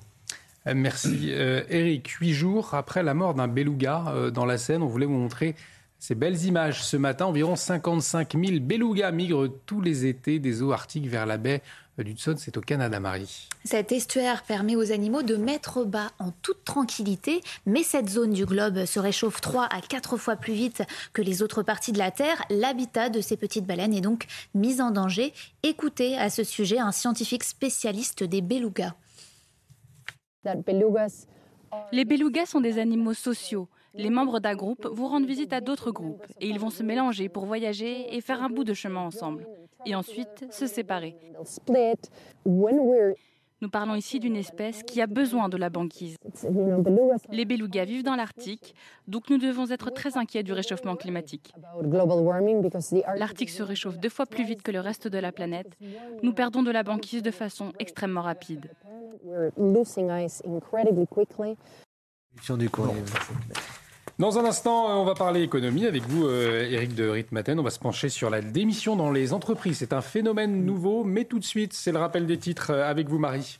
Euh, merci. Euh, Eric, huit jours après la mort d'un beluga euh, dans la Seine, on voulait vous montrer ces belles images. Ce matin, environ 55 000 belugas migrent tous les étés des eaux arctiques vers la baie d'Hudson, c'est au Canada, Marie. Cet estuaire permet aux animaux de mettre bas en toute tranquillité, mais cette zone du globe se réchauffe 3 à 4 fois plus vite que les autres parties de la Terre. L'habitat de ces petites baleines est donc mis en danger. Écoutez à ce sujet un scientifique spécialiste des belugas. Les belugas sont des animaux sociaux. Les membres d'un groupe vous rendent visite à d'autres groupes et ils vont se mélanger pour voyager et faire un bout de chemin ensemble et ensuite se séparer. Nous parlons ici d'une espèce qui a besoin de la banquise. Les belugas vivent dans l'Arctique, donc nous devons être très inquiets du réchauffement climatique. L'Arctique se réchauffe deux fois plus vite que le reste de la planète. Nous perdons de la banquise de façon extrêmement rapide. Dans un instant, euh, on va parler économie avec vous, Eric euh, de Ritmaten. On va se pencher sur la démission dans les entreprises. C'est un phénomène nouveau, mais tout de suite, c'est le rappel des titres euh, avec vous, Marie.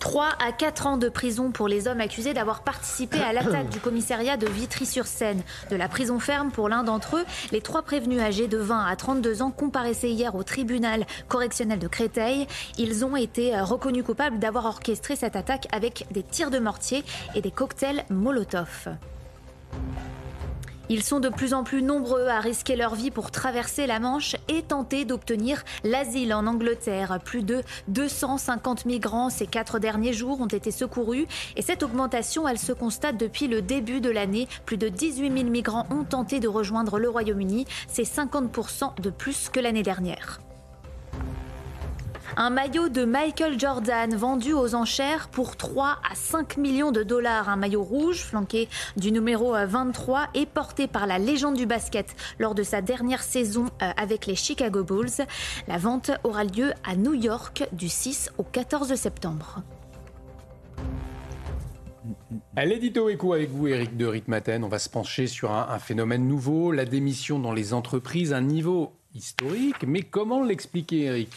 3 à 4 ans de prison pour les hommes accusés d'avoir participé à l'attaque du commissariat de Vitry-sur-Seine. De la prison ferme pour l'un d'entre eux, les trois prévenus âgés de 20 à 32 ans comparaissaient hier au tribunal correctionnel de Créteil. Ils ont été reconnus coupables d'avoir orchestré cette attaque avec des tirs de mortier et des cocktails Molotov. Ils sont de plus en plus nombreux à risquer leur vie pour traverser la Manche et tenter d'obtenir l'asile en Angleterre. Plus de 250 migrants ces quatre derniers jours ont été secourus et cette augmentation, elle se constate depuis le début de l'année. Plus de 18 000 migrants ont tenté de rejoindre le Royaume-Uni. C'est 50% de plus que l'année dernière. Un maillot de Michael Jordan vendu aux enchères pour 3 à 5 millions de dollars. Un maillot rouge flanqué du numéro 23 et porté par la légende du basket lors de sa dernière saison euh, avec les Chicago Bulls. La vente aura lieu à New York du 6 au 14 septembre. L'édito écho avec vous, Eric de Ritmaten, on va se pencher sur un phénomène nouveau, la démission dans les entreprises, un niveau historique. Mais comment l'expliquer, Eric?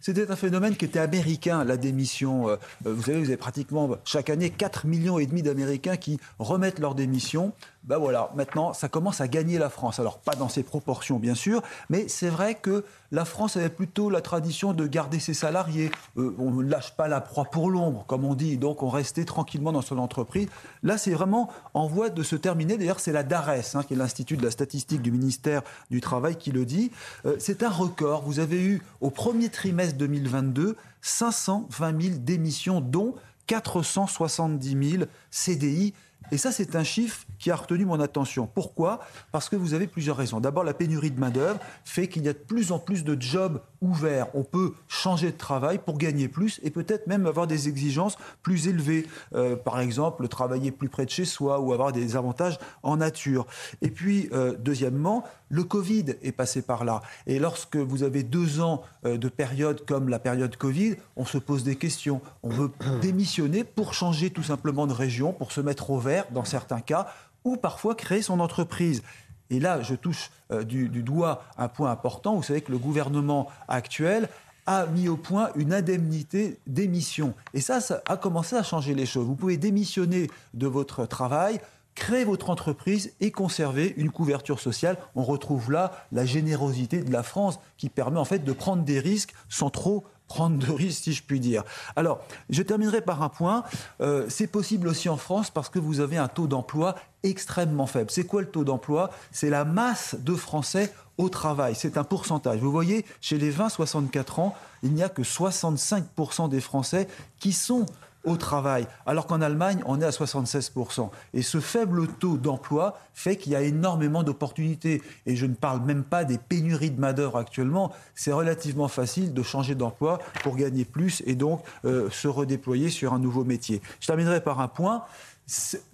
C'était un phénomène qui était américain, la démission. Euh, vous savez, vous avez pratiquement chaque année 4 millions et demi d'Américains qui remettent leur démission ben voilà, maintenant, ça commence à gagner la France. Alors, pas dans ses proportions, bien sûr, mais c'est vrai que la France avait plutôt la tradition de garder ses salariés. Euh, on ne lâche pas la proie pour l'ombre, comme on dit, donc on restait tranquillement dans son entreprise. Là, c'est vraiment en voie de se terminer. D'ailleurs, c'est la DARES, hein, qui est l'Institut de la statistique du ministère du Travail, qui le dit. Euh, c'est un record. Vous avez eu, au premier trimestre 2022, 520 000 démissions, dont 470 000 CDI. Et ça, c'est un chiffre qui a retenu mon attention. Pourquoi? Parce que vous avez plusieurs raisons. D'abord, la pénurie de main-d'œuvre fait qu'il y a de plus en plus de jobs ouverts. On peut changer de travail pour gagner plus et peut-être même avoir des exigences plus élevées. Euh, par exemple, travailler plus près de chez soi ou avoir des avantages en nature. Et puis, euh, deuxièmement, le Covid est passé par là. Et lorsque vous avez deux ans euh, de période comme la période Covid, on se pose des questions. On veut démissionner pour changer tout simplement de région, pour se mettre au vert dans certains cas, ou parfois créer son entreprise. Et là, je touche euh, du, doigt un point important. Vous savez que le gouvernement actuel a mis au point une indemnité d'émission. Et ça, ça a commencé à changer les choses. Vous pouvez démissionner de votre travail, créer votre entreprise et conserver une couverture sociale. On retrouve là la générosité de la France qui permet en fait de prendre des risques sans trop prendre de risques, si je puis dire. Alors, je terminerai par un point. Euh, c'est possible aussi en France parce que vous avez un taux d'emploi extrêmement faible. C'est quoi le taux d'emploi? C'est la masse de Français au travail. C'est un pourcentage. Vous voyez, chez les 20-64 ans, il n'y a que 65% des Français qui sont au travail, alors qu'en Allemagne, on est à 76%. Et ce faible taux d'emploi fait qu'il y a énormément d'opportunités. Et je ne parle même pas des pénuries de main-d'œuvre actuellement. C'est relativement facile de changer d'emploi pour gagner plus et donc euh, se redéployer sur un nouveau métier. Je terminerai par un point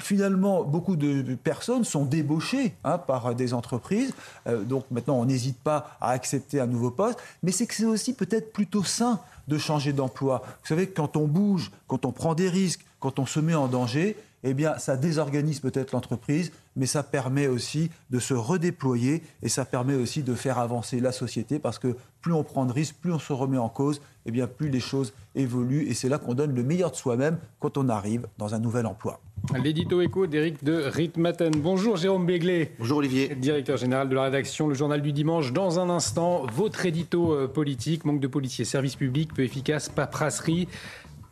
finalement, beaucoup de personnes sont débauchées hein, par des entreprises. Euh, donc maintenant, on n'hésite pas à accepter un nouveau poste. Mais c'est que c'est aussi peut-être plutôt sain de changer d'emploi. Vous savez, quand on bouge, quand on prend des risques, quand on se met en danger, eh bien, ça désorganise peut-être l'entreprise, mais ça permet aussi de se redéployer et ça permet aussi de faire avancer la société parce que plus on prend de risques, plus on se remet en cause, eh bien, plus les choses évoluent et c'est là qu'on donne le meilleur de soi-même quand on arrive dans un nouvel emploi. L'édito écho d'Éric de Ritmaten. Bonjour Jérôme Béglé. Bonjour Olivier. Directeur général de la rédaction Le Journal du Dimanche. Dans un instant, votre édito euh, politique, manque de policiers, service public, peu efficace, paperasserie.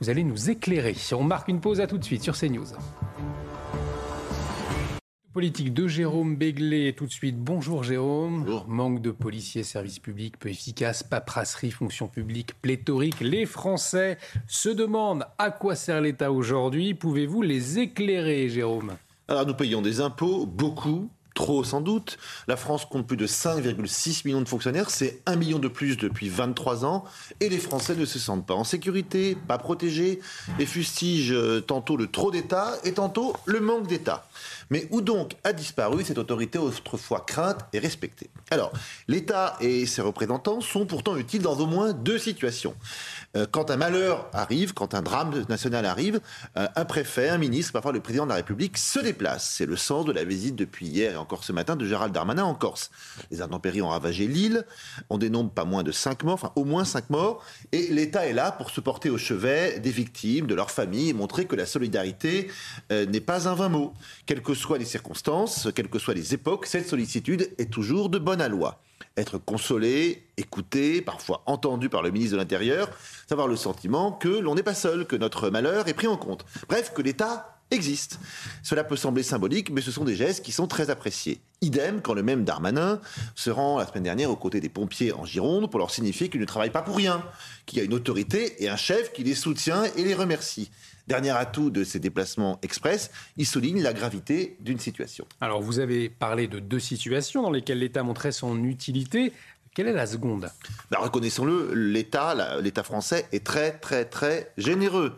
Vous allez nous éclairer. On marque une pause à tout de suite sur CNews. Politique de Jérôme Béglé tout de suite. Bonjour Jérôme. Manque de policiers, services publics peu efficace, paperasserie, fonction publique pléthorique. Les Français se demandent à quoi sert l'État aujourd'hui. Pouvez-vous les éclairer Jérôme? Alors nous payons des impôts, beaucoup, trop sans doute. La France compte plus de 5,6 millions de fonctionnaires, c'est un million de plus depuis 23 ans, et les Français ne se sentent pas en sécurité, pas protégés, et fustigent euh, tantôt le trop d'État et tantôt le manque d'État. Mais où donc a disparu cette autorité autrefois crainte et respectée? Alors, l'État et ses représentants sont pourtant utiles dans au moins deux situations. Euh, quand un malheur arrive, quand un drame national arrive, euh, un préfet, un ministre, parfois le président de la République se déplace. C'est le sens de la visite depuis hier encore ce matin de Gérald Darmanin en Corse. Les intempéries ont ravagé l'île, on dénombre pas moins de 5 morts, enfin au moins 5 morts, et l'État est là pour se porter au chevet des victimes, de leurs familles, et montrer que la solidarité euh, n'est pas un vain mot. Quelles que soient les circonstances, quelles que soient les époques, cette sollicitude est toujours de bonne aloi être consolé, écouté, parfois entendu par le ministre de l'Intérieur, savoir le sentiment que l'on n'est pas seul, que notre malheur est pris en compte. Bref, que l'État existe. Cela peut sembler symbolique, mais ce sont des gestes qui sont très appréciés. Idem quand le même Darmanin se rend la semaine dernière aux côtés des pompiers en Gironde pour leur signifier qu'ils ne travaillent pas pour rien, qu'il y a une autorité et un chef qui les soutient et les remercie. Dernier atout de ces déplacements express, il souligne la gravité d'une situation. Alors vous avez parlé de deux situations dans lesquelles l'État montrait son utilité. Quelle est la seconde? Bah, Reconnaissons-le, l'État, l'État français est très très très généreux.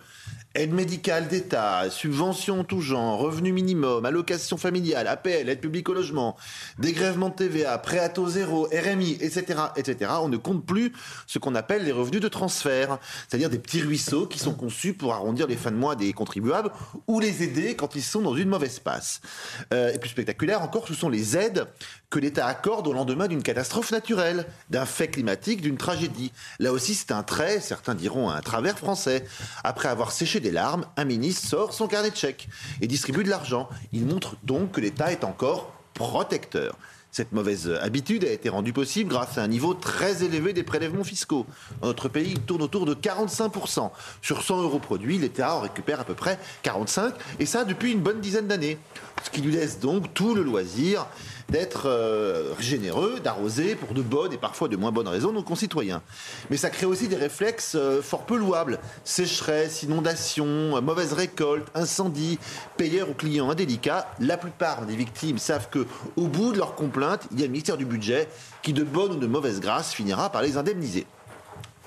Aide médicale d'État, subventions tout genre, revenu minimum, allocation familiale, APL, aide publique au logement, dégrèvement de TVA, prêt à taux zéro, RMI, etc., etc. On ne compte plus ce qu'on appelle les revenus de transfert, c'est-à-dire des petits ruisseaux qui sont conçus pour arrondir les fins de mois des contribuables ou les aider quand ils sont dans une mauvaise passe. Euh, et plus spectaculaire encore, ce sont les aides que l'État accorde au lendemain d'une catastrophe naturelle, d'un fait climatique, d'une tragédie. Là aussi, c'est un trait, certains diront un travers français. Après avoir séché des larmes, un ministre sort son carnet de chèques et distribue de l'argent. Il montre donc que l'État est encore protecteur. Cette mauvaise habitude a été rendue possible grâce à un niveau très élevé des prélèvements fiscaux. Dans notre pays, il tourne autour de 45%. Sur 100 euros produits, l'État en récupère à peu près 45, et ça depuis une bonne dizaine d'années. Ce qui lui laisse donc tout le loisir d'être euh, généreux, d'arroser pour de bonnes et parfois de moins bonnes raisons nos concitoyens. Mais ça crée aussi des réflexes euh, fort peu louables. Sécheresse, inondation, mauvaise récolte, incendie, payeurs ou clients indélicats. La plupart des victimes savent que, au bout de leur complainte, il y a le ministère du Budget qui, de bonne ou de mauvaise grâce, finira par les indemniser.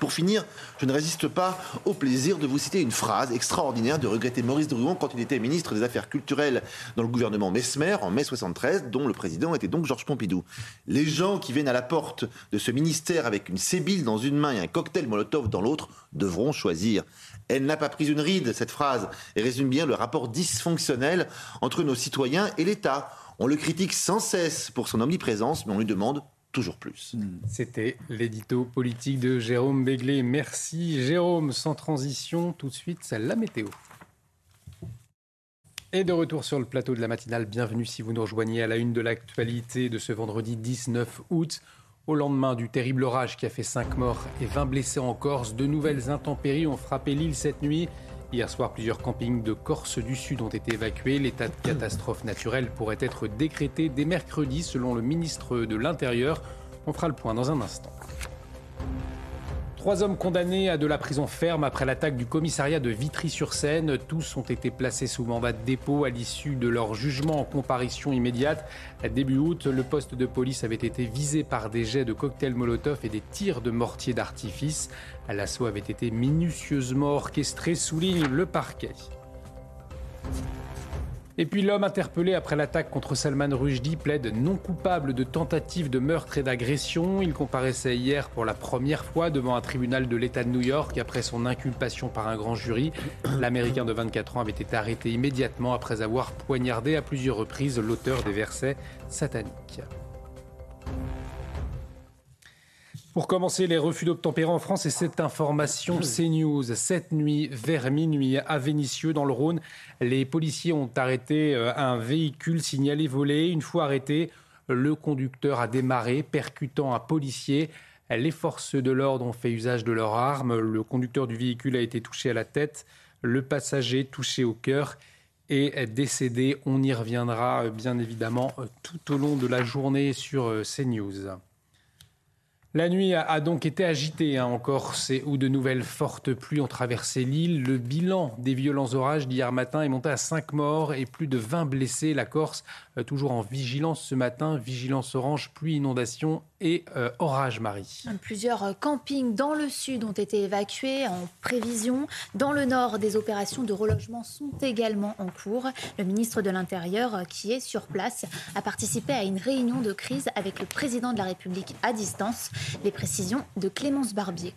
Pour finir, je ne résiste pas au plaisir de vous citer une phrase extraordinaire de regretter Maurice Druon quand il était ministre des Affaires culturelles dans le gouvernement Mesmer en mai 73, dont le président était donc Georges Pompidou. Les gens qui viennent à la porte de ce ministère avec une sébile dans une main et un cocktail Molotov dans l'autre devront choisir. Elle n'a pas pris une ride, cette phrase, et résume bien le rapport dysfonctionnel entre nos citoyens et l'État. On le critique sans cesse pour son omniprésence, mais on lui demande toujours plus. Hmm. C'était l'édito politique de Jérôme Béglé. Merci Jérôme. Sans transition, tout de suite, c'est la météo. Et de retour sur le plateau de la matinale, bienvenue si vous nous rejoignez à la une de l'actualité de ce vendredi 19 août. Au lendemain du terrible orage qui a fait 5 morts et 20 blessés en Corse, de nouvelles intempéries ont frappé l'île cette nuit. Hier soir, plusieurs campings de Corse du Sud ont été évacués. L'état de catastrophe naturelle pourrait être décrété dès mercredi, selon le ministre de l'Intérieur. On fera le point dans un instant. Trois hommes condamnés à de la prison ferme après l'attaque du commissariat de Vitry-sur-Seine. Tous ont été placés sous mandat de dépôt à l'issue de leur jugement en comparution immédiate. Début août, le poste de police avait été visé par des jets de cocktails Molotov et des tirs de mortier d'artifice. L'assaut avait été minutieusement orchestré, souligne le parquet. Et puis l'homme interpellé après l'attaque contre Salman Rushdie plaide non coupable de tentative de meurtre et d'agression. Il comparaissait hier pour la première fois devant un tribunal de l'État de New York après son inculpation par un grand jury. L'Américain de 24 ans avait été arrêté immédiatement après avoir poignardé à plusieurs reprises l'auteur des versets sataniques. Pour commencer, les refus d'obtempérer en France et cette information CNews. Cette nuit, vers minuit, à Vénissieux, dans le Rhône, les policiers ont arrêté euh, un véhicule signalé volé. Une fois arrêté, le conducteur a démarré, percutant un policier. Les forces de l'ordre ont fait usage de leurs armes. Le conducteur du véhicule a été touché à la tête, le passager touché au cœur est décédé. On y reviendra euh, bien évidemment euh, tout au long de la journée sur CNews. La nuit a donc été agitée hein, en Corse où de nouvelles fortes pluies ont traversé l'île. Le bilan des violents orages d'hier matin est monté à 5 morts et plus de 20 blessés. La Corse, euh, toujours en vigilance ce matin, vigilance orange, pluie, inondation et euh, orage, Marie. Plusieurs campings dans le sud ont été évacués en prévision. Dans le nord, des opérations de relogement sont également en cours. Le ministre de l'Intérieur, euh, qui est sur place, a participé à une réunion de crise avec le président de la République à distance. Les précisions de Clémence Barbier.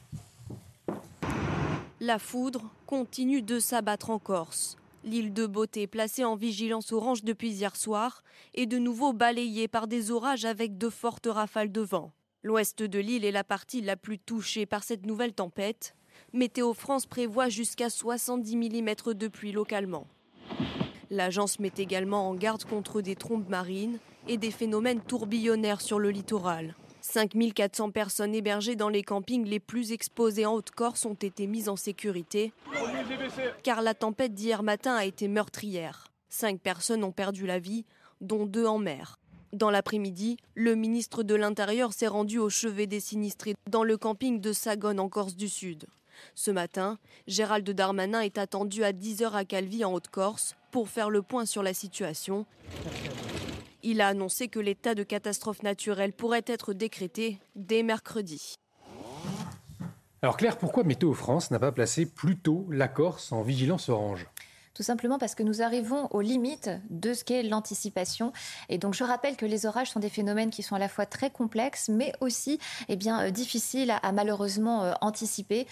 La foudre continue de s'abattre en Corse. L'île de Beauté, placée en vigilance orange depuis hier soir, est de nouveau balayée par des orages avec de fortes rafales de vent. L'ouest de l'île est la partie la plus touchée par cette nouvelle tempête. Météo France prévoit jusqu'à 70 mm de pluie localement. L'agence met également en garde contre des trombes marines et des phénomènes tourbillonnaires sur le littoral. 5400 personnes hébergées dans les campings les plus exposés en Haute-Corse ont été mises en sécurité, car la tempête d'hier matin a été meurtrière. Cinq personnes ont perdu la vie, dont deux en mer. Dans l'après-midi, le ministre de l'Intérieur s'est rendu au chevet des sinistrés dans le camping de Sagone en Corse du Sud. Ce matin, Gérald Darmanin est attendu à 10h à Calvi en Haute-Corse pour faire le point sur la situation. Il a annoncé que l'état de catastrophe naturelle pourrait être décrété dès mercredi. Alors Claire, pourquoi Météo France n'a pas placé plus tôt la Corse en vigilance orange? Tout simplement parce que nous arrivons aux limites de ce qu'est l'anticipation. Et donc je rappelle que les orages sont des phénomènes qui sont à la fois très complexes, mais aussi eh bien, euh, difficiles à, malheureusement euh, anticiper,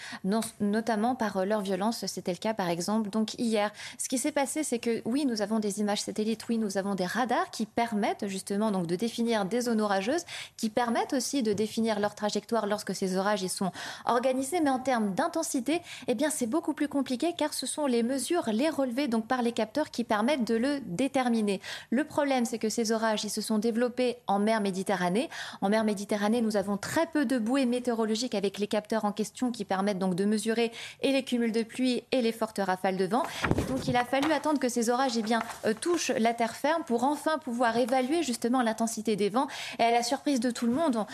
notamment par euh, leur violence. C'était le cas par exemple donc hier. Ce qui s'est passé, c'est que oui, nous avons des images satellites, oui, nous avons des radars qui permettent justement donc de définir des zones orageuses, qui permettent aussi de définir leur trajectoire lorsque ces orages y sont organisés. Mais en termes d'intensité, eh bien c'est beaucoup plus compliqué car ce sont les mesures, les relevés donc par les capteurs qui permettent de le déterminer. Le problème, c'est que ces orages, ils se sont développés en mer Méditerranée. En mer Méditerranée, nous avons très peu de bouées météorologiques avec les capteurs en question qui permettent donc de mesurer et les cumuls de pluie et les fortes rafales de vent. Donc, il a fallu attendre que ces orages eh bien, euh, touchent la terre ferme pour enfin pouvoir évaluer justement l'intensité des vents. Et à la surprise de tout le monde,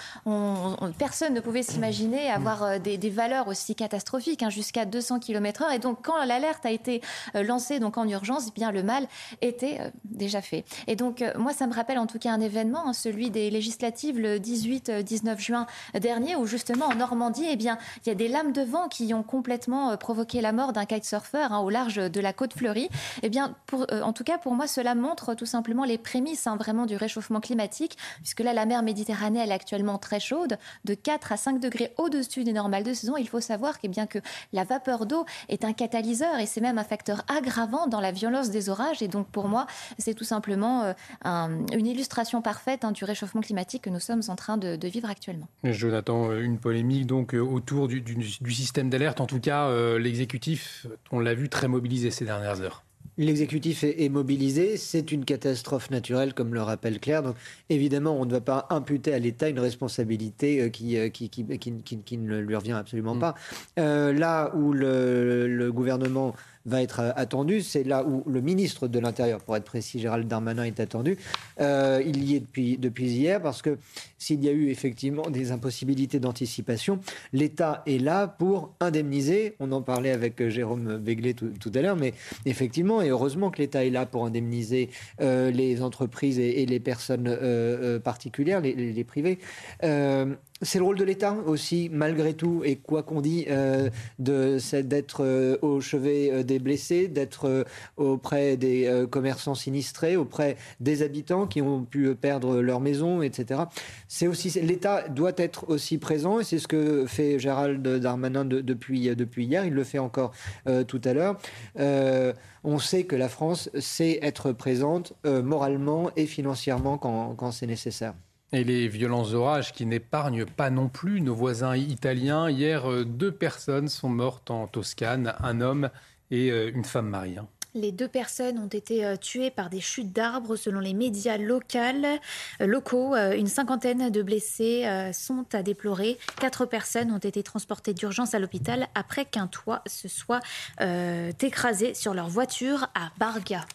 personne ne pouvait s'imaginer avoir euh, des, valeurs aussi catastrophiques, hein, jusqu'à 200 km/h. Et donc, quand l'alerte a été euh, donc en urgence, bien le mal était euh, déjà fait. Et donc euh, moi, ça me rappelle en tout cas un événement, hein, celui des législatives le 18-19 euh, juin dernier, où justement en Normandie, eh bien il y a des lames de vent qui ont complètement provoqué la mort d'un kitesurfer hein, au large de la côte fleurie. Eh bien, en tout cas pour moi, cela montre tout simplement les prémices hein, vraiment du réchauffement climatique, puisque là la mer Méditerranée elle est actuellement très chaude, de 4 à 5 degrés au-dessus des normales de saison. Il faut savoir eh bien que la vapeur d'eau est un catalyseur et c'est même un facteur aggravé avant dans la violence des orages. Et donc pour moi, c'est tout simplement euh, une illustration parfaite hein, du réchauffement climatique que nous sommes en train de, vivre actuellement. Jonathan, euh, une polémique donc euh, autour du, système d'alerte. En tout cas, l'exécutif, on l'a vu, très mobilisé ces dernières heures. L'exécutif est, mobilisé, c'est une catastrophe naturelle, comme le rappelle Claire. Donc, évidemment, on ne va pas imputer à l'État une responsabilité qui, qui, qui, ne lui revient absolument mm. pas. là où le, le gouvernement va être euh, attendu. C'est là où le ministre de l'Intérieur, pour être précis, Gérald Darmanin, est attendu. Euh, il y est depuis, depuis hier parce que s'il y a eu effectivement des impossibilités d'anticipation, l'État est là pour indemniser. On en parlait avec euh, Jérôme Béglé tout, à l'heure, mais effectivement, et heureusement que l'État est là pour indemniser les entreprises et, les personnes particulières, les, les, les privés c'est le rôle de l'État aussi, malgré tout, et quoi qu'on dit, euh, d'être euh, au chevet euh, des blessés, d'être auprès des commerçants sinistrés, auprès des habitants qui ont pu perdre leur maison, etc. C'est aussi l'État doit être aussi présent, et c'est ce que fait Gérald Darmanin depuis depuis hier. Il le fait encore tout à l'heure. on sait que la France sait être présente moralement et financièrement quand c'est nécessaire. Et les violents orages qui n'épargnent pas non plus nos voisins italiens. Hier, euh, deux personnes sont mortes en Toscane, un homme et euh, une femme mariée. Les deux personnes ont été euh, tuées par des chutes d'arbres selon les médias locaux. Une cinquantaine de blessés sont à déplorer. Quatre personnes ont été transportées d'urgence à l'hôpital après qu'un toit se soit écrasé sur leur voiture à Barga.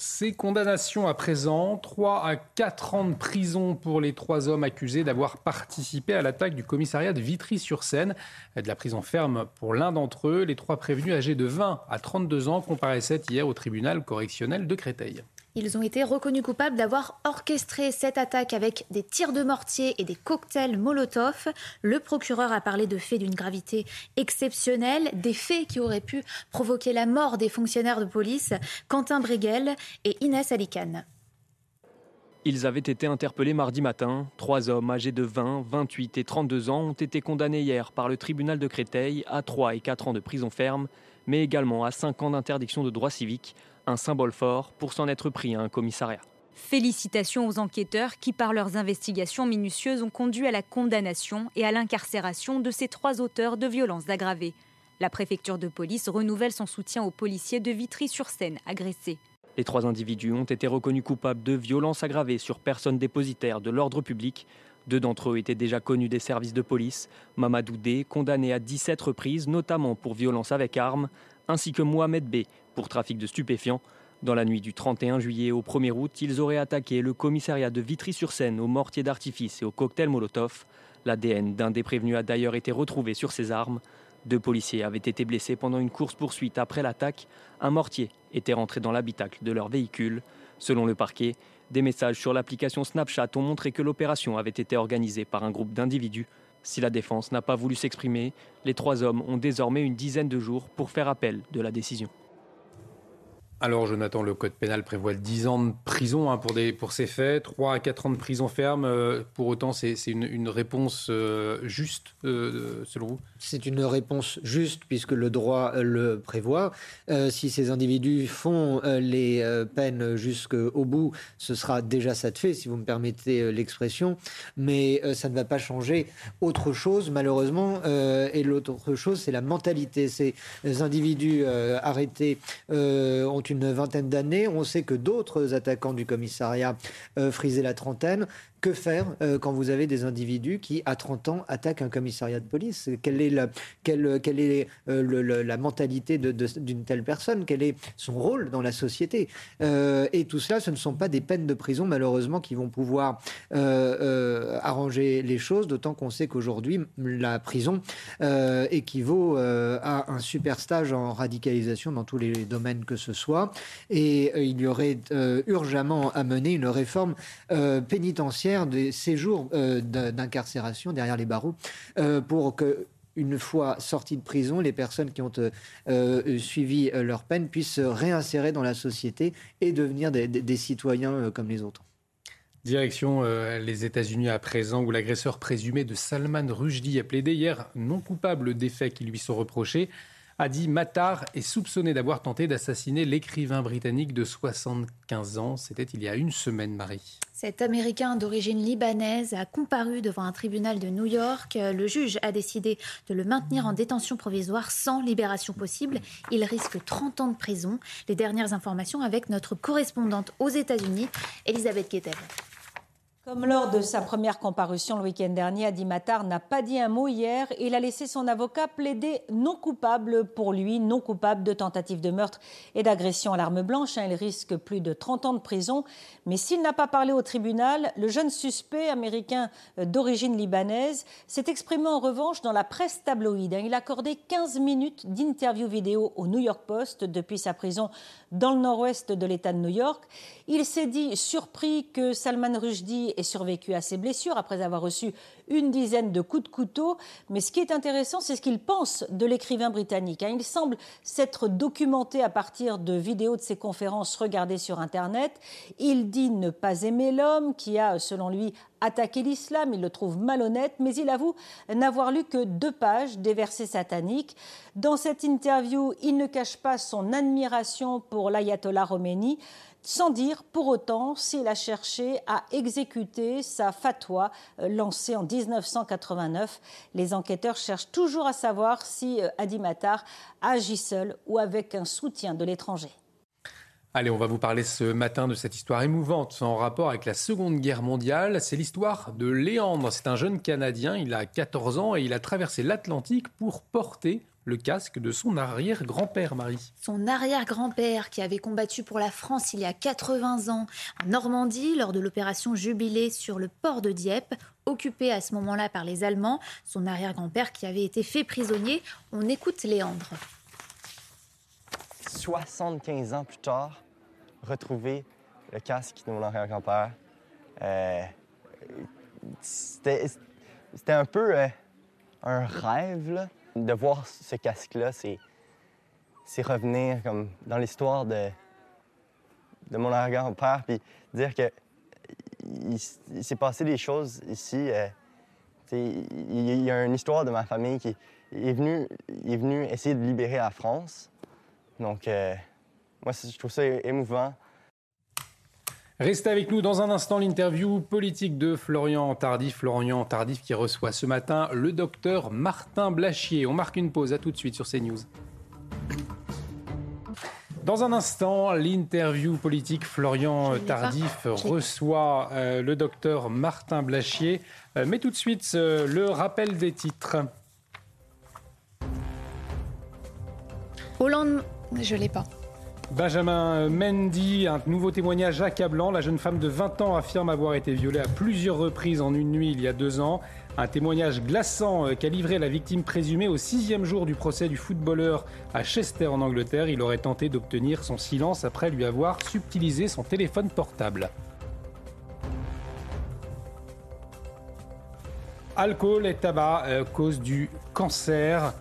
Ces condamnations à présent, 3 à 4 ans de prison pour les trois hommes accusés d'avoir participé à l'attaque du commissariat de Vitry-sur-Seine. De la prison ferme pour l'un d'entre eux. Les trois prévenus âgés de 20 à 32 ans comparaissaient hier au tribunal correctionnel de Créteil. Ils ont été reconnus coupables d'avoir orchestré cette attaque avec des tirs de mortier et des cocktails Molotov. Le procureur a parlé de faits d'une gravité exceptionnelle, des faits qui auraient pu provoquer la mort des fonctionnaires de police Quentin Breguel et Inès Alicane. Ils avaient été interpellés mardi matin. Trois hommes âgés de 20, 28 et 32 ans ont été condamnés hier par le tribunal de Créteil à 3 et 4 ans de prison ferme, mais également à 5 ans d'interdiction de droits civiques un symbole fort pour s'en être pris à un commissariat. Félicitations aux enquêteurs qui, par leurs investigations minutieuses, ont conduit à la condamnation et à l'incarcération de ces trois auteurs de violences aggravées. La préfecture de police renouvelle son soutien aux policiers de Vitry-sur-Seine agressés. Les trois individus ont été reconnus coupables de violences aggravées sur personnes dépositaires de l'ordre public. Deux d'entre eux étaient déjà connus des services de police. Mamadou D, condamné à 17 reprises, notamment pour violence avec armes, ainsi que Mohamed B, pour trafic de stupéfiants. Dans la nuit du 31 juillet au 1er août, ils auraient attaqué le commissariat de Vitry-sur-Seine au mortier d'artifice et au cocktail Molotov. L'ADN d'un des prévenus a d'ailleurs été retrouvé sur ses armes. Deux policiers avaient été blessés pendant une course-poursuite après l'attaque. Un mortier était rentré dans l'habitacle de leur véhicule. Selon le parquet, des messages sur l'application Snapchat ont montré que l'opération avait été organisée par un groupe d'individus. Si la défense n'a pas voulu s'exprimer, les trois hommes ont désormais une dizaine de jours pour faire appel de la décision. Alors, Jonathan, le code pénal prévoit 10 ans de prison hein, pour, ces faits, 3 à 4 ans de prison ferme. Euh, pour autant, c'est une, une, réponse euh, juste, euh, selon vous? C'est une réponse juste, puisque le droit le prévoit. si ces individus font les peines jusqu'au bout, ce sera déjà ça de fait, si vous me permettez l'expression. Mais ça ne va pas changer autre chose, malheureusement. et l'autre chose, c'est la mentalité. Ces individus arrêtés ont une vingtaine d'années. On sait que d'autres attaquants du commissariat euh, frisaient la trentaine. Que faire euh, quand vous avez des individus qui, à 30 ans, attaquent un commissariat de police? Quelle est la, euh, mentalité d'une telle personne? Quel est son rôle dans la société? Euh, Et tout cela, ce ne sont pas des peines de prison, malheureusement, qui vont pouvoir arranger les choses, d'autant qu'on sait qu'aujourd'hui, la prison équivaut à un super stage en radicalisation dans tous les domaines que ce soit. Et il y aurait urgemment à mener une réforme pénitentiaire des séjours euh, d'incarcération derrière les barreaux euh, pour que une fois sorties de prison, les personnes qui ont euh, suivi leur peine puissent se réinsérer dans la société et devenir des, citoyens comme les autres. Direction les États-Unis à présent, où l'agresseur présumé de Salman Rushdie a plaidé hier non coupable des faits qui lui sont reprochés. Adi Matar est soupçonné d'avoir tenté d'assassiner l'écrivain britannique de 75 ans. C'était il y a une semaine, Marie. Cet Américain d'origine libanaise a comparu devant un tribunal de New York. Le juge a décidé de le maintenir en détention provisoire sans libération possible. Il risque 30 ans de prison. Les dernières informations avec notre correspondante aux États-Unis, Elisabeth Guettel. Comme lors de sa première comparution le week-end dernier, Adi Matar n'a pas dit un mot hier. Il a laissé son avocat plaider non coupable pour lui, non coupable de tentative de meurtre et d'agression à l'arme blanche. Il risque plus de 30 ans de prison. Mais s'il n'a pas parlé au tribunal, le jeune suspect américain d'origine libanaise s'est exprimé en revanche dans la presse tabloïde. Il a accordé 15 minutes d'interview vidéo au New York Post depuis sa prison dans le nord-ouest de l'État de New York. Il s'est dit surpris que Salman Rushdie ait survécu à ses blessures après avoir reçu une dizaine de coups de couteau. Mais ce qui est intéressant, c'est ce qu'il pense de l'écrivain britannique. Hein. Il semble s'être documenté à partir de vidéos de ses conférences regardées sur Internet. Il dit ne pas aimer l'homme qui a, selon lui, attaqué l'islam. Il le trouve malhonnête, mais il avoue n'avoir lu que deux pages des versets sataniques. Dans cette interview, il ne cache pas son admiration pour l'ayatollah Khomeini sans dire pour autant s'il a cherché à exécuter sa fatwa euh, lancée en 1989. Les enquêteurs cherchent toujours à savoir si euh, Adi Matar agit seul ou avec un soutien de l'étranger. Allez, on va vous parler ce matin de cette histoire émouvante en rapport avec la Seconde Guerre mondiale. C'est l'histoire de Léandre. C'est un jeune Canadien, il a 14 ans et il a traversé l'Atlantique pour porter le casque de son arrière-grand-père, Marie. Son arrière-grand-père qui avait combattu pour la France il y a 80 ans en Normandie lors de l'opération Jubilé sur le port de Dieppe, occupé à ce moment-là par les Allemands. Son arrière-grand-père qui avait été fait prisonnier. On écoute Léandre. 75 ans plus tard, retrouver le casque de mon arrière-grand-père, euh, c'était un peu euh, un rêve de voir ce casque-là. C'est revenir comme dans l'histoire de, de mon arrière-grand-père, puis dire que il, s'est passé des choses ici. Euh, il, y a une histoire de ma famille qui est venu, est essayer de libérer la France. Donc, euh, moi, je trouve ça émouvant. Restez avec nous dans un instant l'interview politique de Florian Tardif. Florian Tardif qui reçoit ce matin le docteur Martin Blachier. On marque une pause, à tout de suite sur CNews. Dans un instant, l'interview politique Florian Tardif reçoit euh, le docteur Martin Blachier. Euh, mais tout de suite, le rappel des titres. Hollande, je l'ai pas. Benjamin Mendy, un nouveau témoignage accablant. La jeune femme de 20 ans affirme avoir été violée à plusieurs reprises en une nuit il y a deux ans. Un témoignage glaçant euh, qu'a livré la victime présumée au sixième jour du procès du footballeur à Chester en Angleterre. Il aurait tenté d'obtenir son silence après lui avoir subtilisé son téléphone portable. Alcool et tabac, euh, cause du cancer.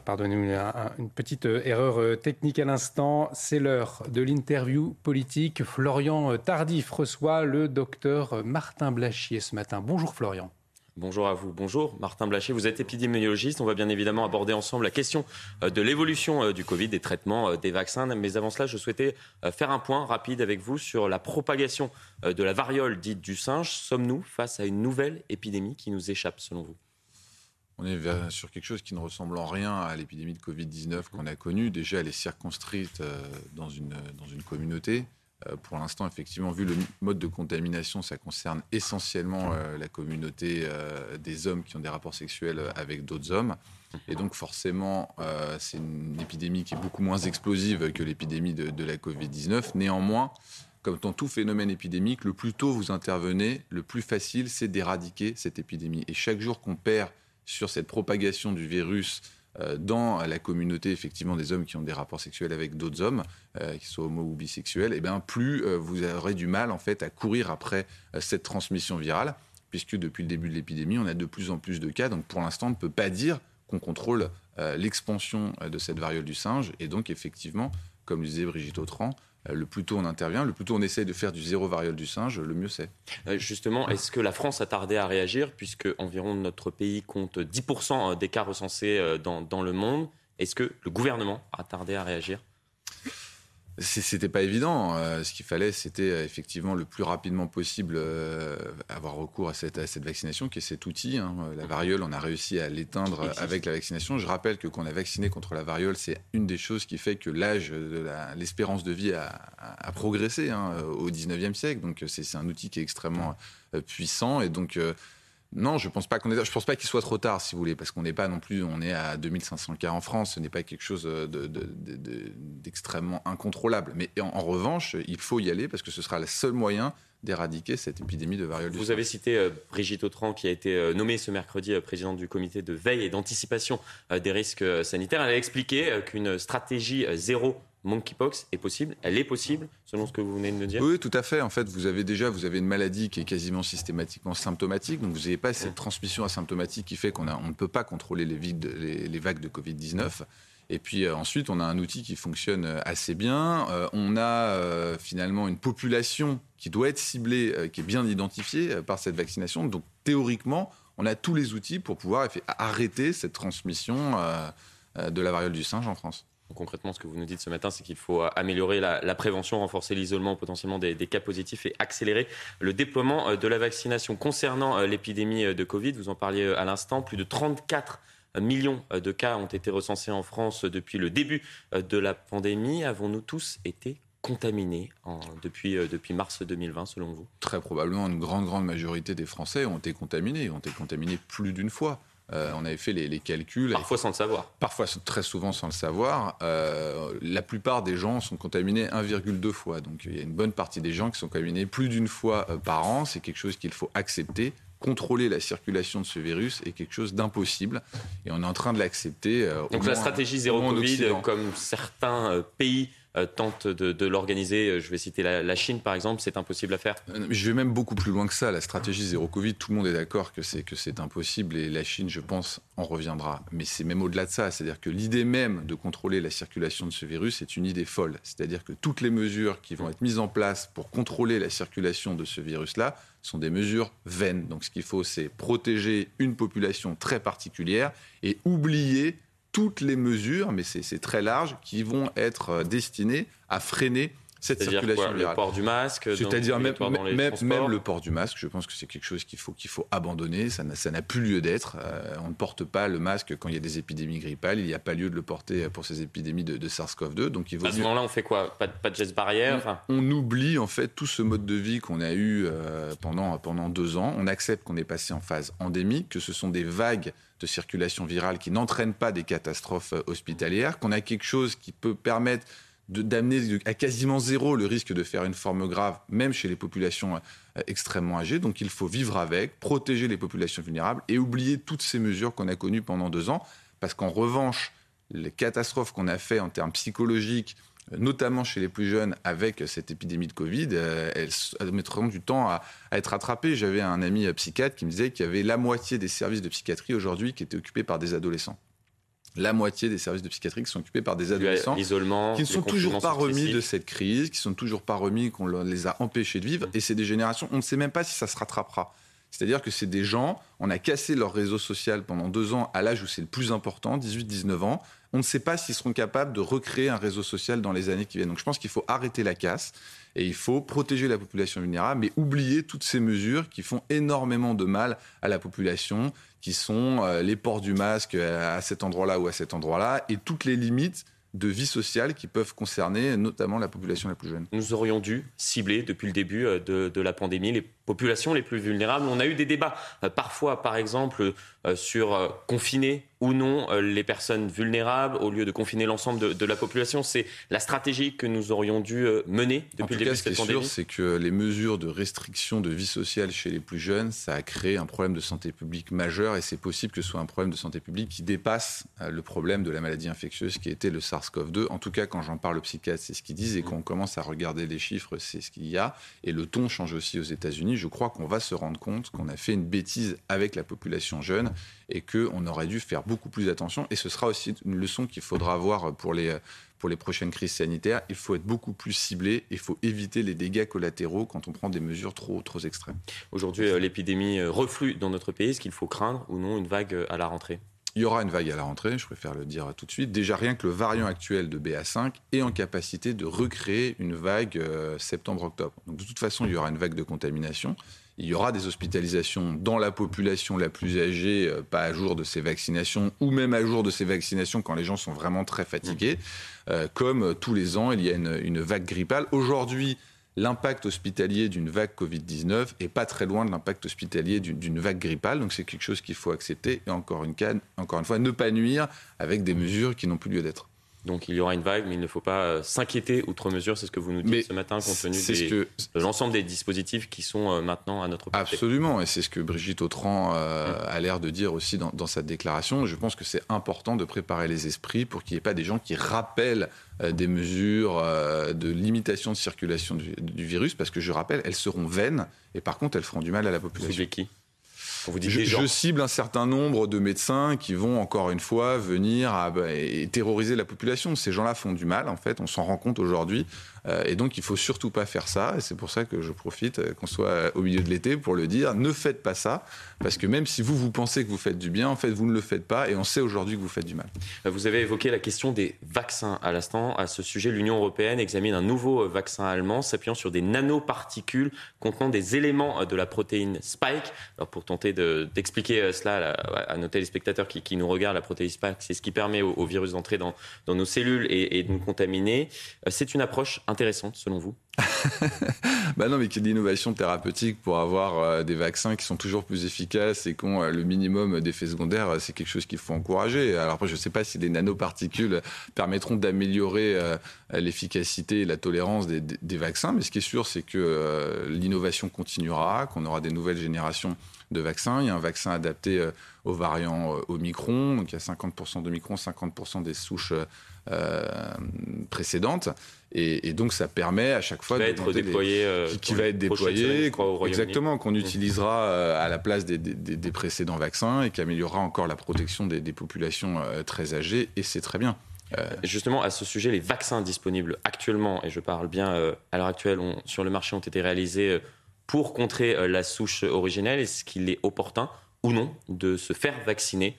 Pardonnez-moi une petite euh, erreur euh, technique à l'instant. C'est l'heure de l'interview politique. Florian euh, Tardif reçoit le docteur Martin Blachier ce matin. Bonjour Florian. Bonjour à vous. Bonjour Martin Blachier. Vous êtes épidémiologiste. On va bien évidemment aborder ensemble la question de l'évolution du Covid, des traitements, des vaccins. Mais avant cela, je souhaitais faire un point rapide avec vous sur la propagation de la variole dite du singe. Sommes-nous face à une nouvelle épidémie qui nous échappe selon vous? On est sur quelque chose qui ne ressemble en rien à l'épidémie de Covid-19 qu'on a connue. Déjà, elle est circonscrite euh, dans une, dans une communauté. Euh, pour l'instant, effectivement, vu le mode de contamination, ça concerne essentiellement euh, la communauté des hommes qui ont des rapports sexuels avec d'autres hommes. Et donc, forcément, c'est une épidémie qui est beaucoup moins explosive que l'épidémie de, de, la Covid-19. Néanmoins, comme dans tout phénomène épidémique, le plus tôt vous intervenez, le plus facile c'est d'éradiquer cette épidémie. Et chaque jour qu'on perd sur cette propagation du virus euh, dans la communauté effectivement des hommes qui ont des rapports sexuels avec d'autres hommes, euh, qui soient homo ou bisexuels, et eh bien plus euh, vous aurez du mal en fait à courir après cette transmission virale, puisque depuis le début de l'épidémie, on a de plus en plus de cas. Donc pour l'instant, on ne peut pas dire qu'on contrôle l'expansion de cette variole du singe, et donc effectivement, comme disait Brigitte Autran, euh, le plus tôt on intervient, le plus tôt on essaye de faire du zéro variole du singe, le mieux c'est. Euh, justement, est-ce que la France a tardé à réagir, puisque environ notre pays compte 10% euh, des cas recensés dans, dans le monde? Est-ce que le gouvernement a tardé à réagir? C'était pas évident. Euh, ce qu'il fallait, c'était euh, effectivement le plus rapidement possible euh, avoir recours à cette, cette, vaccination, qui est cet outil. Hein. La variole, on a réussi à l'éteindre avec la vaccination. Je rappelle que quand on a vacciné contre la variole, c'est une des choses qui fait que l'âge de l'espérance de vie a, a, progressé hein, au 19e siècle. Donc c'est un outil qui est extrêmement puissant. Et donc non, je pense pas qu'on est. Je pense pas qu'il soit trop tard, si vous voulez, parce qu'on n'est pas non plus. On est à 2500 cas en France. Ce n'est pas quelque chose d'extrêmement incontrôlable. Mais en, revanche, il faut y aller parce que ce sera le seul moyen d'éradiquer cette épidémie de variole. Vous avez cité euh, Brigitte Autran, qui a été euh, nommée ce mercredi euh, présidente du comité de veille et d'anticipation des risques sanitaires. Elle a expliqué qu'une stratégie zéro monkeypox est possible, elle est possible, selon ce que vous venez de me dire? Oui, tout à fait. En fait, vous avez déjà vous avez une maladie qui est quasiment systématiquement symptomatique, donc vous n'avez pas cette transmission asymptomatique qui fait qu'on on ne peut pas contrôler les, les, vagues de Covid-19. Et puis euh, ensuite, on a un outil qui fonctionne euh, assez bien. Euh, on a finalement une population qui doit être ciblée, qui est bien identifiée par cette vaccination. Donc théoriquement, on a tous les outils pour pouvoir arrêter cette transmission de la variole du singe en France concrètement, ce que vous nous dites ce matin, c'est qu'il faut améliorer la, prévention, renforcer l'isolement potentiellement des, cas positifs et accélérer le déploiement euh, de la vaccination. Concernant euh, l'épidémie euh, de Covid, vous en parliez à l'instant, plus de 34 millions de cas ont été recensés en France depuis le début de la pandémie. Avons-nous tous été contaminés depuis, depuis mars 2020, selon vous? Très probablement, une grande, grande majorité des Français ont été contaminés, ont été contaminés plus d'une fois. Euh, on avait fait les, calculs. Parfois sans le savoir. Parfois très souvent sans le savoir. Euh, la plupart des gens sont contaminés 1,2 fois. Donc il y a une bonne partie des gens qui sont contaminés plus d'une fois euh, par an. C'est quelque chose qu'il faut accepter. Contrôler la circulation de ce virus est quelque chose d'impossible. Et on est en train de l'accepter. Donc la stratégie zéro Covid, comme certains pays tente de, l'organiser. Euh, je vais citer la, Chine, par exemple, c'est impossible à faire. Euh, je vais même beaucoup plus loin que ça. La stratégie zéro Covid, tout le monde est d'accord que c'est que c'est impossible et la Chine, je pense, en reviendra. Mais c'est même au-delà de ça. C'est-à-dire que l'idée même de contrôler la circulation de ce virus est une idée folle. C'est-à-dire que toutes les mesures qui vont être mises en place pour contrôler la circulation de ce virus-là sont des mesures vaines. Donc ce qu'il faut, c'est protéger une population très particulière et oublier toutes les mesures, mais c'est très large, qui vont être euh, destinées à freiner cette circulation quoi, Le port du masque C'est-à-dire même, même, le port du masque, je pense que c'est quelque chose qu'il faut, qu'il faut abandonner. Ça n'a plus lieu d'être. Euh, on ne porte pas le masque quand il y a des épidémies grippales. Il n'y a pas lieu de le porter pour ces épidémies de, SARS-CoV-2. Donc il à ce moment-là, on fait quoi? Pas, pas, de gestes barrières? On, oublie en fait tout ce mode de vie qu'on a eu euh, pendant, pendant deux ans. On accepte qu'on est passé en phase endémique, que ce sont des vagues de circulation virale qui n'entraînent pas des catastrophes euh, hospitalières, qu'on a quelque chose qui peut permettre d'amener à quasiment zéro le risque de faire une forme grave, même chez les populations euh, extrêmement âgées. Donc il faut vivre avec, protéger les populations vulnérables et oublier toutes ces mesures qu'on a connues pendant deux ans. Parce qu'en revanche, les catastrophes qu'on a fait en termes psychologiques, euh, notamment chez les plus jeunes, avec cette épidémie de Covid, euh, elles, mettront du temps à, à être rattrapées. J'avais un ami psychiatre qui me disait qu'il y avait la moitié des services de psychiatrie aujourd'hui qui étaient occupés par des adolescents la moitié des services de psychiatrie qui sont occupés par des adolescents qui ne sont toujours pas remis de cette crise, qui sont toujours pas remis, qu'on les a empêchés de vivre. Et c'est des générations, on ne sait même pas si ça se rattrapera. C'est-à-dire que c'est des gens, on a cassé leur réseau social pendant deux ans à l'âge où c'est le plus important, 18-19 ans. On ne sait pas s'ils seront capables de recréer un réseau social dans les années qui viennent. Donc je pense qu'il faut arrêter la casse et il faut protéger la population vulnérable, mais oublier toutes ces mesures qui font énormément de mal à la population, qui sont euh, les ports du masque à cet endroit-là ou à cet endroit-là, et toutes les limites de vie sociale qui peuvent concerner notamment la population la plus jeune. Nous aurions dû cibler depuis le début euh, de, la pandémie les populations les plus vulnérables. On a eu des débats, euh, parfois par exemple euh, sur euh, confiner ou non les personnes vulnérables au lieu de confiner l'ensemble de, la population. C'est la stratégie que nous aurions dû mener depuis le début de cette pandémie. Ce qui est sûr, c'est que les mesures de restriction de vie sociale chez les plus jeunes, ça a créé un problème de santé publique majeur et c'est possible que ce soit un problème de santé publique qui dépasse le problème de la maladie infectieuse qui était le SARS-CoV-2. En tout cas, quand j'en parle aux psychiatres, c'est ce qu'ils disent et quand on commence à regarder les chiffres, c'est ce qu'il y a. Et le ton change aussi aux États-Unis je crois qu'on va se rendre compte qu'on a fait une bêtise avec la population jeune et qu'on aurait dû faire beaucoup plus attention. Et ce sera aussi une leçon qu'il faudra avoir pour les, pour les prochaines crises sanitaires. Il faut être beaucoup plus ciblé. Il faut éviter les dégâts collatéraux quand on prend des mesures trop, trop extrêmes. Aujourd'hui, euh, l'épidémie euh, reflue dans notre pays. Est-ce qu'il faut craindre ou non une vague euh, à la rentrée? Il y aura une vague à la rentrée, je préfère le dire tout de suite. Déjà, rien que le variant actuel de BA5 est en capacité de recréer une vague septembre-octobre. Donc, de toute façon, il y aura une vague de contamination il y aura des hospitalisations dans la population la plus âgée, euh, pas à jour de ces vaccinations, ou même à jour de ces vaccinations quand les gens sont vraiment très fatigués. Euh, comme tous les ans, il y a une, vague grippale. Aujourd'hui, l'impact hospitalier d'une vague Covid-19 est pas très loin de l'impact hospitalier d'une vague grippale. Donc c'est quelque chose qu'il faut accepter et encore une, encore une fois, ne pas nuire avec des mesures qui n'ont plus lieu d'être. Donc il y aura une vague, mais il ne faut pas euh, s'inquiéter outre mesure. C'est ce que vous nous dites ce matin, compte tenu de l'ensemble des dispositifs qui sont euh, maintenant à notre portée. Absolument, et c'est ce que Brigitte Autran euh, mm. a l'air de dire aussi dans, dans, sa déclaration. Je pense que c'est important de préparer les esprits pour qu'il n'y ait pas des gens qui rappellent des mesures de limitation de circulation du, du, virus, parce que je rappelle, elles seront vaines, et par contre, elles feront du mal à la population. Vous qui? Je, cible un certain nombre de médecins qui vont encore une fois venir bah, et terroriser la population. Ces gens-là font du mal, en fait, on s'en rend compte aujourd'hui. Euh, et donc, il faut surtout pas faire ça. Et c'est pour ça que je profite euh, qu'on soit au milieu de l'été pour le dire. Ne faites pas ça, parce que même si vous vous pensez que vous faites du bien, en fait, vous ne le faites pas. Et on sait aujourd'hui que vous faites du mal. Euh, vous avez évoqué la question des vaccins à l'instant. À ce sujet, l'Union européenne examine un nouveau vaccin allemand s'appuyant sur des nanoparticules contenant des éléments de la protéine Spike. Alors, pour tenter d'expliquer cela à, nos téléspectateurs qui, nous regardent, la protéine Spike, c'est ce qui permet au, virus d'entrer dans, dans, nos cellules et, et de nous contaminer. C'est une approche intéressante selon vous bah non, mais qu'il y ait de l'innovation thérapeutique pour avoir euh, des vaccins qui sont toujours plus efficaces et qui ont euh, le minimum d'effets secondaires, euh, c'est quelque chose qu'il faut encourager. Alors après, je ne sais pas si les nanoparticules permettront d'améliorer l'efficacité et la tolérance des, vaccins, mais ce qui est sûr, c'est que l'innovation continuera, qu'on aura des nouvelles générations de vaccins. Il y a un vaccin adapté aux variants Omicron, donc il y a 50% d'Omicron, 50% des souches précédentes. Et, donc ça permet à chaque fois qui va être déployé, euh, qui, va être déployé, exactement, qu'on utilisera euh, à la place des, précédents vaccins et qui améliorera encore la protection des, populations euh, très âgées. Et c'est très bien. Justement, à ce sujet, les vaccins disponibles actuellement, et je parle bien à l'heure actuelle, sur le marché ont été réalisés pour contrer la souche originelle. Est-ce qu'il est opportun ou non de se faire vacciner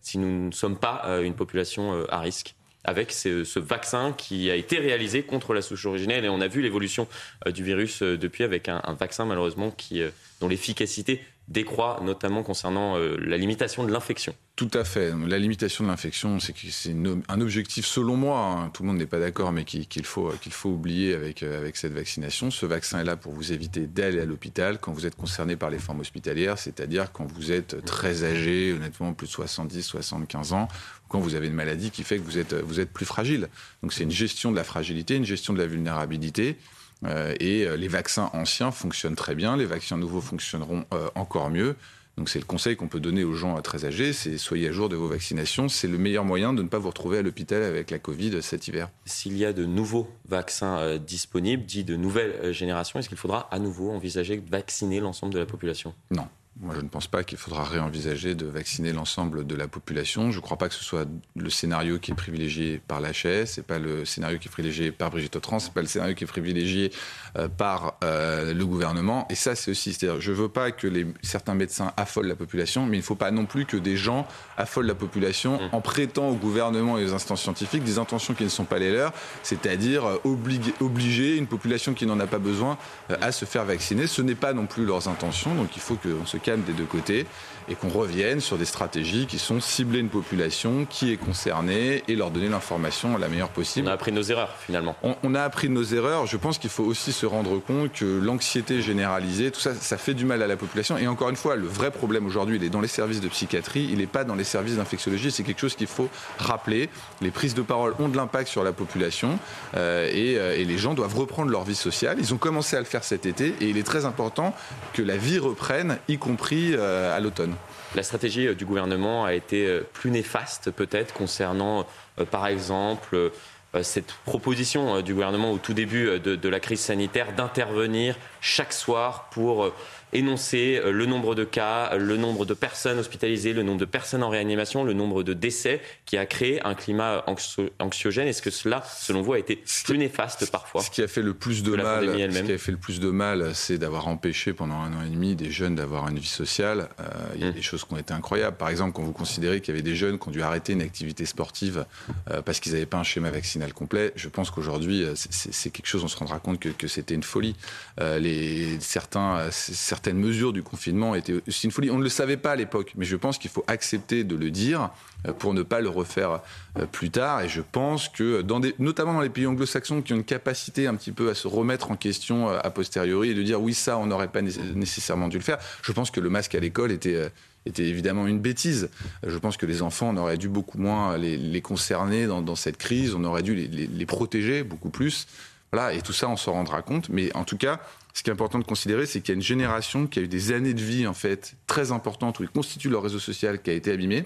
si nous ne sommes pas une population à risque? Avec ce, vaccin qui a été réalisé contre la souche originelle. Et on a vu l'évolution euh, du virus euh, depuis avec un, vaccin malheureusement euh, dont l'efficacité décroît, notamment concernant la limitation de l'infection. Tout à fait. La limitation de l'infection, c'est un objectif, selon moi, hein. tout le monde n'est pas d'accord, mais qu'il faut, faut oublier avec, avec cette vaccination. Ce vaccin est là pour vous éviter d'aller à l'hôpital quand vous êtes concerné par les formes hospitalières, c'est-à-dire quand vous êtes très âgé, honnêtement plus de 70, 75 ans, quand vous avez une maladie qui fait que vous êtes, vous êtes plus fragile. Donc c'est une gestion de la fragilité, une gestion de la vulnérabilité. Euh, et euh, les vaccins anciens fonctionnent très bien, les vaccins nouveaux fonctionneront euh, encore mieux. Donc c'est le conseil qu'on peut donner aux gens très âgés, c'est soyez à jour de vos vaccinations. C'est le meilleur moyen de ne pas vous retrouver à l'hôpital avec la Covid cet hiver. S'il y a de nouveaux vaccins disponibles, dits de nouvelle génération, est-ce qu'il faudra à nouveau envisager de vacciner l'ensemble de la population? Non. Moi, je ne pense pas qu'il faudra réenvisager de vacciner l'ensemble de la population. Je ne crois pas que ce soit le scénario qui est privilégié par l'HS, ce n'est pas le scénario qui est privilégié par Brigitte Autran, ce n'est pas le scénario qui est privilégié euh, par euh, le gouvernement. Et ça, c'est aussi, c'est-à-dire, je ne veux pas que les, certains médecins affolent la population, mais il ne faut pas non plus que des gens affolent la population mmh. en prêtant au gouvernement et aux instances scientifiques des intentions qui ne sont pas les leurs, c'est-à-dire euh, obliger, obliger une population qui n'en a pas besoin à se faire vacciner. Ce n'est pas non plus leurs intentions, donc il faut qu'on se des deux côtés et qu'on revienne sur des stratégies qui sont cibler une population qui est concernée et leur donner l'information la meilleure possible. On a appris nos erreurs finalement. On, a appris nos erreurs. Je pense qu'il faut aussi se rendre compte que l'anxiété généralisée, tout ça, ça fait du mal à la population. Et encore une fois, le vrai problème aujourd'hui, il est dans les services de psychiatrie, il n'est pas dans les services d'infectiologie. C'est quelque chose qu'il faut rappeler. Les prises de parole ont de l'impact sur la population euh, et, euh, et les gens doivent reprendre leur vie sociale. Ils ont commencé à le faire cet été et il est très important que la vie reprenne, y compris euh, à l'automne. La stratégie euh, du gouvernement a été euh, plus néfaste peut-être concernant par exemple cette proposition du gouvernement au tout début de la crise sanitaire d'intervenir chaque soir pour énoncer euh, le nombre de cas, le nombre de personnes hospitalisées, le nombre de personnes en réanimation, le nombre de décès qui a créé un climat anxiogène. Est-ce que cela, selon vous, a été plus néfaste parfois Ce qui a fait le plus de mal, ce qui a fait le plus de mal, c'est d'avoir empêché pendant un an et demi des jeunes d'avoir une vie sociale. Euh, il y a mmh. des choses qui ont été incroyables. Par exemple, quand vous considérez qu'il y avait des jeunes qui ont dû arrêter une activité sportive euh, parce qu'ils n'avaient pas un schéma vaccinal complet, je pense qu'aujourd'hui, c'est quelque chose, on se rendra compte que, que c'était une folie. les, certains, certains certaines mesures du confinement étaient aussi une folie. On ne le savait pas à l'époque, mais je pense qu'il faut accepter de le dire euh, pour ne pas le refaire euh, plus tard. Et je pense que, dans notamment dans les pays anglo-saxons qui ont une capacité un petit peu à se remettre en question euh, a posteriori et de dire oui, ça, on n'aurait pas nécessairement dû le faire, je pense que le masque à l'école était était évidemment une bêtise. Je pense que les enfants, on aurait dû beaucoup moins les, concerner dans, cette crise, on aurait dû les, les protéger beaucoup plus. Voilà, et tout ça, on s'en rendra compte. Mais en tout cas, ce qui est important de considérer, c'est qu'il y a une génération qui a eu des années de vie en fait très importantes où ils constituent leur réseau social qui a été abîmé.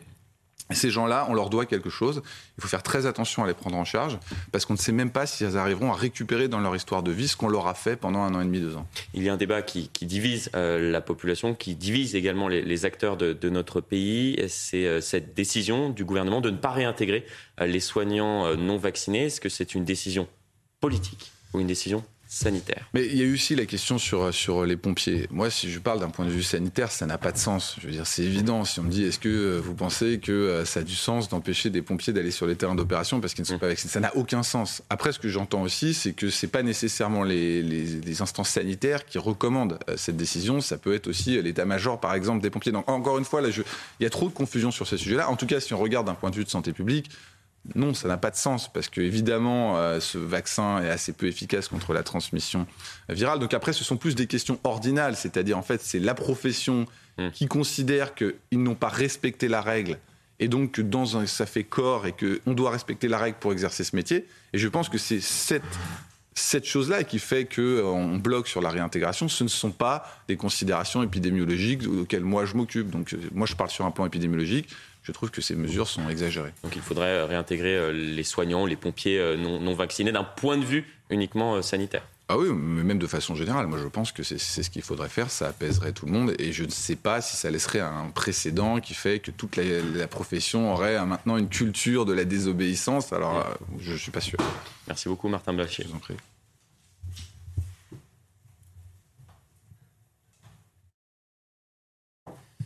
Ces gens-là, on leur doit quelque chose. Il faut faire très attention à les prendre en charge parce qu'on ne sait même pas si elles arriveront à récupérer dans leur histoire de vie ce qu'on leur a fait pendant un an et demi, deux ans. Il y a un débat qui, divise euh, la population, qui divise également les, acteurs de, notre pays. C'est euh, cette décision du gouvernement de ne pas réintégrer euh, les soignants non vaccinés. Est-ce que c'est une décision politique ou une décision sanitaire. Mais il y a eu aussi la question sur, sur les pompiers. Moi, si je parle d'un point de vue sanitaire, ça n'a pas de sens. Je veux dire, c'est évident. Si on me dit, est-ce que euh, vous pensez que euh, ça a du sens d'empêcher des pompiers d'aller sur les terrains d'opération parce qu'ils ne sont mmh. pas vaccinés? Ça n'a aucun sens. Après, ce que j'entends aussi, c'est que c'est pas nécessairement les, les, instances sanitaires qui recommandent euh, cette décision. Ça peut être aussi l'état-major, par exemple, des pompiers. Donc, encore une fois, là, je... il y a trop de confusion sur ce sujet-là. En tout cas, si on regarde d'un point de vue de santé publique, non, ça n'a pas de sens parce que évidemment, euh, ce vaccin est assez peu efficace contre la transmission virale. Donc après, ce sont plus des questions ordinales, c'est-à-dire en fait, c'est la profession mmh. qui considère qu'ils n'ont pas respecté la règle et donc que dans un, ça fait corps et qu'on doit respecter la règle pour exercer ce métier. Et je pense que c'est cette cette chose-là qui fait qu'on euh, bloque sur la réintégration, ce ne sont pas des considérations épidémiologiques auxquelles moi je m'occupe. Donc euh, moi je parle sur un plan épidémiologique je trouve que ces mesures sont exagérées. Donc il faudrait euh, réintégrer euh, les soignants, les pompiers euh, non, vaccinés d'un point de vue uniquement sanitaire. Ah oui, mais même de façon générale. Moi, je pense que c'est ce qu'il faudrait faire. Ça apaiserait tout le monde. Et je ne sais pas si ça laisserait un précédent qui fait que toute la, profession aurait maintenant une culture de la désobéissance. Alors, je ne suis pas sûr. Merci beaucoup, Martin Blachier. Je vous en prie.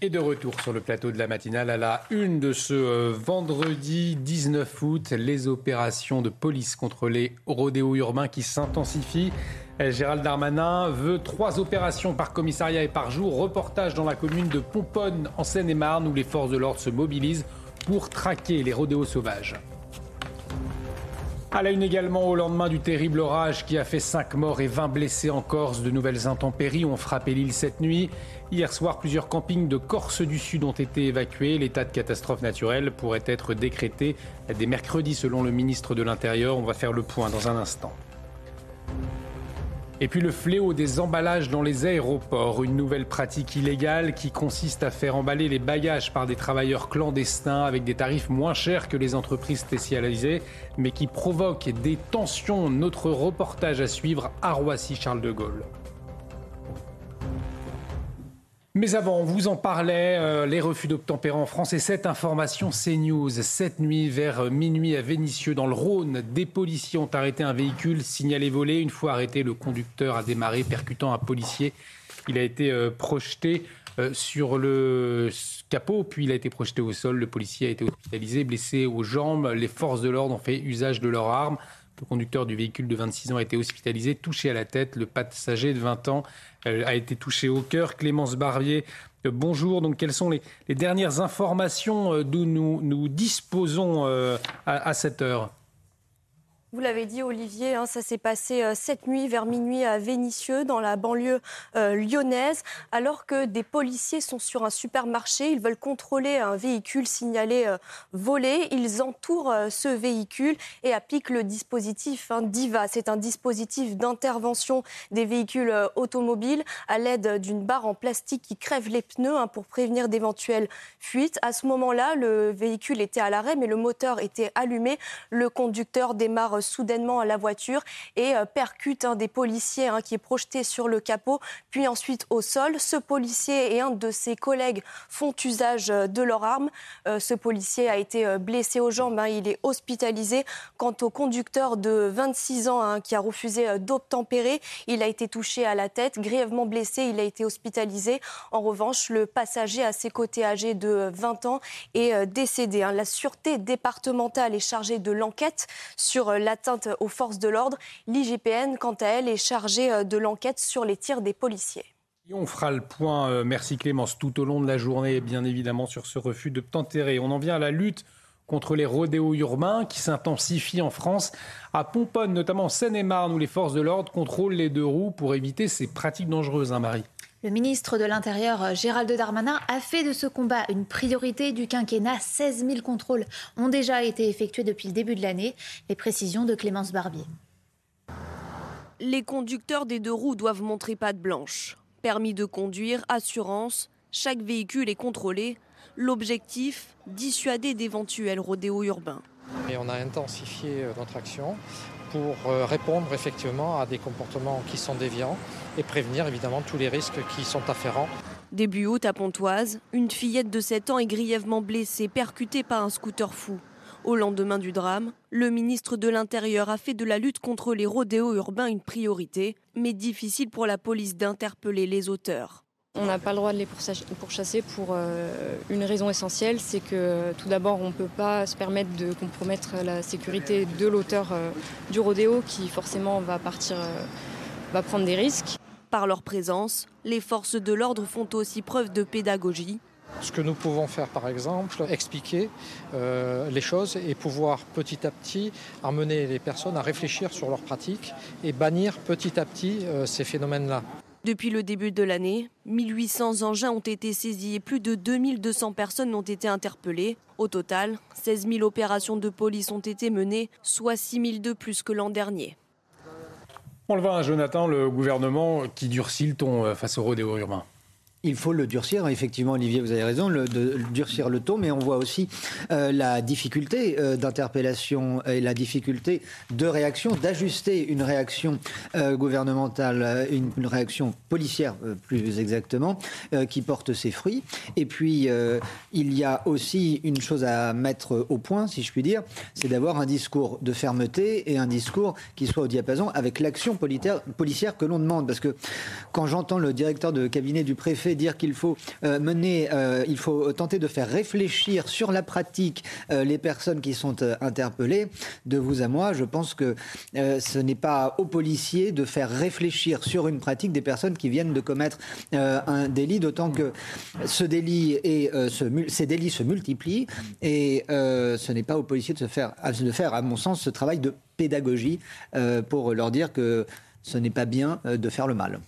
Et de retour sur le plateau de la matinale à la une de ce euh, vendredi 19 août, les opérations de police contre les rodéos urbains qui s'intensifient. Euh, Gérald Darmanin veut trois opérations par commissariat et par jour. Reportage dans la commune de Pomponne en Seine-et-Marne où les forces de l'ordre se mobilisent pour traquer les rodéos sauvages. À la une également, au lendemain du terrible orage qui a fait 5 morts et 20 blessés en Corse, de nouvelles intempéries ont frappé l'île cette nuit. Hier soir, plusieurs campings de Corse du Sud ont été évacués. L'état de catastrophe naturelle pourrait être décrété dès mercredi selon le ministre de l'Intérieur. On va faire le point dans un instant. Et puis le fléau des emballages dans les aéroports, une nouvelle pratique illégale qui consiste à faire emballer les bagages par des travailleurs clandestins avec des tarifs moins chers que les entreprises spécialisées, mais qui provoque des tensions. Notre reportage à suivre à Roissy-Charles de Gaulle. Mais avant, on vous en parlait, euh, les refus d'obtempérer en France et cette information CNews. Cette nuit, vers minuit à Vénissieux, dans le Rhône, des policiers ont arrêté un véhicule signalé volé. Une fois arrêté, le conducteur a démarré, percutant un policier. Il a été euh, projeté euh, sur le capot, puis il a été projeté au sol. Le policier a été hospitalisé, blessé aux jambes. Les forces de l'ordre ont fait usage de leurs armes. Le conducteur du véhicule de 26 ans a été hospitalisé, touché à la tête. Le passager de 20 ans euh, a été touché au cœur. Clémence Barbier, euh, bonjour. Donc, quelles sont les, dernières informations euh, d'où nous, nous disposons à cette heure? Vous l'avez dit, Olivier, hein, ça s'est passé euh, cette nuit vers minuit à Vénissieux, dans la banlieue euh, lyonnaise, alors que des policiers sont sur un supermarché. Ils veulent contrôler un véhicule signalé euh, volé. Ils entourent ce véhicule et appliquent le dispositif hein, DIVA. C'est un dispositif d'intervention des véhicules automobiles à l'aide d'une barre en plastique qui crève les pneus hein, pour prévenir d'éventuelles fuites. À ce moment-là, le véhicule était à l'arrêt, mais le moteur était allumé. Le conducteur démarre soudainement la voiture et euh, percute un des policiers hein, qui est projeté sur le capot, puis ensuite au sol. Ce policier et un de ses collègues font usage euh, de leur arme. Euh, ce policier a été blessé aux jambes, hein, il est hospitalisé. Quant au conducteur de 26 ans hein, qui a refusé d'obtempérer, il a été touché à la tête, grièvement blessé, il a été hospitalisé. En revanche, le passager à ses côtés âgé de 20 ans est décédé. La sûreté départementale est chargée de l'enquête sur la atteinte aux forces de l'ordre. L'IGPN, quant à elle, est chargée euh, de l'enquête sur les tirs des policiers. On fera le point, euh, merci Clémence, tout au long de la journée, bien évidemment, sur ce refus de t'enterrer. On en vient à la lutte contre les rodéos urbains qui s'intensifient en France, à Pomponne, notamment en Seine-et-Marne, où les forces de l'ordre contrôlent les deux roues pour éviter ces pratiques dangereuses, hein, Marie. Le ministre de l'Intérieur, euh, Gérald Darmanin, a fait de ce combat une priorité du quinquennat. 16 000 contrôles ont déjà été effectués depuis le début de l'année. Les précisions de Clémence Barbier. Les conducteurs des deux roues doivent montrer patte blanche. Permis de conduire, assurance, chaque véhicule est contrôlé. L'objectif, dissuader d'éventuels rodéos urbains. Et on a intensifié euh, notre action pour euh, répondre effectivement à des comportements qui sont déviants et prévenir évidemment tous les risques qui sont afférents. Début août à Pontoise, une fillette de 7 ans est grièvement blessée, percutée par un scooter fou. Au lendemain du drame, le ministre de l'Intérieur a fait de la lutte contre les rodéos urbains une priorité, mais difficile pour la police d'interpeller les auteurs. On n'a pas le droit de les pourchasser pour euh, une raison essentielle, c'est que tout d'abord on ne peut pas se permettre de compromettre la sécurité de l'auteur euh, du rodéo qui forcément va partir, euh, va prendre des risques. Par leur présence, les forces de l'ordre font aussi preuve de pédagogie. Ce que nous pouvons faire, par exemple, expliquer euh, les choses et pouvoir petit à petit amener les personnes à réfléchir sur leurs pratiques et bannir petit à petit euh, ces phénomènes-là. Depuis le début de l'année, 1800 engins ont été saisis et plus de 2200 personnes ont été interpellées. Au total, 16 000 opérations de police ont été menées, soit 6 000 de plus que l'an dernier. On le voit, hein, Jonathan, le gouvernement qui durcit le ton euh, face au rodéo urbain. Il faut le durcir, effectivement, Olivier, vous avez raison, le, de, durcir le ton, mais on voit aussi euh, la difficulté euh, d'interpellation et la difficulté de réaction, d'ajuster une réaction euh, gouvernementale, une, réaction policière plus exactement, qui porte ses fruits. Et puis, il y a aussi une chose à mettre au point, si je puis dire, c'est d'avoir un discours de fermeté et un discours qui soit au diapason avec l'action policière que l'on demande. Parce que quand j'entends le directeur de cabinet du préfet dire qu'il faut euh, mener, euh, il faut tenter de faire réfléchir sur la pratique euh, les personnes qui sont interpellées. De vous à moi, je pense que ce n'est pas aux policiers de faire réfléchir sur une pratique des personnes qui viennent de commettre un délit, d'autant que ce délit et ce, ces délits se multiplient et ce n'est pas aux policiers de, se faire, de faire, à mon sens, ce travail de pédagogie pour leur dire que ce n'est pas bien euh, de faire le mal.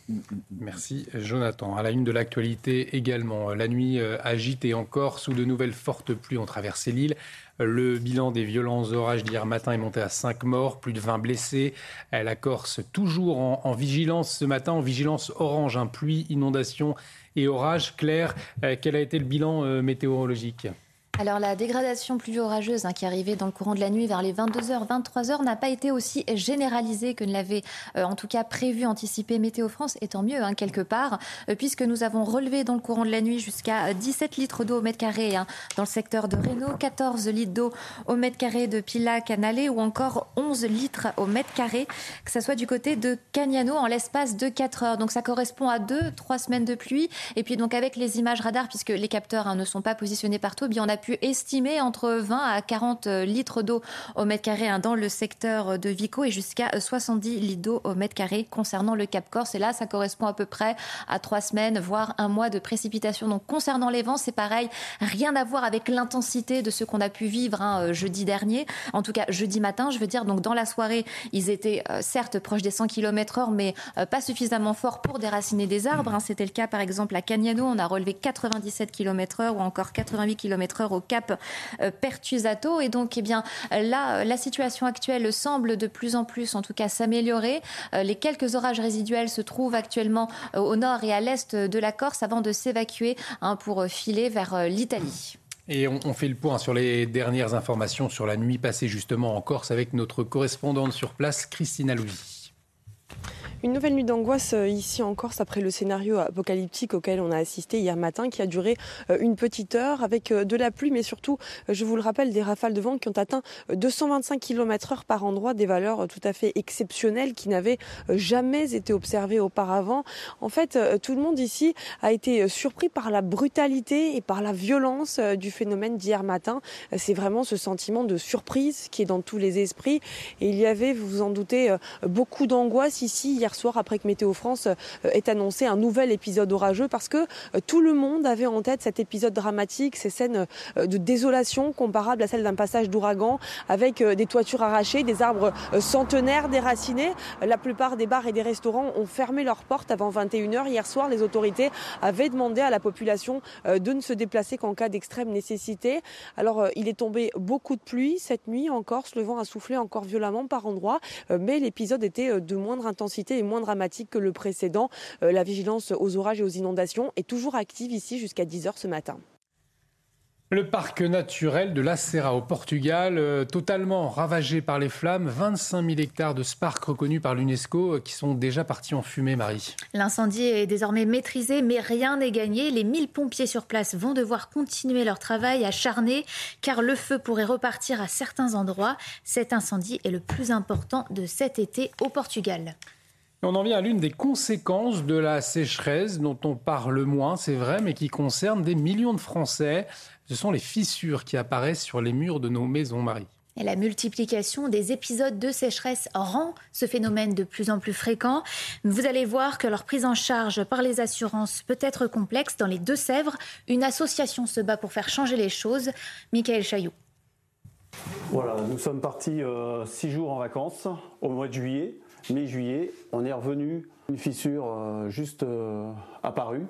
Merci Jonathan. À la une de l'actualité également, la nuit euh, agite et encore sous de nouvelles fortes pluies ont traversé l'île. Le bilan des violents orages d'hier matin est monté à 5 morts, plus de 20 blessés. La Corse toujours en, vigilance ce matin, en vigilance orange, un pluie, inondation et orage. Claire, euh, quel a été le bilan météorologique? Alors la dégradation plus orageuse hein, qui arrivait dans le courant de la nuit vers les 22h, 23h n'a pas été aussi généralisée que ne l'avait euh, en tout cas prévu, anticipé Météo France, et tant mieux hein, quelque part, euh, puisque nous avons relevé dans le courant de la nuit jusqu'à 17 euh, litres d'eau au mètre carré hein, dans le secteur de Reno, 14 litres d'eau au mètre carré de Pila Canalé ou encore 11 litres au mètre carré, que ce soit du côté de Cagnano en l'espace de 4 heures. Donc ça correspond à 2-3 semaines de pluie. Et puis donc avec les images radar, puisque les capteurs ne sont pas positionnés partout, eh bien on a pu estimer entre 20 à 40 litres d'eau au mètre carré hein, dans le secteur de Vico et jusqu'à 70 litres d'eau au mètre carré concernant le Cap Corse. Et là, ça correspond à peu près à trois semaines, voire un mois de précipitation. Donc concernant les vents, c'est pareil, rien à voir avec l'intensité de ce qu'on a pu vivre hein, jeudi dernier. En tout cas, jeudi matin, je veux dire, donc dans la soirée, ils étaient euh, certes proches des 100 km heure, mais euh, pas suffisamment forts pour déraciner des arbres. Hein. C'était le cas, par exemple, à Cagnano, on a relevé 97 km heure ou encore 88 km heure au Cap euh, Pertusato. Et donc, eh bien, là, la situation actuelle semble de plus en plus, en tout cas, s'améliorer. Euh, les quelques orages résiduels se trouvent actuellement euh, au nord et à l'est de la Corse avant de s'évacuer hein, pour filer vers l'Italie. Et on, fait le point sur les dernières informations sur la nuit passée justement en Corse avec notre correspondante sur place, Christina Louis. Une nouvelle nuit d'angoisse euh, ici en Corse après le scénario apocalyptique auquel on a assisté hier matin qui a duré euh, une petite heure avec euh, de la pluie mais surtout, je vous le rappelle, des rafales de vent qui ont atteint 225 km heure par endroit, des valeurs tout à fait exceptionnelles qui n'avaient jamais été observées auparavant. En fait, tout le monde ici a été surpris par la brutalité et par la violence du phénomène d'hier matin. C'est vraiment ce sentiment de surprise qui est dans tous les esprits et il y avait, vous vous en doutez, beaucoup d'angoisse ici hier soir après que Météo France euh, ait annoncé un nouvel épisode orageux parce que euh, tout le monde avait en tête cet épisode dramatique, ces scènes euh, de désolation comparables à celles d'un passage d'ouragan avec des toitures arrachées, des arbres centenaires déracinés. La plupart des bars et des restaurants ont fermé leurs portes avant 21h. Hier soir, les autorités avaient demandé à la population de ne se déplacer qu'en cas d'extrême nécessité. Alors, il est tombé beaucoup de pluie cette nuit en Corse. Le vent a soufflé encore violemment par endroits, mais l'épisode était de moindre intensité est moins dramatique que le précédent. Euh, la vigilance aux orages et aux inondations est toujours active ici jusqu'à 10h ce matin. Le parc naturel de La Serra au Portugal, euh, totalement ravagé par les flammes, 25 000 hectares de spark reconnus par l'UNESCO euh, qui sont déjà partis en fumée, Marie. L'incendie est désormais maîtrisé, mais rien n'est gagné. Les 1000 pompiers sur place vont devoir continuer leur travail acharné, car le feu pourrait repartir à certains endroits. Cet incendie est le plus important de cet été au Portugal. On en vient à l'une des conséquences de la sécheresse dont on parle moins, c'est vrai, mais qui concerne des millions de Français. Ce sont les fissures qui apparaissent sur les murs de nos maisons, Marie. Et la multiplication des épisodes de sécheresse rend ce phénomène de plus en plus fréquent. Vous allez voir que leur prise en charge par les assurances peut être complexe. Dans les Deux-Sèvres, une association se bat pour faire changer les choses. Michael Chailloux. Voilà, nous sommes partis euh, six jours en vacances au mois de juillet, mi-juillet. On est revenu, une fissure euh, juste euh, apparue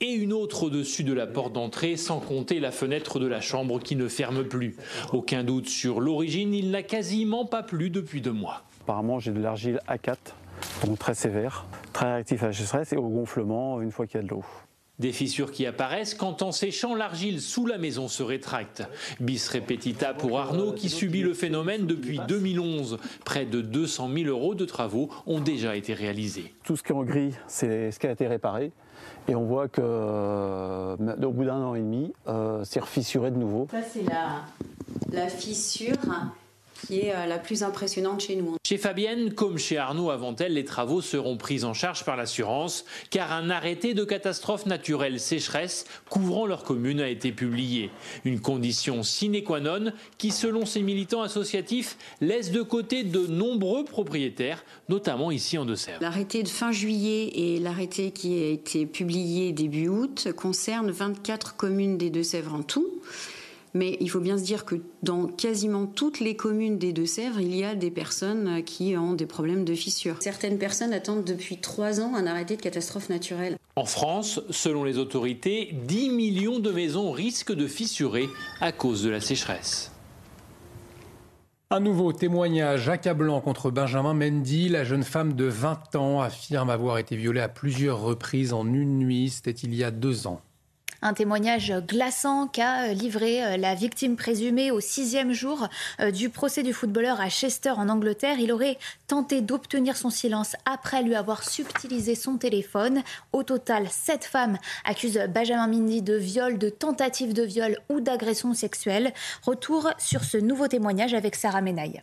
et une autre au-dessus de la porte d'entrée, sans compter la fenêtre de la chambre qui ne ferme plus. Aucun doute sur l'origine, il n'a quasiment pas plu depuis deux mois. Apparemment, j'ai de l'argile A4, donc très sévère, très réactif à la sécheresse et au gonflement une fois qu'il y a de l'eau. Des fissures qui apparaissent quand en séchant l'argile sous la maison se rétracte. Bis repetita pour Arnaud qui subit le phénomène depuis 2011. Près de 200 000 euros de travaux ont déjà été réalisés. Tout ce qui est en gris, c'est ce qui a été réparé. Et on voit que euh, au bout d'un an et demi, euh, c'est refissuré de nouveau. Ça, c'est la, la fissure qui est euh, la plus impressionnante chez nous. Chez Fabienne, comme chez Arnaud avant elle, les travaux seront pris en charge par l'assurance, car un arrêté de catastrophe naturelle sécheresse couvrant leur commune a été publié. Une condition sine qua non qui, selon ces militants associatifs, laisse de côté de nombreux propriétaires, notamment ici en Deux-Sèvres. L'arrêté de fin juillet et l'arrêté qui a été publié début août concernent 24 communes des Deux-Sèvres en tout. Mais il faut bien se dire que dans quasiment toutes les communes des Deux-Sèvres, il y a des personnes qui ont des problèmes de fissures. Certaines personnes attendent depuis trois ans un arrêté de catastrophe naturelle. En France, selon les autorités, 10 millions de maisons risquent de fissurer à cause de la sécheresse. Un nouveau témoignage accablant contre Benjamin Mendy. La jeune femme de 20 ans affirme avoir été violée à plusieurs reprises en une nuit. C'était il y a deux ans. Un témoignage glaçant qu'a euh, livré euh, la victime présumée au sixième jour euh, du procès du footballeur à Chester en Angleterre. Il aurait tenté d'obtenir son silence après lui avoir subtilisé son téléphone. Au total, sept femmes accusent Benjamin Mindy de viol, de tentative de viol ou d'agression sexuelle. Retour sur ce nouveau témoignage avec Sarah Menaille.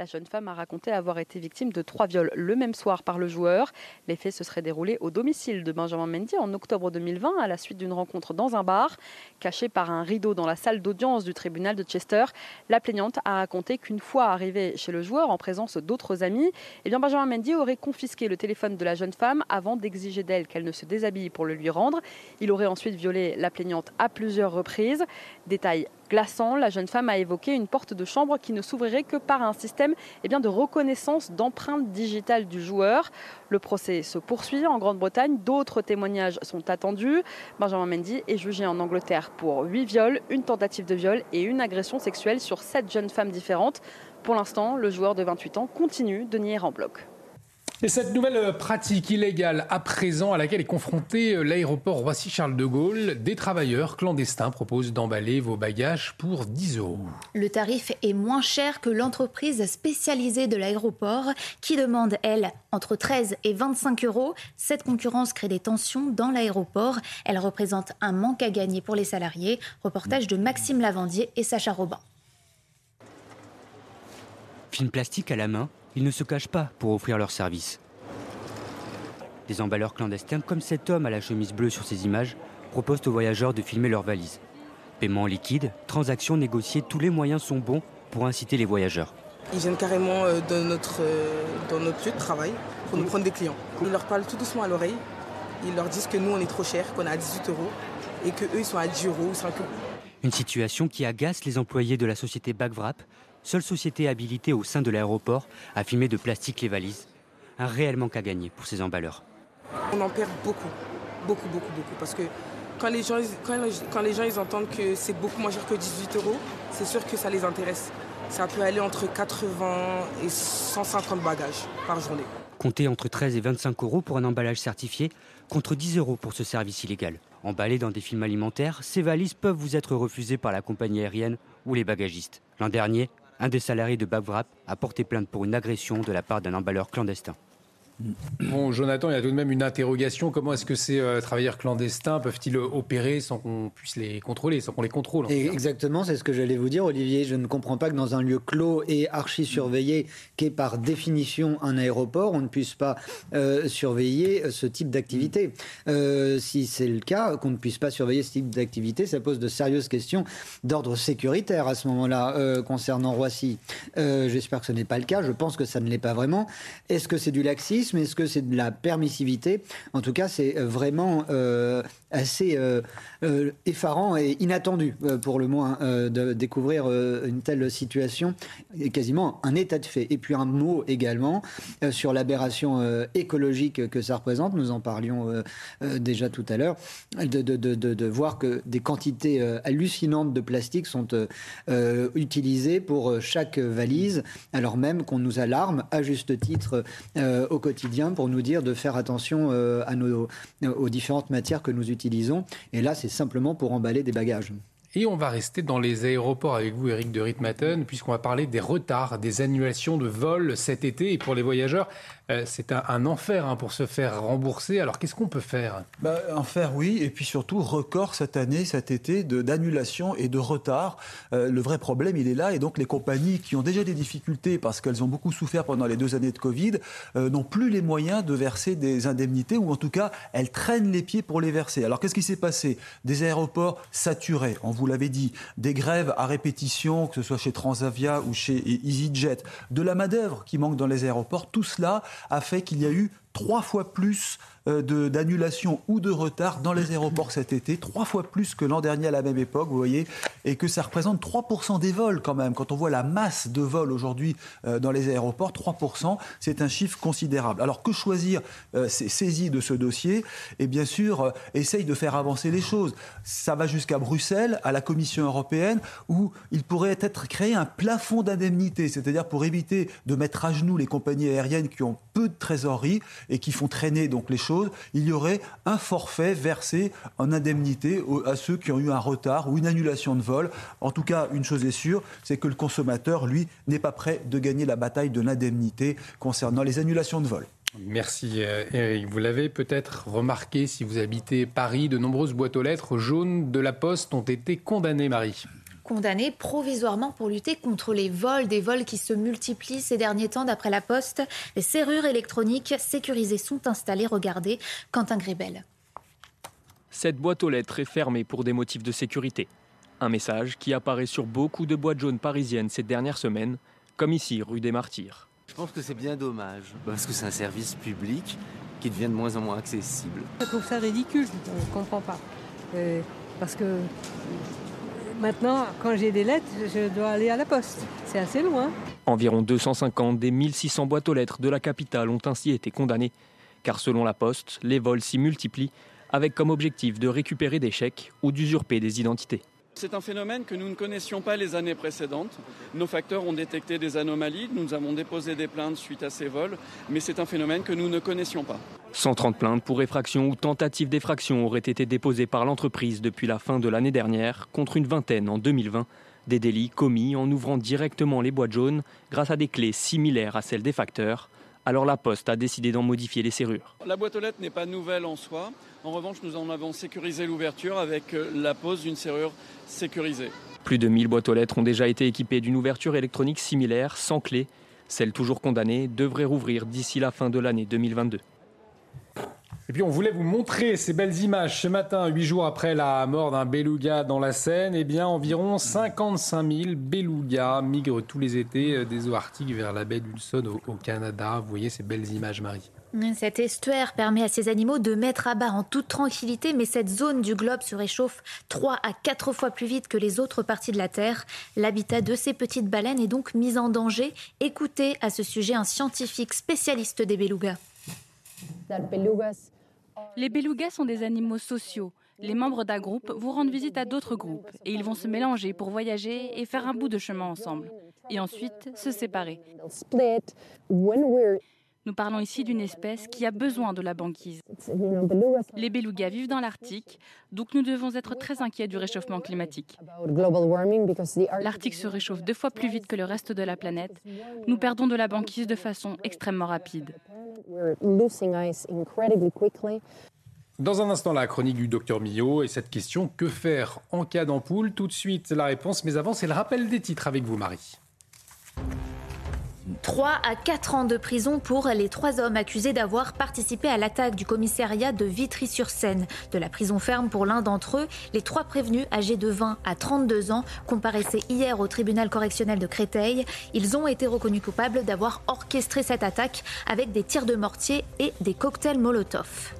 La jeune femme a raconté avoir été victime de trois viols le même soir par le joueur. Les faits se seraient déroulés au domicile de Benjamin Mendy en octobre 2020 à la suite d'une rencontre dans un bar. Cachée par un rideau dans la salle d'audience du tribunal de Chester, la plaignante a raconté qu'une fois arrivée chez le joueur en présence d'autres amis, eh bien Benjamin Mendy aurait confisqué le téléphone de la jeune femme avant d'exiger d'elle qu'elle ne se déshabille pour le lui rendre. Il aurait ensuite violé la plaignante à plusieurs reprises. Détail glaçant, la jeune femme a évoqué une porte de chambre qui ne s'ouvrirait que par un système eh de reconnaissance d'empreintes digitales du joueur. Le procès se poursuit en Grande-Bretagne. D'autres témoignages sont attendus. Benjamin Mendy est jugé en Angleterre pour 8 viols, une tentative de viol et une agression sexuelle sur 7 jeunes femmes différentes. Pour l'instant, le joueur de 28 ans continue de nier en bloc. Et cette nouvelle euh, pratique illégale à présent à laquelle est confronté euh, l'aéroport Roissy-Charles de Gaulle, des travailleurs clandestins proposent d'emballer vos bagages pour 10 euros. Le tarif est moins cher que l'entreprise spécialisée de l'aéroport qui demande, elle, entre 13 et 25 euros. Cette concurrence crée des tensions dans l'aéroport. Elle représente un manque à gagner pour les salariés. Reportage de Maxime Lavandier et Sacha Robin. Film plastique à la main, ils ne se cachent pas pour offrir leur service. Des emballeurs clandestins comme cet homme à la chemise bleue sur ces images proposent aux voyageurs de filmer leurs valises. Paiement liquide, transactions négociées, tous les moyens sont bons pour inciter les voyageurs. Ils viennent carrément euh, dans notre, euh, dans notre lieu de travail pour nous prendre des clients. Ils leur parlent tout doucement à l'oreille. Ils leur disent que nous, on est trop cher, qu'on est à 18 euros et qu'eux, ils sont à 10 euros ou 5 euros. Une situation qui agace les employés de la société Bagvrap, seule société habilitée au sein de l'aéroport à filmer de plastique les valises. Un réel manque à gagner pour ces emballeurs. On en perd beaucoup, beaucoup, beaucoup, beaucoup. Parce que quand les gens, quand les gens ils entendent que c'est beaucoup moins cher que 18 euros, c'est sûr que ça les intéresse. Ça peut aller entre 80 et 150 bagages par journée. Comptez entre 13 et 25 euros pour un emballage certifié, contre 10 euros pour ce service illégal. Emballés dans des films alimentaires, ces valises peuvent vous être refusées par la compagnie aérienne ou les bagagistes. L'an dernier, un des salariés de Bavrap a porté plainte pour une agression de la part d'un emballeur clandestin. Bon, Jonathan, il y a tout de même une interrogation. Comment est-ce que ces euh, travailleurs clandestins peuvent-ils opérer sans qu'on puisse les contrôler, sans qu'on les contrôle Exactement, c'est ce que j'allais vous dire, Olivier. Je ne comprends pas que dans un lieu clos et archi surveillé, qui est par définition un aéroport, on ne puisse pas euh, surveiller euh, ce type d'activité. si c'est le cas, qu'on ne puisse pas surveiller ce type d'activité, ça pose de sérieuses questions d'ordre sécuritaire à ce moment-là concernant Roissy. J'espère que ce n'est pas le cas. Je pense que ça ne l'est pas vraiment. Est-ce que c'est du laxisme? Mais Est-ce que c'est de la permissivité? En tout cas, c'est euh, vraiment euh, assez euh, effarant et inattendu, pour le moins, de découvrir une telle situation, et quasiment un état de fait. Et puis un mot également sur l'aberration écologique que ça représente. Nous en parlions déjà tout à l'heure, de, de, de, de, voir que des quantités hallucinantes de plastique sont utilisées pour chaque valise, alors même qu'on nous alarme à juste titre au quotidien pour nous dire de faire attention euh, à nos, aux différentes matières que nous utilisons. Et là, c'est simplement pour emballer des bagages. Et on va rester dans les aéroports avec vous, Eric de Ritmaten, puisqu'on va parler des retards, des annulations de vols cet été. Et pour les voyageurs, euh, c'est un, enfer hein, pour se faire rembourser. Alors qu'est-ce qu'on peut faire? Bah, Enfer, oui. Et puis surtout, record cette année, cet été, d'annulation et de retard. Euh, le vrai problème, il est là. Et donc les compagnies qui ont déjà des difficultés parce qu'elles ont beaucoup souffert pendant les deux années de Covid euh, n'ont plus les moyens de verser des indemnités ou en tout cas, elles traînent les pieds pour les verser. Alors qu'est-ce qui s'est passé? Des aéroports saturés, on vous l'avait dit, des grèves à répétition, que ce soit chez Transavia ou chez EasyJet, de la main-d'œuvre qui manque dans les aéroports. Tout cela a fait qu'il y a eu trois fois plus euh, d'annulation ou de retard dans les aéroports cet été, trois fois plus que l'an dernier à la même époque, vous voyez, et que ça représente 3% des vols quand même. Quand on voit la masse de vols aujourd'hui euh, dans les aéroports, 3%, c'est un chiffre considérable. Alors que choisir euh, saisi de ce dossier? Et bien sûr, essaye de faire avancer les choses. Ça va jusqu'à Bruxelles, à la Commission européenne, où il pourrait être créé un plafond d'indemnité, c'est-à-dire pour éviter de mettre à genoux les compagnies aériennes qui ont peu de trésorerie et qui font traîner donc les choses il y aurait un forfait versé en indemnité à ceux qui ont eu un retard ou une annulation de vol. En tout cas, une chose est sûre, c'est que le consommateur, lui, n'est pas prêt de gagner la bataille de l'indemnité concernant les annulations de vol. Merci euh, Eric. Vous l'avez peut-être remarqué si vous habitez Paris, de nombreuses boîtes aux lettres jaunes de la Poste ont été condamnées, Marie condamné provisoirement pour lutter contre les vols, des vols qui se multiplient ces derniers temps d'après la Poste. Les serrures électroniques sécurisées sont installées. Regardez, Quentin Grébel. Cette boîte aux lettres est fermée pour des motifs de sécurité. Un message qui apparaît sur beaucoup de boîtes jaunes parisiennes ces dernières semaines, comme ici, rue des Martyrs. Je pense que c'est bien dommage, parce que c'est un service public qui devient de moins en moins accessible. Je trouve ça ridicule, je ne comprends pas. Euh, parce que Maintenant, quand j'ai des lettres, je dois aller à la poste. C'est assez loin. Environ 250 des 1600 boîtes aux lettres de la capitale ont ainsi été condamnées. Car selon la poste, les vols s'y multiplient, avec comme objectif de récupérer des chèques ou d'usurper des identités. C'est un phénomène que nous ne connaissions pas les années précédentes. Nos facteurs ont détecté des anomalies, nous avons déposé des plaintes suite à ces vols, mais c'est un phénomène que nous ne connaissions pas. 130 plaintes pour effraction ou tentative d'effraction auraient été déposées par l'entreprise depuis la fin de l'année dernière, contre une vingtaine en 2020. Des délits commis en ouvrant directement les boîtes jaunes grâce à des clés similaires à celles des facteurs. Alors la Poste a décidé d'en modifier les serrures. La boîte aux lettres n'est pas nouvelle en soi. En revanche, nous en avons sécurisé l'ouverture avec euh, la pose d'une serrure sécurisée. Plus de 1000 boîtes aux lettres ont déjà été équipées d'une ouverture électronique similaire, sans clé. Celle toujours condamnée devrait rouvrir d'ici la fin de l'année 2022. Et puis on voulait vous montrer ces belles images ce matin, huit jours après la mort d'un beluga dans la Seine. Eh bien, environ 55 000 belugas migrent tous les étés euh, des eaux arctiques vers la baie d'Hudson au Canada. Vous voyez ces belles images, Marie. Cet estuaire permet à ces animaux de mettre à bas en toute tranquillité, mais cette zone du globe se réchauffe 3 à 4 fois plus vite que les autres parties de la Terre. L'habitat de ces petites baleines est donc mis en danger. Écoutez à ce sujet un scientifique spécialiste des belugas. Les belugas sont des animaux sociaux. Les membres d'un groupe vous rendent visite à d'autres groupes et ils vont se mélanger pour voyager et faire un bout de chemin ensemble. Et ensuite se séparer. Nous parlons ici d'une espèce qui a besoin de la banquise. Les belugas vivent dans l'Arctique, donc nous devons être très inquiets du réchauffement climatique. L'Arctique se réchauffe deux fois plus vite que le reste de la planète. Nous perdons de la banquise de façon extrêmement rapide. Dans un instant, la chronique du docteur Millot et cette question que faire en cas d'ampoule? Tout de suite, la réponse, mais avant, c'est le rappel des titres avec vous, Marie. 3 à 4 ans de prison pour les trois hommes accusés d'avoir participé à l'attaque du commissariat de Vitry-sur-Seine. De la prison ferme pour l'un d'entre eux, les trois prévenus âgés de 20 à 32 ans comparaissaient hier au tribunal correctionnel de Créteil. Ils ont été reconnus coupables d'avoir orchestré cette attaque avec des tirs de mortier et des cocktails Molotov.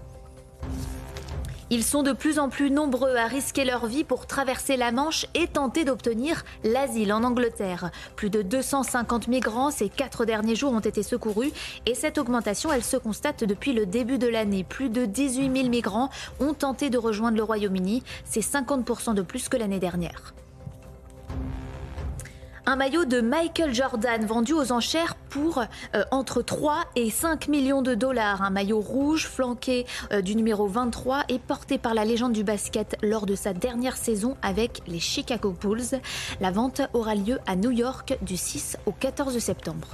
Ils sont de plus en plus nombreux à risquer leur vie pour traverser la Manche et tenter d'obtenir l'asile en Angleterre. Plus de 250 migrants ces quatre derniers jours ont été secourus et cette augmentation, elle se constate depuis le début de l'année. Plus de 18 000 migrants ont tenté de rejoindre le Royaume-Uni. C'est 50% de plus que l'année dernière. Un maillot de Michael Jordan vendu aux enchères pour euh, entre 3 et 5 millions de dollars. Un maillot rouge flanqué euh, du numéro 23 et porté par la légende du basket lors de sa dernière saison avec les Chicago Bulls. La vente aura lieu à New York du 6 au 14 septembre.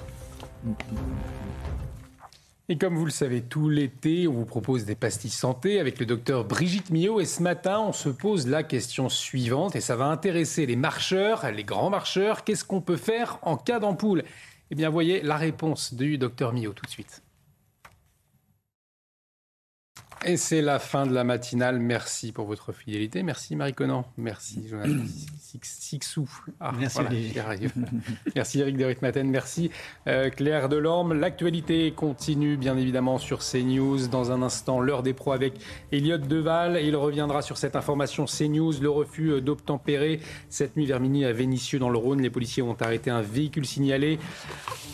Et comme vous le savez, tout l'été, on vous propose des pastilles santé avec le docteur Brigitte Millot. Et ce matin, on se pose la question suivante, et ça va intéresser les marcheurs, les grands marcheurs. Qu'est-ce qu'on peut faire en cas d'ampoule? Eh bien, voyez la réponse du docteur Millot tout de suite. Et c'est la fin de la matinale. Merci pour votre fidélité. Merci Marie Conan. Merci Jonathan Sixou. Ah, merci, voilà, merci Eric de. Merci euh, Claire Delorme. L'actualité continue bien évidemment sur CNews. Dans un instant, l'heure des pros avec Elliot Deval. Il reviendra sur cette information CNews, le refus euh, d'obtempérer. Cette nuit vers minuit à Vénissieux dans le Rhône, les policiers ont arrêté un véhicule signalé.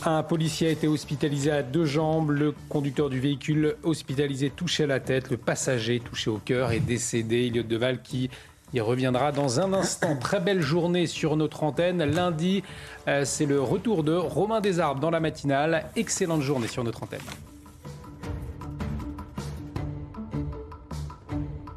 Un policier a été hospitalisé à deux jambes. Le conducteur du véhicule hospitalisé touché à la tête. Le passager touché au cœur est décédé. Elliot Deval qui y reviendra dans un instant. Très belle journée sur notre antenne. Lundi, euh, c'est le retour de Romain Desarbes dans la matinale. Excellente journée sur notre antenne.